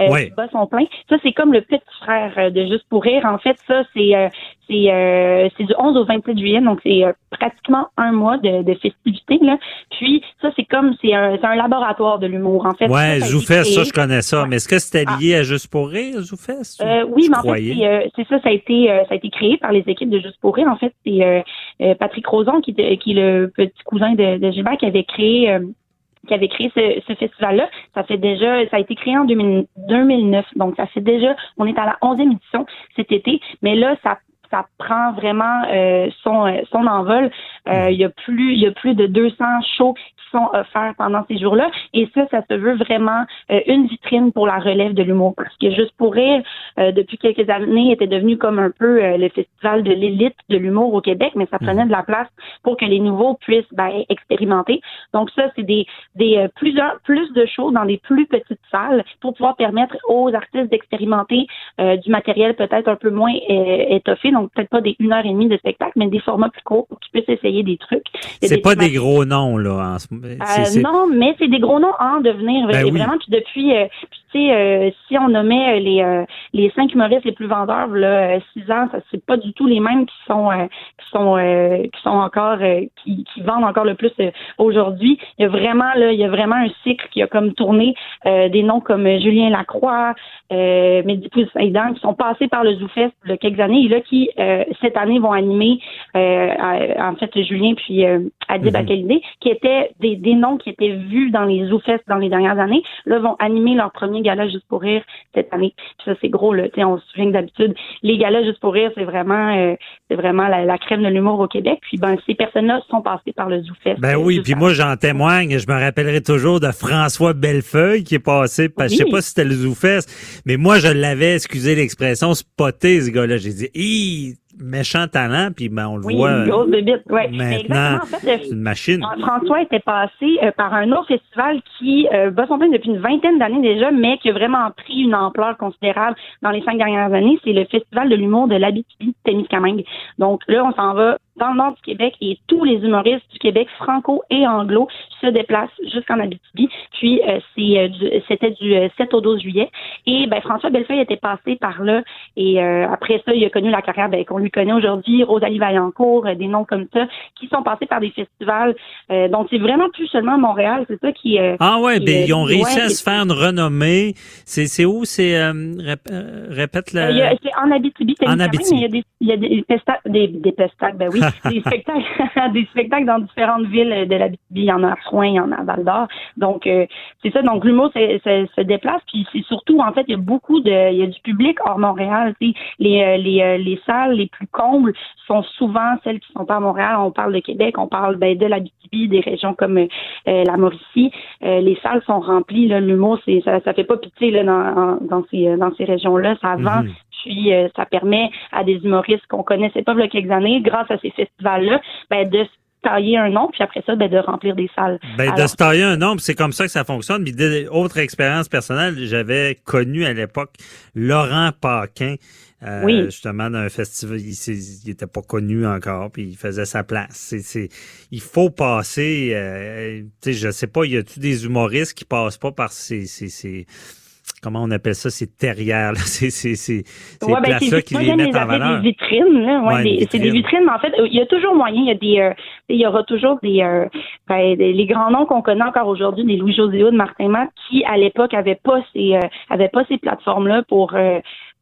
Euh, Ouais. bat son plein. Ça, c'est comme le petit frère euh, de Juste pour rire. En fait, ça, c'est euh, c'est euh, c'est du 11 au 27 juillet, donc c'est euh, pratiquement un mois de, de festivités. Là. Puis ça, c'est comme c'est un, c'est un laboratoire de l'humour. En fait, Ouais, ça, Zoufest, ça je connais ça. Mais est-ce que c'était lié à Juste pour rire, Zoufest? ou Euh, oui, mais en fait, c'est, euh, c'est ça, ça a été, euh, ça a été créé par les équipes de Juste pour rire. En fait, c'est euh, euh, Patrick Roson qui, qui est le petit cousin de, de Gilbert qui avait créé. Qui avait créé ce, ce festival-là. Ça fait déjà, ça a été créé en 2000 2009. Donc, ça fait déjà, on est à la 11e édition cet été. Mais là, ça, ça prend vraiment euh, son, euh, son envol. Euh, il y a plus, il y a plus de 200 shows sont offerts pendant ces jours-là. Et ça, ça se veut vraiment euh, une vitrine pour la relève de l'humour. Parce que Juste pour rire, euh, depuis quelques années, était devenu comme un peu euh, le festival de l'élite de l'humour au Québec, mais ça prenait de la place pour que les nouveaux puissent ben, expérimenter. Donc ça, c'est des, des euh, plusieurs plus de shows dans des plus petites salles pour pouvoir permettre aux artistes d'expérimenter euh, du matériel peut-être un peu moins euh, étoffé, donc peut-être pas des une heure et demie de spectacle, mais des formats plus courts pour qu'ils puissent essayer des trucs. C'est pas des gros noms, là, en ce moment. euh, non, mais c'est des gros noms en devenir Ben oui. vraiment. Puis depuis, euh, puis tu sais, euh, si on nommait euh, les euh, les cinq humoristes les plus vendeurs là, six ans, ça c'est pas du tout les mêmes qui sont euh, qui sont euh, qui sont encore euh, qui, qui vendent encore le plus aujourd'hui. Il y a vraiment là, il y a vraiment un cycle qui a comme tourné euh, des noms comme Julien Lacroix, euh, Mehdi qui sont passés par le ZooFest il y a quelques années et là qui euh, cette année vont animer euh, à- en fait Julien puis euh, Adib. Akalidé, qui étaient des, des noms qui étaient vus dans les ZooFest dans les dernières années, là vont animer leur premier gala juste pour rire cette année. Puis ça c'est gros là, tu sais, on se souvient que d'habitude les galas juste pour rire c'est vraiment euh, c'est vraiment la, la crème de l'humour au Québec. Puis ben ces personnes-là sont passées par le ZooFest. Ben euh, oui, puis moi j'en témoigne, je me rappellerai toujours de François Bellefeuille qui est passé, parce que je sais Oui. pas si c'était le Zoufest, mais moi je l'avais, excusez l'expression, spoté ce gars-là. J'ai dit, méchant talent, puis ben on le Oui, voit une grosse bébite, ouais. Maintenant, en fait, c'est une machine. Euh, François était passé euh, par un autre festival qui euh, bat son plein depuis une vingtaine d'années déjà, mais qui a vraiment pris une ampleur considérable dans les cinq dernières années. C'est le Festival de l'humour de l'Abitibi-Témiscamingue. Donc là, on s'en va dans le nord du Québec et tous les humoristes du Québec, franco et anglo, se déplacent jusqu'en Abitibi. Puis euh, c'est euh, du- c'était du euh, 7 au 12 juillet. Et ben François Bellefeuille était passé par là. Et euh, après ça, il a connu la carrière ben, qu'on lui connaît aujourd'hui, Rosalie Vaillancourt, euh, des noms comme ça, qui sont passés par des festivals. Euh, donc c'est vraiment plus seulement Montréal, c'est ça qui. euh, Ah ouais, qui, ben euh, ils ont réussi ouais, à se faire une renommée. C'est c'est où? C'est euh, rép- euh, répète Euh, a- C'est en Abitibi, En Abitibi. mais il y a des, il y a des, des, des ben oui, des spectacles, des spectacles dans différentes villes de l'Abitibi. Il y en a à Rouen, il y en a à Val d'Or. Donc euh, c'est ça. Donc l'humour se, déplace, puis c'est surtout en fait il y a beaucoup de, il y a du public hors Montréal. Les euh, les euh, les salles les plus combles sont souvent celles qui sont pas à Montréal. On parle de Québec, on parle ben, de l'Abitibi, des régions comme euh, la Mauricie. Euh, les salles sont remplies. L'humour, ça, ça fait pas pitié là, dans, dans ces dans ces régions-là. Ça vend. Puis euh, ça permet à des humoristes qu'on connaissait pas il y a quelques années, grâce à ces festivals-là, ben, de tailler un nom, puis après ça, ben, de remplir des salles. Ben, de se tailler un nom, c'est comme ça que ça fonctionne. Puis, autre expérience personnelle, j'avais connu à l'époque Laurent Paquin. Euh, justement dans un festival, il, était pas connu encore, puis il faisait sa place. C'est, il faut passer, euh, tu sais, je sais pas, y a-tu des humoristes qui passent pas par ces, ces, ces comment on appelle ça, ces terrières, ces, ces, ces, ben, places-là qui les mettent en valeur. Des vitrines, là, ouais, c'est des vitrines, mais en fait, il y a toujours moyen, il y a des, euh, il y aura toujours des, euh, ben, les grands noms qu'on connaît encore aujourd'hui, des Louis José de Martin Matt, qui à l'époque avaient pas ces, euh, avaient pas ces plateformes-là pour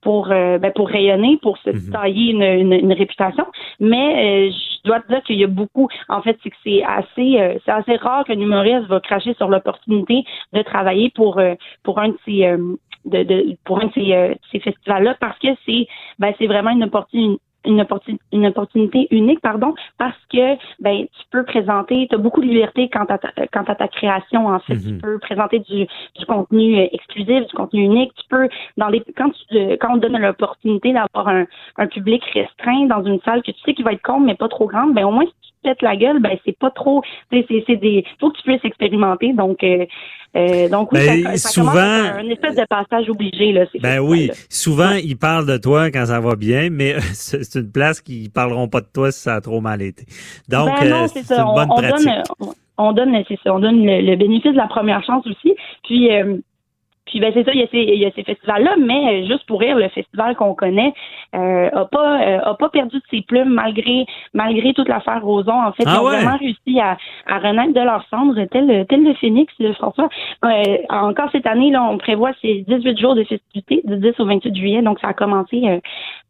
pour euh, ben, pour rayonner, pour se mhm. tailler une, une, réputation. Mais euh, je dois te dire qu'il y a beaucoup. En fait, c'est que c'est assez euh, c'est assez rare qu'un humoriste va cracher sur l'opportunité de travailler pour pour un de ces de, de, pour un de ces, ces festivals-là parce que c'est ben c'est vraiment une opportunité une, opportunité, une opportunité unique, pardon, parce que ben tu peux présenter, tu as beaucoup de liberté quant à ta, quant à ta création en fait. Tu mhm. peux présenter du, du contenu euh, exclusif, du contenu unique. Tu peux dans les quand tu euh, quand on te donne l'opportunité d'avoir un, un public restreint dans une salle que tu sais qui va être con mais pas trop grande, ben au moins si tu pètes la gueule, ben c'est pas trop, c'est c'est des faut que tu puisses expérimenter. Donc euh, euh, donc oui, ben, ça, souvent, un espèce de passage obligé là. Ben oui, souvent ils parlent de toi quand ça va bien, mais c'est une place qu'ils parleront pas de toi si ça a trop mal été. Donc ben euh, c'est une bonne on, pratique. Donne, on donne, c'est ça, on donne le, bénéfice de la première chance aussi. Puis puis ben c'est ça, il y a ces, festivals-là, mais juste pour rire, le festival qu'on connaît euh, a pas euh, a pas perdu de ses plumes malgré malgré toute l'affaire Roson. En fait, ah ils ont vraiment réussi à, à renaître de leur cendre, tel tel le phénix, François. Euh, encore cette année, là, on prévoit ces 18 jours de festivités, du 10 au 28 juillet, donc ça a commencé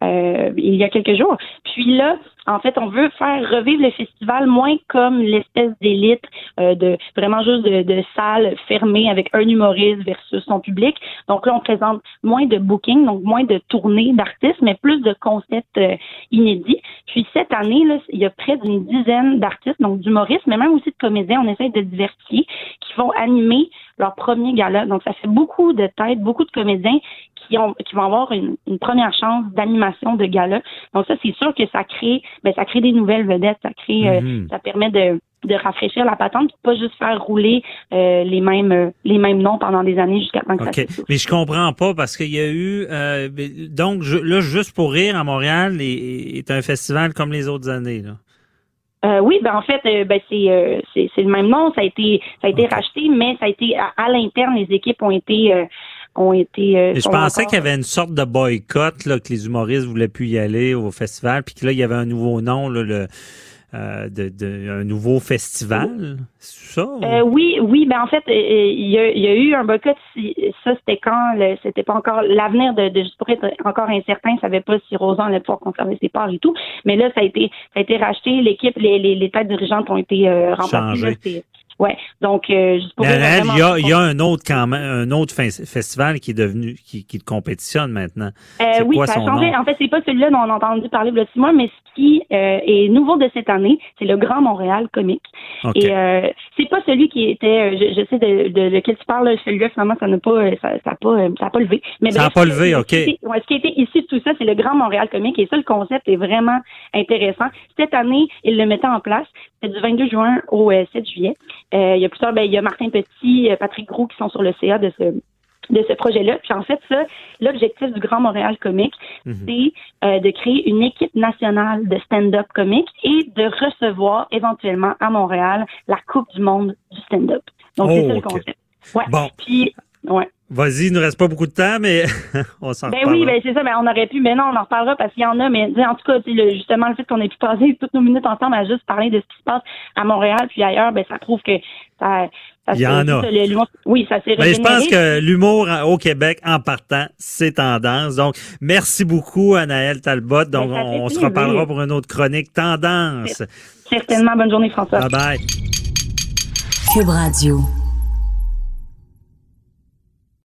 euh, il y a quelques jours. Puis là, en fait, on veut faire revivre le festival moins comme l'espèce d'élite euh, de vraiment juste de, de salles fermées avec un humoriste versus son public. Donc là, on présente moins de bookings, donc moins de tournées d'artistes, mais plus de concepts euh, inédits. Puis cette année, là, il y a près d'une dizaine d'artistes, donc d'humoristes, mais même aussi de comédiens. On essaie de diversifier, qui vont animer leur premier gala. Donc ça fait beaucoup de têtes, beaucoup de comédiens qui, ont, qui vont avoir une, première chance d'animation de gala. Donc ça, c'est sûr que ça crée, ben, ça crée des nouvelles vedettes, ça crée, euh, mhm. ça permet de de rafraîchir la patente, pas juste faire rouler euh, les mêmes euh, les mêmes noms pendant des années jusqu'à temps que ça Mais je comprends pas parce qu'il y a eu donc là juste pour rire à Montréal est, est, un festival comme les autres années là. oui, ben en fait, ben c'est, c'est le même nom. Ça a été ça a été racheté, mais ça a été à l'interne. Les équipes ont été ont été. Euh, je pensais qu'il y avait une sorte de boycott, là, que les humoristes voulaient plus y aller au festival, puis que là, il y avait un nouveau nom, là, le. Euh, de, de, un nouveau festival, c'est ça? Euh, oui, oui, ben en fait, euh, il y, a, il y a eu un boycott. Ça, c'était quand c'était pas encore l'avenir de, de juste pour être encore incertain. Savait pas si Rosan allait pouvoir conserver ses parts et tout. Mais là, ça a été, ça a été racheté. L'équipe, les, les, les têtes dirigeantes ont été euh, remplacées. Ouais. Donc, euh, juste pour il y a, il y a un autre quand même, un autre festival qui est devenu, qui, qui compétitionne maintenant. Euh, oui, ça a changé. En fait, c'est pas celui-là dont on a entendu parler le six mois, mais ce qui euh, est nouveau de cette année, c'est le Grand Montréal Comique. Et euh, c'est pas celui qui était, je, je sais de, de, lequel tu parles, celui-là finalement, ça n'a pas, ça, ça a pas, ça a pas levé. Mais ça n'a pas levé, ok. ouais, ce qui était ici tout ça, c'est le Grand Montréal Comique, et ça, le concept est vraiment intéressant. Cette année, ils le mettaient en place. C'est du 22 juin au 7 juillet. Il y a plusieurs ben, il y a Martin Petit, euh, Patrick Gros qui sont sur le CA de ce de ce projet-là. Puis en fait, ça, l'objectif du Grand Montréal Comique, mhm. c'est euh, de créer une équipe nationale de stand-up comique et de recevoir éventuellement à Montréal la Coupe du monde du stand-up. Donc c'est ça le oh, concept. Ouais. Bon. Puis ouais. Vas-y, il ne reste pas beaucoup de temps, mais on s'en Ben oui, ben c'est ça, ben on aurait pu, mais non, on en reparlera parce qu'il y en a, mais en tout cas, justement, le fait qu'on ait pu passer toutes nos minutes ensemble à juste parler de ce qui se passe à Montréal puis ailleurs, ben ça prouve que ça, il y en a. oui, ça s'est Mais je pense que l'humour au Québec, en partant, c'est tendance. Donc, merci beaucoup, Anaëlle Talbot. Donc, ben, on, se reparlera pour une autre chronique. Tendance. Certainement. Bonne journée, François. Bye bye. Cube Radio.